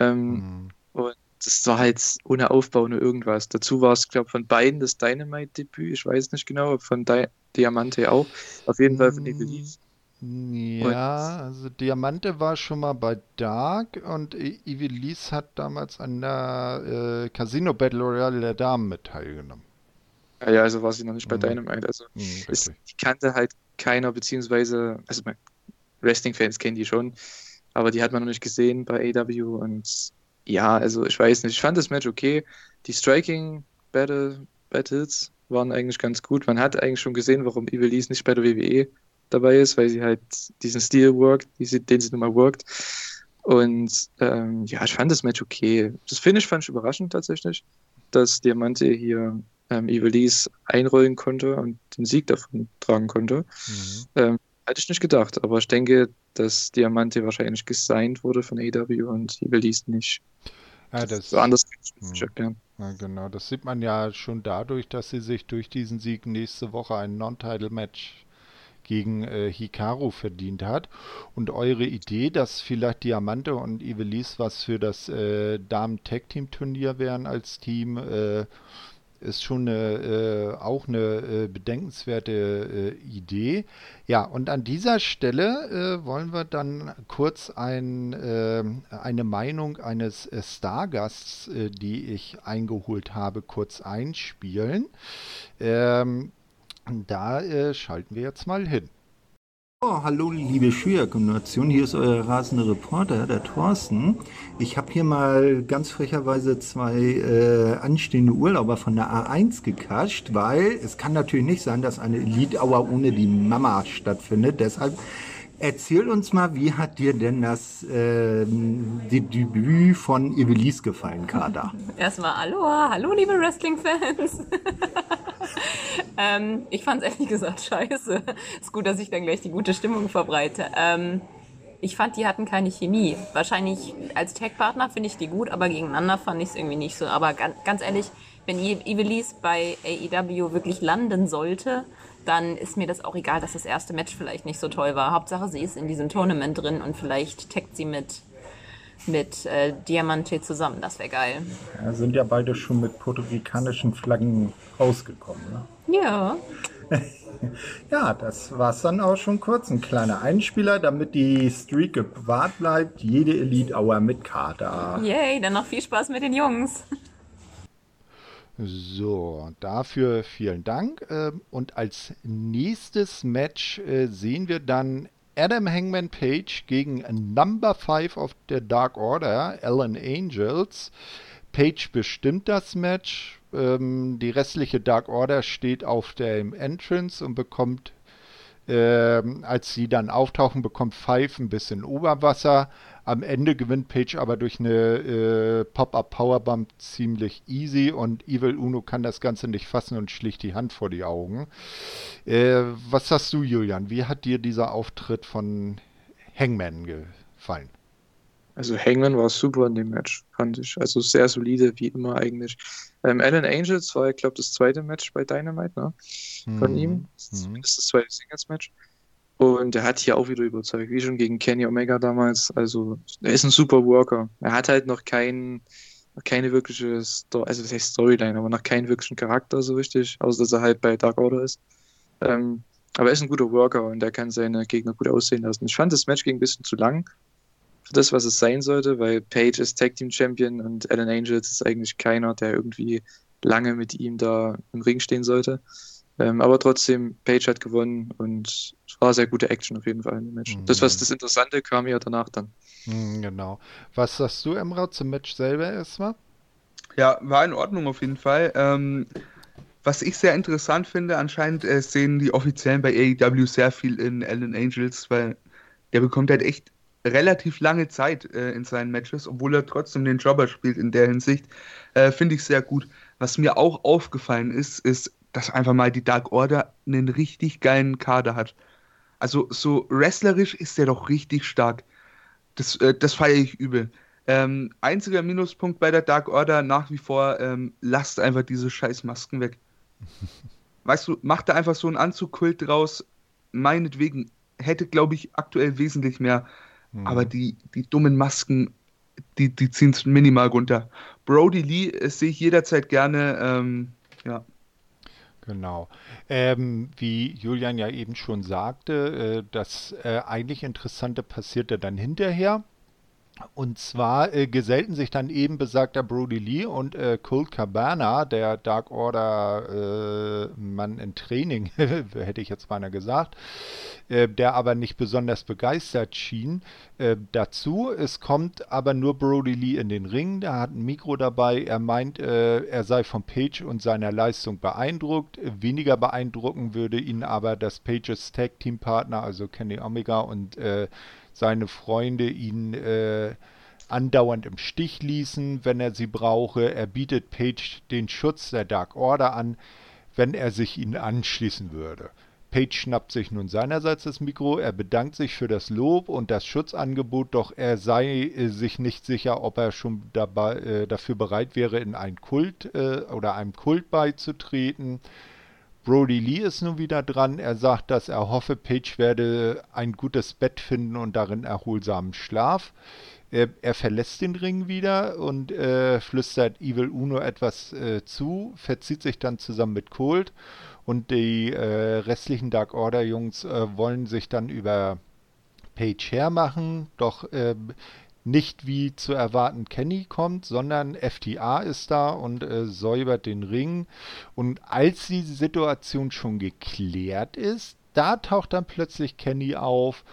Ähm, mhm. Und das war halt ohne Aufbau, ohne irgendwas. Dazu war es, glaube ich, von beiden das Dynamite-Debüt. Ich weiß nicht genau, von Di Diamante auch. Auf jeden Fall von Evelise. Ja, also Diamante war schon mal bei Dark und Ivelisse hat damals an der äh, Casino Battle Royale der Damen mit teilgenommen. Ja, ja, also war sie noch nicht bei mhm. Dynamite. Also mhm, ist, die kannte halt keiner, beziehungsweise, also Wrestling-Fans kennen die schon, aber die hat man noch nicht gesehen bei AW und ja, also ich weiß nicht, ich fand das Match okay. Die Striking Battle, Battles waren eigentlich ganz gut. Man hat eigentlich schon gesehen, warum Ivelisse nicht bei der WWE dabei ist, weil sie halt diesen Stil workt, den sie nun mal workt. Und ähm, ja, ich fand das Match okay. Das Finish fand ich überraschend tatsächlich, dass Diamante hier ähm, Ivelisse einrollen konnte und den Sieg davon tragen konnte. Mhm. Ähm, hätte ich nicht gedacht, aber ich denke, dass Diamante wahrscheinlich gesigned wurde von AW und Ivelisse nicht. Ja, das, so anders kann ich nicht erklären. Ja, genau, das sieht man ja schon dadurch, dass sie sich durch diesen Sieg nächste Woche ein Non-Title-Match gegen äh, Hikaru verdient hat. Und eure Idee, dass vielleicht Diamante und Ivelisse was für das äh, Damen-Tag-Team-Turnier wären als Team, äh, ist schon eine, äh, auch eine äh, bedenkenswerte äh, Idee. Ja, und an dieser Stelle äh, wollen wir dann kurz ein, äh, eine Meinung eines äh, Stargasts, die ich eingeholt habe, kurz einspielen. Ähm, da äh, schalten wir jetzt mal hin. Oh, hallo liebe Schülerkombination, hier ist euer rasende Reporter, der Thorsten. Ich habe hier mal ganz frecherweise zwei äh, anstehende Urlauber von der A1 gekascht, weil es kann natürlich nicht sein, dass eine Hour ohne die Mama stattfindet. Deshalb Erzähl uns mal, wie hat dir denn das äh, die Debüt von Evelise gefallen, Kader? Erstmal Aloha, hallo liebe Wrestling-Fans. ähm, ich fand es ehrlich gesagt scheiße. Ist gut, dass ich dann gleich die gute Stimmung verbreite. Ähm, ich fand, die hatten keine Chemie. Wahrscheinlich als Tech-Partner finde ich die gut, aber gegeneinander fand ich es irgendwie nicht so. Aber ganz, ehrlich, wenn Evelise bei AEW wirklich landen sollte, dann ist mir das auch egal, dass das erste Match vielleicht nicht so toll war. Hauptsache, sie ist in diesem Tournament drin und vielleicht taggt sie mit, mit äh, Diamante zusammen. Das wäre geil. Ja, sind ja beide schon mit puerto-ricanischen Flaggen rausgekommen. Ne? Ja. ja, das war es dann auch schon kurz. Ein kleiner Einspieler, damit die Streak gewahrt bleibt. Jede Elite Hour mit Kater. Yay, dann noch viel Spaß mit den Jungs. So, dafür vielen Dank. Ähm, Und als nächstes Match äh, sehen wir dann Adam Hangman Page gegen Number 5 of the Dark Order, Alan Angels. Page bestimmt das Match. Ähm, die restliche Dark Order steht auf dem Entrance und bekommt, ähm, als sie dann auftauchen, bekommt Five ein bisschen Oberwasser. Am Ende gewinnt Page aber durch eine äh, Pop-Up Powerbomb ziemlich easy und Evil Uno kann das Ganze nicht fassen und schlicht die Hand vor die Augen. Äh, was sagst du, Julian? Wie hat dir dieser Auftritt von Hangman gefallen? Also Hangman war super in dem Match, fand ich. Also sehr solide, wie immer eigentlich. Ähm, Alan Angels war, ich glaube, das zweite Match bei Dynamite, ne? Von Mhm. ihm. Das Mhm. ist das zweite Singles-Match. Und er hat hier auch wieder überzeugt, wie schon gegen Kenny Omega damals. Also er ist ein super Worker. Er hat halt noch kein, noch keine wirkliche Story, also das heißt Storyline, aber noch keinen wirklichen Charakter so richtig, außer dass er halt bei Dark Order ist. Ähm, aber er ist ein guter Worker und er kann seine Gegner gut aussehen lassen. Ich fand das Match ging ein bisschen zu lang für das, was es sein sollte, weil Page ist Tag Team Champion und Alan Angels ist eigentlich keiner, der irgendwie lange mit ihm da im Ring stehen sollte. Ähm, aber trotzdem, Page hat gewonnen und war sehr gute Action auf jeden Fall in dem Match. Mhm. Das, was das Interessante kam ja danach dann. Hm, genau. Was sagst du, Emra, zum Match selber erstmal? Ja, war in Ordnung auf jeden Fall. Ähm, was ich sehr interessant finde, anscheinend äh, sehen die Offiziellen bei AEW sehr viel in Alan Angels, weil der bekommt halt echt relativ lange Zeit äh, in seinen Matches, obwohl er trotzdem den Jobber spielt in der Hinsicht. Äh, finde ich sehr gut. Was mir auch aufgefallen ist, ist, dass einfach mal die Dark Order einen richtig geilen Kader hat. Also so wrestlerisch ist der doch richtig stark. Das, äh, das feiere ich übel. Ähm, einziger Minuspunkt bei der Dark Order nach wie vor, ähm, lasst einfach diese scheiß Masken weg. Weißt du, macht da einfach so einen Anzugkult draus. Meinetwegen hätte, glaube ich, aktuell wesentlich mehr. Hm. Aber die, die dummen Masken, die, die ziehen es minimal runter. Brody Lee äh, sehe ich jederzeit gerne. Ähm, ja. Genau. Ähm, wie Julian ja eben schon sagte, äh, das äh, eigentlich Interessante passierte dann hinterher. Und zwar äh, gesellten sich dann eben besagter Brody Lee und äh, Colt Cabana, der Dark Order äh, Mann in Training, hätte ich jetzt beinahe gesagt, äh, der aber nicht besonders begeistert schien, äh, dazu. Es kommt aber nur Brody Lee in den Ring, der hat ein Mikro dabei, er meint, äh, er sei von Page und seiner Leistung beeindruckt. Weniger beeindrucken würde ihn aber, dass Pages Tag Team Partner, also Kenny Omega und seine Freunde ihn äh, andauernd im Stich ließen, wenn er sie brauche. Er bietet Page den Schutz der Dark Order an, wenn er sich ihnen anschließen würde. Page schnappt sich nun seinerseits das Mikro, er bedankt sich für das Lob und das Schutzangebot, doch er sei äh, sich nicht sicher, ob er schon dabei, äh, dafür bereit wäre, in einen Kult äh, oder einem Kult beizutreten. Brody Lee ist nun wieder dran. Er sagt, dass er hoffe, Page werde ein gutes Bett finden und darin erholsamen Schlaf. Er, er verlässt den Ring wieder und äh, flüstert Evil Uno etwas äh, zu, verzieht sich dann zusammen mit Colt und die äh, restlichen Dark Order Jungs äh, wollen sich dann über Page hermachen, doch ähm, nicht wie zu erwarten Kenny kommt, sondern FTA ist da und äh, säubert den Ring. Und als die Situation schon geklärt ist, da taucht dann plötzlich Kenny auf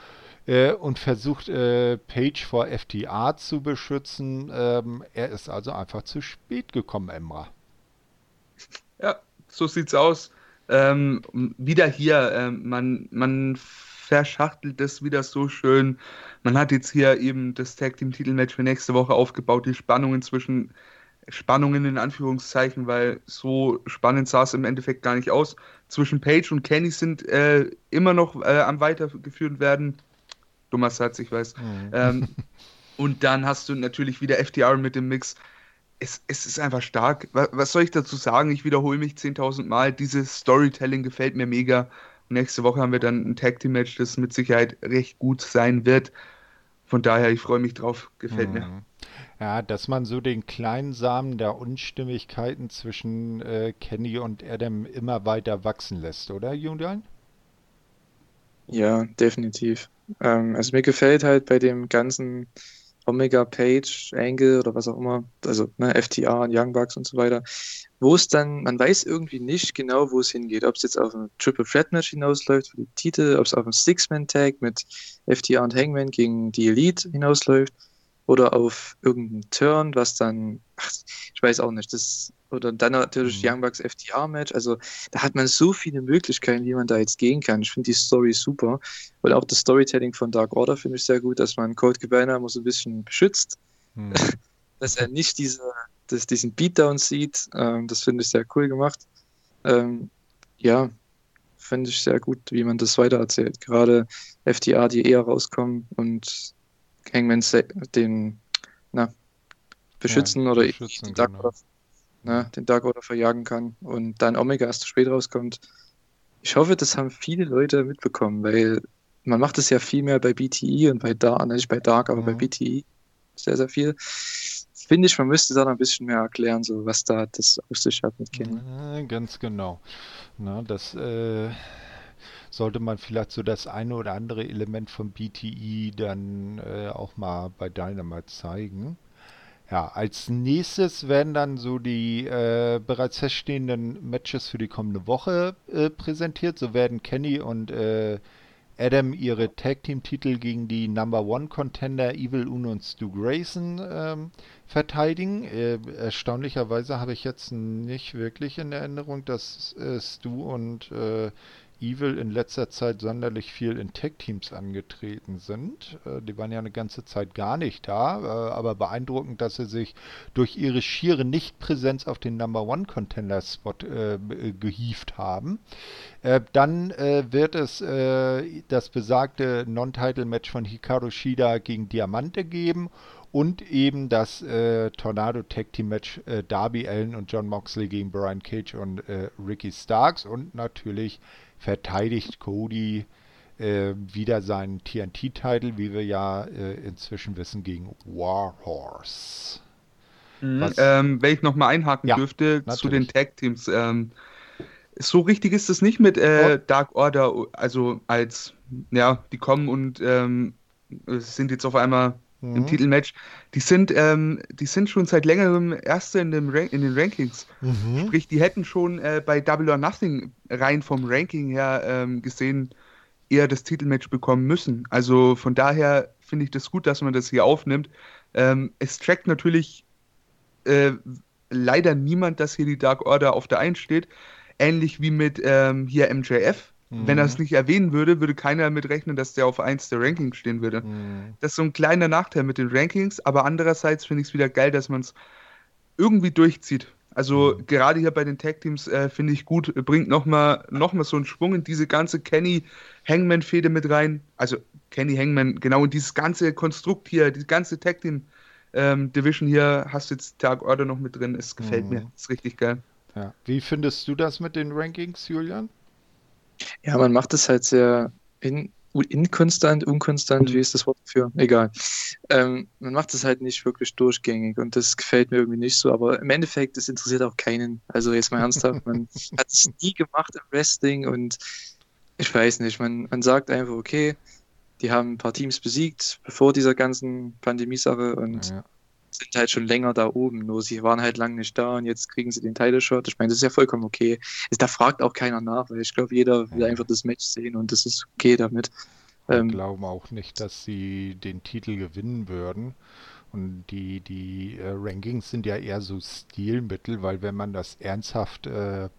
äh, und versucht äh, Page vor FTA zu beschützen. Ähm, er ist also einfach zu spät gekommen, Emra. Ja, so sieht's aus. Ähm, wieder hier, ähm, man, man verschachtelt das wieder so schön. Man hat jetzt hier eben das Tag Team Titelmatch für nächste Woche aufgebaut, die Spannungen zwischen Spannungen in Anführungszeichen, weil so spannend sah es im Endeffekt gar nicht aus. Zwischen Page und Kenny sind äh, immer noch äh, am weitergeführt werden. Dummer Satz, ich weiß. Mhm. Ähm, und dann hast du natürlich wieder FTR mit dem Mix. Es, es ist einfach stark. Was, was soll ich dazu sagen? Ich wiederhole mich 10.000 Mal. Dieses Storytelling gefällt mir mega. Nächste Woche haben wir dann ein Tag Team Match, das mit Sicherheit recht gut sein wird. Von daher, ich freue mich drauf. Gefällt mir. Mhm. Ja, dass man so den kleinen Samen der Unstimmigkeiten zwischen äh, Kenny und Adam immer weiter wachsen lässt, oder Julian? Ja, definitiv. Ähm, also mir gefällt halt bei dem ganzen Omega Page, Angle oder was auch immer, also ne, FTA und Young Bucks und so weiter, wo es dann, man weiß irgendwie nicht genau, wo es hingeht, ob es jetzt auf ein Triple Threat Match hinausläuft für die Titel, ob es auf ein Six-Man-Tag mit FTA und Hangman gegen die Elite hinausläuft oder auf irgendeinen Turn, was dann, ach, ich weiß auch nicht, das oder dann natürlich Mhm. Young Bucks FTA-Match. Also da hat man so viele Möglichkeiten, wie man da jetzt gehen kann. Ich finde die Story super. Und auch das Storytelling von Dark Order finde ich sehr gut, dass man Cold Cabana immer so ein bisschen beschützt, Hm. dass er nicht diese, dass diesen Beatdown sieht. Ähm, das finde ich sehr cool gemacht. Ähm, ja, finde ich sehr gut, wie man das weitererzählt. Gerade FTA, die eher rauskommen und Hangman den na, beschützen oder beschützen, den Dark genau. Ne, den Dark Order verjagen kann und dann Omega erst zu spät rauskommt. Ich hoffe, das haben viele Leute mitbekommen, weil man macht es ja viel mehr bei BTE und bei Dark, nicht bei Dark, aber bei Mhm. BTE sehr, sehr viel. Finde ich, man müsste da noch ein bisschen mehr erklären, so was da das auf sich hat mit Kenny. Ja, ganz genau. Na, das äh, sollte man vielleicht so das eine oder andere Element von BTE dann äh, auch mal bei Dynamite zeigen. Ja, als nächstes werden dann so die äh, bereits feststehenden Matches für die kommende Woche äh, präsentiert. So werden Kenny und äh, Adam ihre Tag Team Titel gegen die Number One Contender Evil Uno und Stu Grayson ähm, verteidigen. Äh, erstaunlicherweise habe ich jetzt nicht wirklich in Erinnerung, dass äh, Stu und äh, Evil in letzter Zeit sonderlich viel in Tag-Teams angetreten sind. Äh, die waren ja eine ganze Zeit gar nicht da, äh, aber beeindruckend, dass sie sich durch ihre schiere Nichtpräsenz auf den Number One Contender Spot äh, äh, gehievt haben. Äh, dann äh, wird es das besagte Non-Title-Match von Hikaru Shida gegen Diamante geben und eben das äh, Tornado Tag Team Match äh, Darby Allen und John Moxley gegen Brian Cage und äh, Ricky Starks und natürlich verteidigt Cody äh, wieder seinen TNT-Titel, wie wir ja äh, inzwischen wissen, gegen Warhorse. Mhm. Was- Ähm, wenn ich nochmal einhaken Ja, dürfte zu den natürlich. Tag-Teams. Ähm, so richtig ist es nicht mit äh, Dark Order, also als, ja, die kommen und ähm, sind jetzt auf einmal im Mhm. Titelmatch. Die sind, ähm, die sind schon seit längerem Erste in, dem Rank in den Rankings. Mhm. Sprich, die hätten schon äh, bei Double or Nothing rein vom Ranking her ähm, gesehen eher das Titelmatch bekommen müssen. Also von daher finde ich das gut, dass man das hier aufnimmt. Ähm, es trackt natürlich äh, leider niemand, dass hier die Dark Order auf der 1 steht. Ähnlich wie mit ähm, hier MJF. Wenn er es Mhm. nicht erwähnen würde, würde keiner damit rechnen, dass der auf 1 der Rankings stehen würde. Mhm. Das ist so ein kleiner Nachteil mit den Rankings, aber andererseits finde ich es wieder geil, dass man es irgendwie durchzieht. Also Mhm. gerade hier bei den Tag-Teams äh, finde ich gut, bringt nochmal noch mal so einen Schwung in diese ganze Kenny-Hangman-Fehde mit rein. Also Kenny-Hangman, genau in dieses ganze Konstrukt hier, die ganze Tag-Team-Division hier, hast du jetzt Dark Order noch mit drin. Es gefällt Mhm. mir, ist richtig geil. Ja. Wie findest du das mit den Rankings, Julian? Ja, man macht es halt sehr in, inkonstant, unkonstant, wie ist das Wort dafür? Egal. Ähm, man macht es halt nicht wirklich durchgängig und das gefällt mir irgendwie nicht so, aber im Endeffekt, das interessiert auch keinen. Also jetzt mal ernsthaft, man hat es nie gemacht im Wrestling und ich weiß nicht, man, man sagt einfach, okay, die haben ein paar Teams besiegt, bevor dieser ganzen Pandemie-Sache und Ja. Sind halt schon länger da oben, nur sie waren halt lange nicht da und jetzt kriegen sie den Title Shot. Ich meine, das ist ja vollkommen okay. Da fragt auch keiner nach, weil ich glaube, jeder will einfach das Match sehen und das ist okay damit. Wir Ähm, glauben auch nicht, dass sie den Titel gewinnen würden. Und die, die äh, Rankings sind ja eher so Stilmittel, weil wenn man das ernsthaft äh,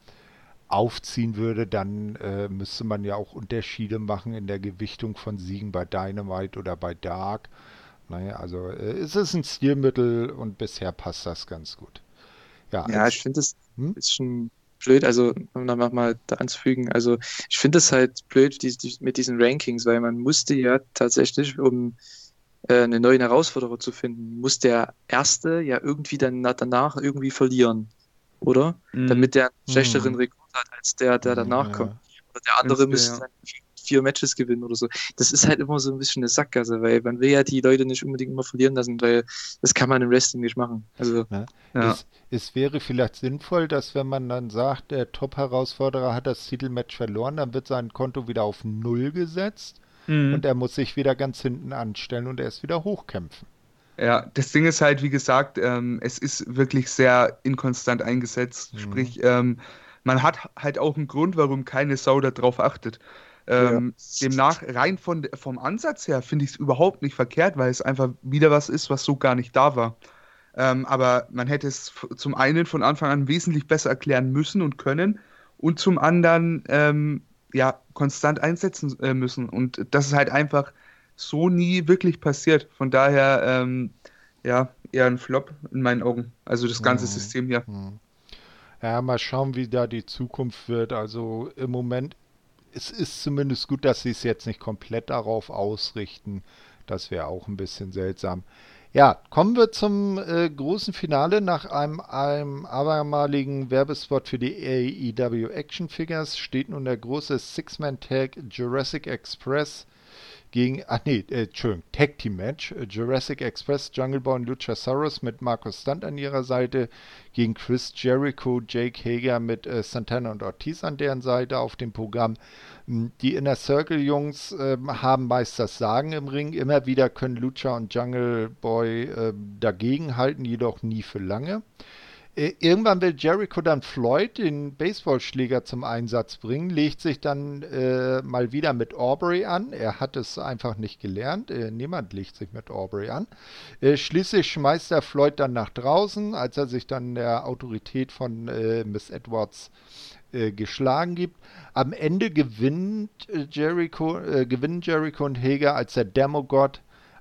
aufziehen würde, dann äh, müsste man ja auch Unterschiede machen in der Gewichtung von Siegen bei Dynamite oder bei Dark. Naja, also äh, es ist ein Stilmittel und bisher passt das ganz gut. Ja, Ja, als- ich finde das Hm? ein bisschen blöd, also um da mal da anzufügen, also ich finde es halt blöd die, die, mit diesen Rankings, weil man musste ja tatsächlich, um äh, einen neuen Herausforderer zu finden, muss der Erste ja irgendwie dann na- danach irgendwie verlieren, oder? Mhm. Damit der einen schlechteren Mhm. Rekord hat als der, der danach ja. kommt. Oder der andere Müsste, müsste ja. dann vier Matches gewinnen oder so. Das ist halt immer so ein bisschen eine Sackgasse, weil man will ja die Leute nicht unbedingt immer verlieren lassen, weil das kann man im Wrestling nicht machen. Also, Ja. Es, es wäre vielleicht sinnvoll, dass wenn man dann sagt, der Top-Herausforderer hat das Titelmatch verloren, dann wird sein Konto wieder auf Null gesetzt Mhm. und er muss sich wieder ganz hinten anstellen und erst wieder hochkämpfen. Ja, das Ding ist halt, wie gesagt, ähm, es ist wirklich sehr inkonstant eingesetzt. Mhm. Sprich, ähm, man hat halt auch einen Grund, warum keine Sau darauf achtet. Ähm, Demnach, rein von, vom Ansatz her, finde ich es überhaupt nicht verkehrt, weil es einfach wieder was ist, was so gar nicht da war. Ähm, aber man hätte es zum einen von Anfang an wesentlich besser erklären müssen und können und zum anderen ähm, ja konstant einsetzen äh, müssen. Und das ist halt einfach so nie wirklich passiert. Von daher ähm, ja eher ein Flop in meinen Augen. Also das ganze Mhm. System hier. Hm. Ja, mal schauen, wie da die Zukunft wird. Also im Moment, es ist zumindest gut, dass sie es jetzt nicht komplett darauf ausrichten. Das wäre auch ein bisschen seltsam. Ja, kommen wir zum äh, großen Finale. Nach einem, einem abermaligen Werbespot für die AEW Action Figures steht nun der große Six-Man-Tag Jurassic Express gegen, ach nee, äh, Entschuldigung, Tag Team Match. Äh, Jurassic Express, Jungle Boy und Luchasaurus mit Markus Stunt an ihrer Seite gegen Chris Jericho, Jake Hager mit äh, Santana und Ortiz an deren Seite auf dem Programm. M, Die Inner Circle Jungs ähm, haben meist das Sagen im Ring. Immer wieder können Lucha und Jungle Boy äh, dagegenhalten, jedoch nie für lange. Äh, Irgendwann will Jericho dann Floyd, den Baseballschläger, zum Einsatz bringen, legt sich dann äh, mal wieder mit Aubrey an. Er hat es einfach nicht gelernt. Äh, niemand legt sich mit Aubrey an. Äh, schließlich schmeißt er Floyd dann nach draußen, als er sich dann der Autorität von äh, Miss Edwards äh, geschlagen gibt. Am Ende gewinnt Jericho, gewinnen Jericho und Hager, als der Demogod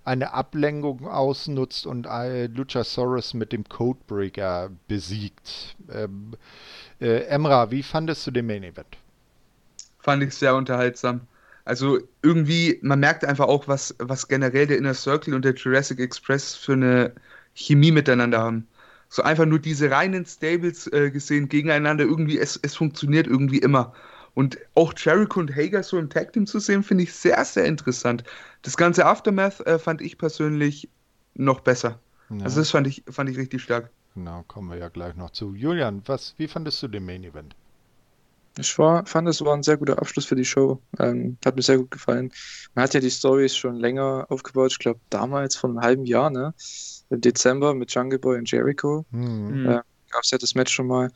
eine Ablenkung ausnutzt und äh, Luchasaurus mit dem Codebreaker besiegt. Ähm, äh, Emra, wie fandest du den Main Event? Fand ich sehr unterhaltsam. Also irgendwie, man merkt einfach auch, was, was generell der Inner Circle und der Jurassic Express für eine Chemie miteinander haben. So einfach nur diese reinen Stables äh, gesehen gegeneinander, irgendwie, es, es funktioniert irgendwie immer. Und auch Jericho und Hager so im Tag Team zu sehen, finde ich sehr, sehr interessant. Das ganze Aftermath äh, fand ich persönlich noch besser. Ja, Also das fand ich, fand ich richtig stark. genau, kommen wir ja gleich noch zu. Julian, was, wie fandest du den Main Event? Ich war, fand, es war ein sehr guter Abschluss für die Show. Ähm, hat mir sehr gut gefallen. Man hat ja die Stories schon länger aufgebaut. Ich glaube, damals vor einem halben Jahr, ne? Im Dezember mit Jungle Boy und Jericho. Hm. Mhm. Ja. Gab es ja das Match schon mal.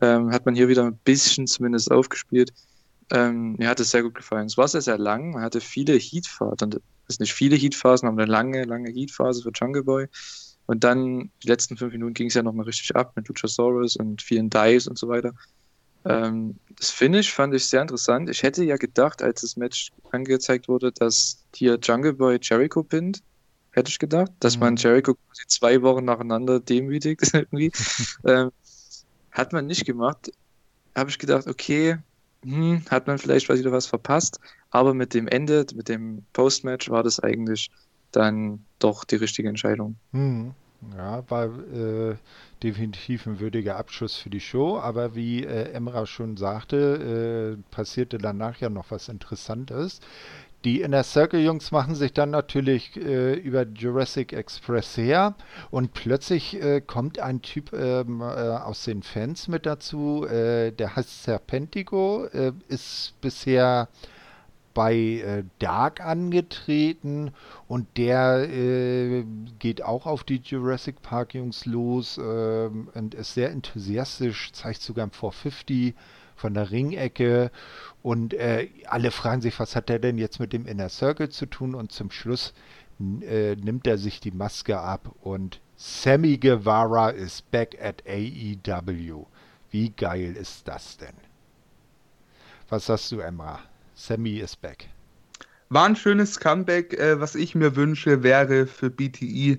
Ähm, hat man hier wieder ein bisschen zumindest aufgespielt. Ähm, mir hat es sehr gut gefallen. Es war sehr, sehr lang. Man hatte viele Heatphasen. Es sind nicht viele Heatphasen, aber eine lange, lange Heatphase für Jungle Boy. Und dann, die letzten fünf Minuten ging es ja nochmal richtig ab mit Luchasaurus und vielen Dives und so weiter. Ähm, das Finish fand ich sehr interessant. Ich hätte ja gedacht, als das Match angezeigt wurde, dass hier Jungle Boy Jericho pinnt. Hätte ich gedacht, dass man Mhm. Jericho quasi zwei Wochen nacheinander demütigt irgendwie. ähm, hat man nicht gemacht. Habe ich gedacht, okay, hm, hat man vielleicht wieder was verpasst. Aber mit dem Ende, mit dem Postmatch war das eigentlich dann doch die richtige Entscheidung. Hm. Ja, war äh, definitiv ein würdiger Abschluss für die Show, aber wie äh, Emra schon sagte, äh, passierte danach ja noch was Interessantes. Die Inner Circle Jungs machen sich dann natürlich äh, über Jurassic Express her und plötzlich äh, kommt ein Typ ähm, äh, aus den Fans mit dazu, äh, der heißt Serpentigo, äh, ist bisher bei äh, Dark angetreten und der geht auch auf die Jurassic Park Jungs los ähm, und ist sehr enthusiastisch, zeigt sogar ein 450 von der Ringecke und äh, alle fragen sich, was hat er denn jetzt mit dem Inner Circle zu tun und zum Schluss äh, nimmt er sich die Maske ab und Sammy Guevara is back at AEW. Wie geil ist das denn? Was sagst du, Emra? Sammy is back. War ein schönes Comeback. Äh, was ich mir wünsche, wäre für BTE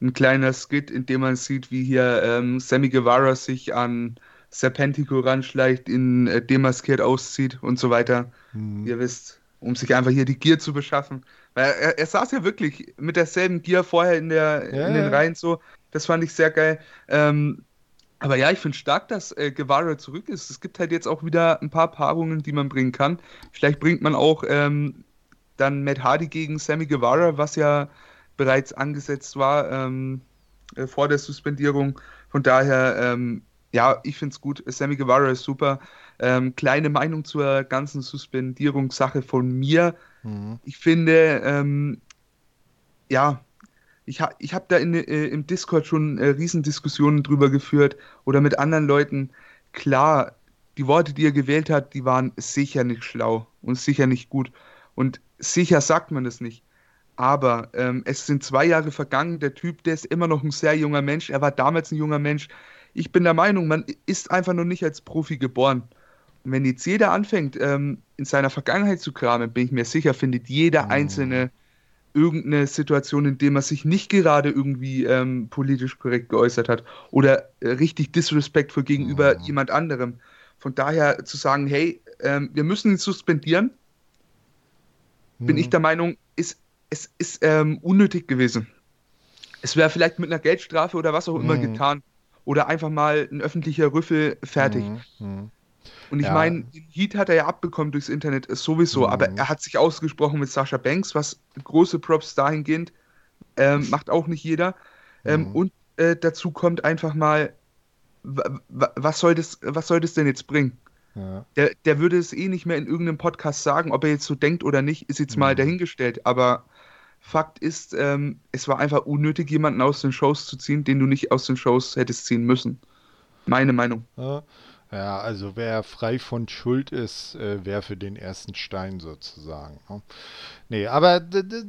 ein kleiner Skit, in dem man sieht, wie hier ähm, Sammy Guevara sich an Serpentico ranschleicht, ihn äh, demaskiert auszieht und so weiter. Hm. Ihr wisst, um sich einfach hier die Gier zu beschaffen. Weil er, er saß ja wirklich mit derselben Gier vorher in, der, Ja, in den. Reihen so. Das fand ich sehr geil. Ähm, aber ja, ich finde stark, dass äh, Guevara zurück ist. Es gibt halt jetzt auch wieder ein paar Paarungen, die man bringen kann. Vielleicht bringt man auch ähm, dann Matt Hardy gegen Sammy Guevara, was ja bereits angesetzt war ähm, äh, vor der Suspendierung. Von daher, ähm, ja, ich finde es gut. Sammy Guevara ist super. Ähm, kleine Meinung zur ganzen Suspendierungssache von mir. Hm. Ich finde, ähm, ja, ich, ha, ich habe da in, äh, im Discord schon äh, Riesendiskussionen drüber geführt oder mit anderen Leuten. Klar, die Worte, die er gewählt hat, die waren sicher nicht schlau und sicher nicht gut. Und sicher sagt man das nicht. Aber ähm, es sind zwei Jahre vergangen. Der Typ, der ist immer noch ein sehr junger Mensch. Er war damals ein junger Mensch. Ich bin der Meinung, man ist einfach noch nicht als Profi geboren. Und wenn jetzt jeder anfängt, ähm, in seiner Vergangenheit zu kramen, bin ich mir sicher, findet jeder Einzelne irgendeine Situation, in der man sich nicht gerade irgendwie ähm, politisch korrekt geäußert hat oder äh, richtig disrespectful gegenüber Mhm. jemand anderem. Von daher zu sagen, hey, ähm, wir müssen ihn suspendieren, bin ich der Meinung, ist, es ist ähm, unnötig gewesen. Es wäre vielleicht mit einer Geldstrafe oder was auch immer Mhm. getan. Oder einfach mal ein öffentlicher Rüffel fertig. Mhm. Mhm. Und ich Ja. meine, den Heat hat er ja abbekommen durchs Internet sowieso, aber Mhm. er hat sich ausgesprochen mit Sascha Banks, was große Props dahingehend ähm, macht auch nicht jeder. Ähm, Mhm. Und äh, dazu kommt einfach mal, wa- wa- was soll das, was soll das denn jetzt bringen? Ja. Der, der würde es eh nicht mehr in irgendeinem Podcast sagen, ob er jetzt so denkt oder nicht, ist jetzt mal Mhm. dahingestellt. Aber Fakt ist, ähm, es war einfach unnötig, jemanden aus den Shows zu ziehen, den du nicht aus den Shows hättest ziehen müssen. Meine Meinung. Ja, also wer frei von Schuld ist, äh, werfe den ersten Stein sozusagen. Ne? Nee, aber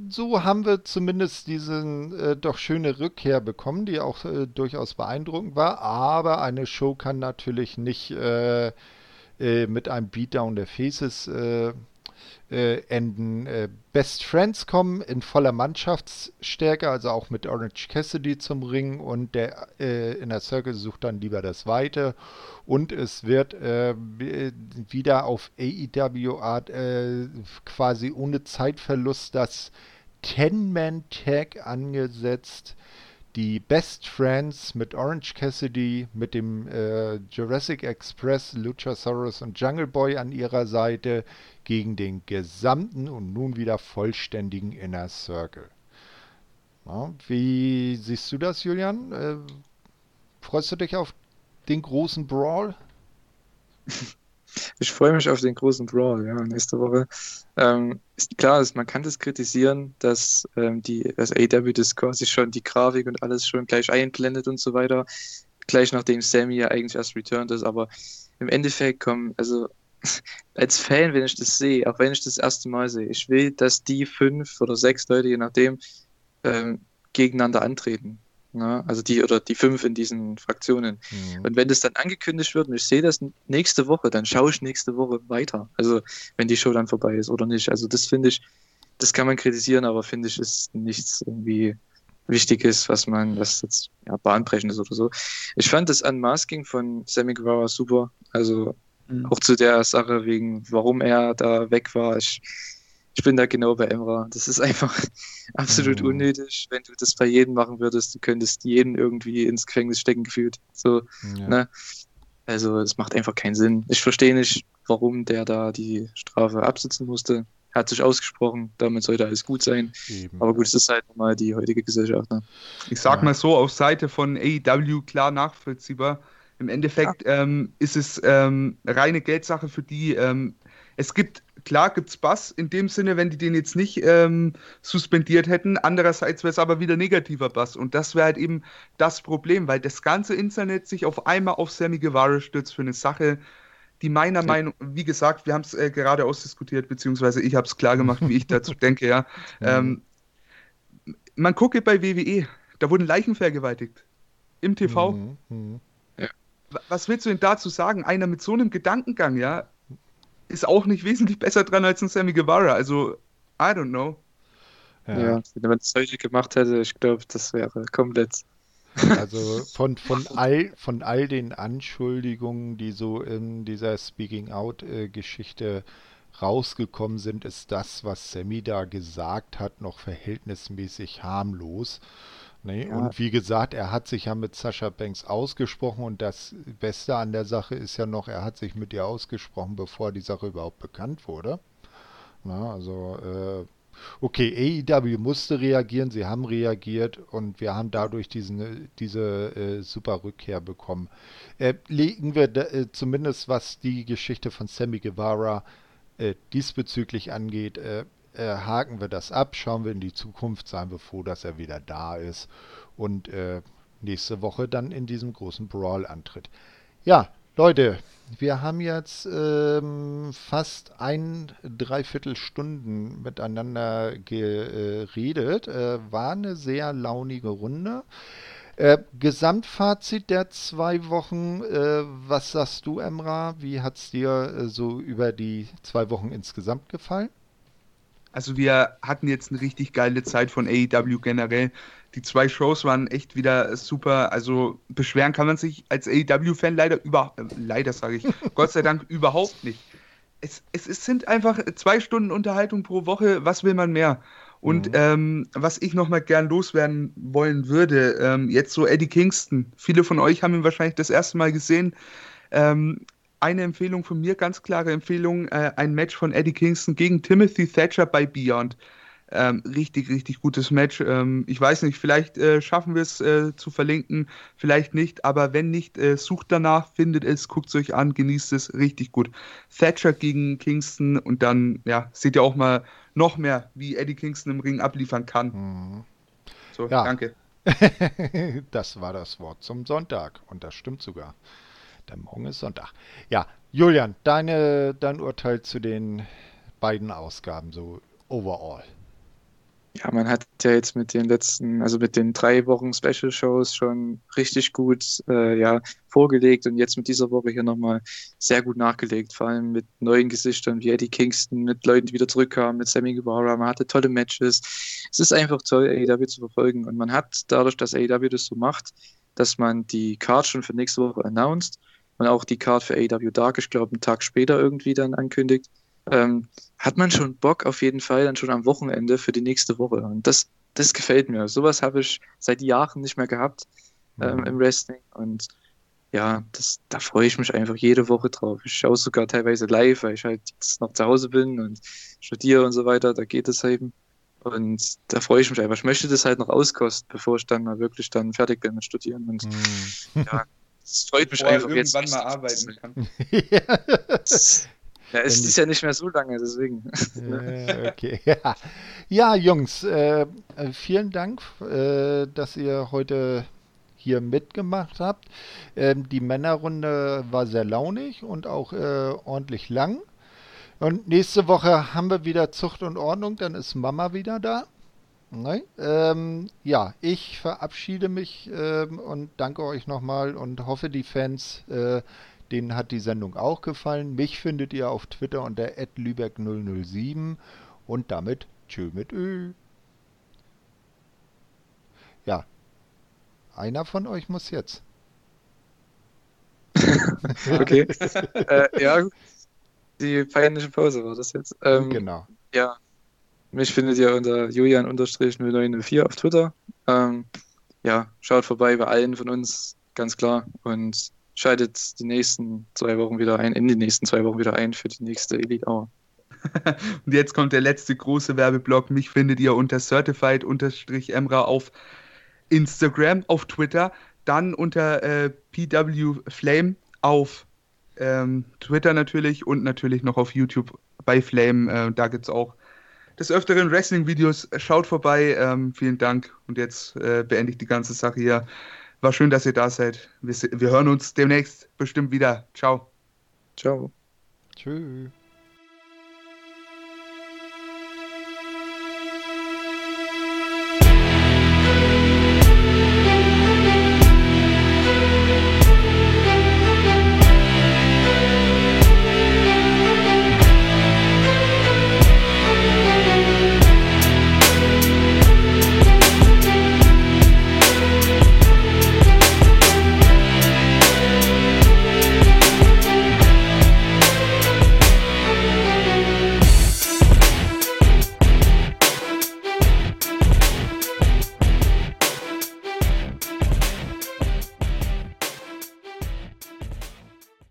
so haben wir zumindest diesen äh, doch schöne Rückkehr bekommen, die auch äh, durchaus beeindruckend war. Aber eine Show kann natürlich nicht äh, äh, mit einem Beatdown der Faces äh, enden. Äh, Best Friends kommen in voller Mannschaftsstärke, also auch mit Orange Cassidy zum Ring und der äh, Inner Circle sucht dann lieber das Weite und es wird äh, wieder auf AEW Art äh, quasi ohne Zeitverlust das 10-Man-Tag angesetzt. Die Best Friends mit Orange Cassidy, mit dem äh, Jurassic Express, Luchasaurus und Jungle Boy an ihrer Seite gegen den gesamten und nun wieder vollständigen Inner Circle. Ja, wie siehst du das, Julian? Äh, freust du dich auf den großen Brawl? Ich freue mich auf den großen Brawl, ja, nächste Woche. Ähm, ist klar, ist, man kann das kritisieren, dass ähm, die, das AW das quasi schon die Grafik und alles schon gleich einblendet und so weiter. Gleich nachdem Sammy ja eigentlich erst returned ist, aber im Endeffekt kommen, also als Fan, wenn ich das sehe, auch wenn ich das erste Mal sehe, ich will, dass die fünf oder sechs Leute, je nachdem, ähm, gegeneinander antreten. Ne? Also die oder die fünf in diesen Fraktionen. Hm. Und wenn das dann angekündigt wird und ich sehe das nächste Woche, dann schaue ich nächste Woche weiter. Also wenn die Show dann vorbei ist oder nicht. Also das finde ich, das kann man kritisieren, aber finde ich, ist nichts irgendwie Wichtiges, was man, was jetzt ja, bahnbrechend ist oder so. Ich fand das Unmasking von Sammy Guevara super. Also Mhm. auch zu der Sache wegen, warum er da weg war. Ich, ich bin da genau bei Emra. Das ist einfach absolut Mhm. unnötig, wenn du das bei jedem machen würdest. Du könntest jeden irgendwie ins Gefängnis stecken gefühlt. So, Ja. ne? Also es macht einfach keinen Sinn. Ich verstehe nicht, warum der da die Strafe absitzen musste. Er hat sich ausgesprochen, damit sollte alles gut sein. Eben. Aber gut, es ist halt mal die heutige Gesellschaft. Ne? Ich sag Ja. mal so, auf Seite von AEW klar nachvollziehbar. Im Endeffekt ähm, ist es ähm, reine Geldsache für die. Ähm, es gibt, klar gibt es Bass in dem Sinne, wenn die den jetzt nicht ähm, suspendiert hätten. Andererseits wäre es aber wieder negativer Bass. Und das wäre halt eben das Problem, weil das ganze Internet sich auf einmal auf Sammy Guevara stürzt für eine Sache, die meiner Ja. Meinung, wie gesagt, wir haben es äh, gerade ausdiskutiert, beziehungsweise ich habe es klar gemacht, wie ich dazu denke, ja. Ähm, man gucke bei WWE, da wurden Leichen vergewaltigt. Im TV. Mhm. Mhm. Wa- Was willst du denn dazu sagen? Einer mit so einem Gedankengang, ja, ist auch nicht wesentlich besser dran als ein Sammy Guevara. Also, I don't know. Ja. Ja. Wenn man das heute gemacht hätte, ich glaube, das wäre komplett. Also von, von, all, von all den Anschuldigungen, die so in dieser Speaking Out-Geschichte rausgekommen sind, ist das, was Sammy da gesagt hat, noch verhältnismäßig harmlos. Ne? Ja. Und wie gesagt, er hat sich ja mit Sascha Banks ausgesprochen und das Beste an der Sache ist ja noch, er hat sich mit ihr ausgesprochen, bevor die Sache überhaupt bekannt wurde. Na, also äh, Okay, AEW musste reagieren, sie haben reagiert und wir haben dadurch diesen, diese äh, super Rückkehr bekommen. Äh, legen wir da, äh, zumindest, was die Geschichte von Sammy Guevara äh, diesbezüglich angeht, äh, haken wir das ab, schauen wir in die Zukunft, seien wir froh, dass er wieder da ist und äh, nächste Woche dann in diesem großen Brawl antritt. Ja, Leute, wir haben jetzt ähm, fast ein Dreiviertelstunden miteinander geredet. Äh, war eine sehr launige Runde. Äh, Gesamtfazit der zwei Wochen, äh, was sagst du, Emra? Wie hat es dir äh, so über die zwei Wochen insgesamt gefallen? Also wir hatten jetzt eine richtig geile Zeit von AEW generell. Die zwei Shows waren echt wieder super. Also beschweren kann man sich als AEW-Fan leider über, äh, leider sage ich, Gott sei Dank überhaupt nicht. Es, es, es, sind einfach zwei Stunden Unterhaltung pro Woche. Was will man mehr? Und mhm. ähm, was ich nochmal gern loswerden wollen würde, ähm, jetzt so Eddie Kingston. Viele von euch haben ihn wahrscheinlich das erste Mal gesehen. Ähm, eine Empfehlung von mir, ganz klare Empfehlung, äh, ein Match von Eddie Kingston gegen Timothy Thatcher bei Beyond. Ähm, richtig, richtig gutes Match. Ähm, ich weiß nicht, vielleicht äh, schaffen wir es äh, zu verlinken, vielleicht nicht, aber wenn nicht, äh, sucht danach, findet es, guckt es euch an, genießt es richtig gut. Thatcher gegen Kingston und dann, ja, seht ihr auch mal noch mehr, wie Eddie Kingston im Ring abliefern kann. Mhm. So, ja. danke. das war das Wort zum Sonntag und das stimmt sogar. Denn morgen ist Sonntag. Ja, Julian, deine, dein Urteil zu den beiden Ausgaben, so overall. Ja, man hat ja jetzt mit den letzten, also mit den drei Wochen Special Shows schon richtig gut äh, ja, vorgelegt und jetzt mit dieser Woche hier nochmal sehr gut nachgelegt, vor allem mit neuen Gesichtern wie Eddie Kingston, mit Leuten, die wieder zurückkamen, mit Sammy Guevara, man hatte tolle Matches. Es ist einfach toll, AEW zu verfolgen und man hat dadurch, dass AEW das so macht, dass man die Card schon für nächste Woche announced und auch die Card für AEW Dark, ich glaube, einen Tag später irgendwie dann ankündigt, ähm, hat man schon Bock auf jeden Fall dann schon am Wochenende für die nächste Woche. Und das, das gefällt mir. Sowas habe ich seit Jahren nicht mehr gehabt ähm, mhm. im Wrestling. Und ja, das, da freue ich mich einfach jede Woche drauf. Ich schaue sogar teilweise live, weil ich halt jetzt noch zu Hause bin und studiere und so weiter. Da geht es eben. Und da freue ich mich einfach. Ich möchte das halt noch auskosten, bevor ich dann mal wirklich dann fertig bin mit Studieren. Und mhm. ja, es freut mich einfach irgendwann jetzt. irgendwann mal arbeiten kann. ja. Ja, es ist ja nicht mehr so lange, deswegen. Äh, okay. Ja, ja Jungs, äh, äh, vielen Dank, äh, dass ihr heute hier mitgemacht habt. Ähm, die Männerrunde war sehr launig und auch äh, ordentlich lang. Und nächste Woche haben wir wieder Zucht und Ordnung, dann ist Mama wieder da. Ne? Ähm, ja, ich verabschiede mich ähm, und danke euch nochmal und hoffe, die Fans äh, Denen hat die Sendung auch gefallen. Mich findet ihr auf Twitter unter lübeck007 und damit tschö mit Ö. Ja, einer von euch muss jetzt. okay. äh, ja, die peinliche Pause war das jetzt. Ähm, genau. Ja, mich findet ihr unter julian-0904 auf Twitter. Ähm, ja, schaut vorbei bei allen von uns, ganz klar. Und schaltet die nächsten zwei Wochen wieder ein, in die nächsten zwei Wochen wieder ein für die nächste Elite Hour. Und jetzt kommt der letzte große Werbeblock. Mich findet ihr unter certified-emra auf Instagram, auf Twitter, dann unter äh, PW Flame auf ähm, Twitter natürlich und natürlich noch auf YouTube bei Flame. Äh, da gibt es auch des Öfteren Wrestling-Videos. Schaut vorbei. Ähm, vielen Dank. Und jetzt äh, beende ich die ganze Sache hier. War schön, dass ihr da seid. Wir, wir hören uns demnächst bestimmt wieder. Ciao. Ciao. Tschüss.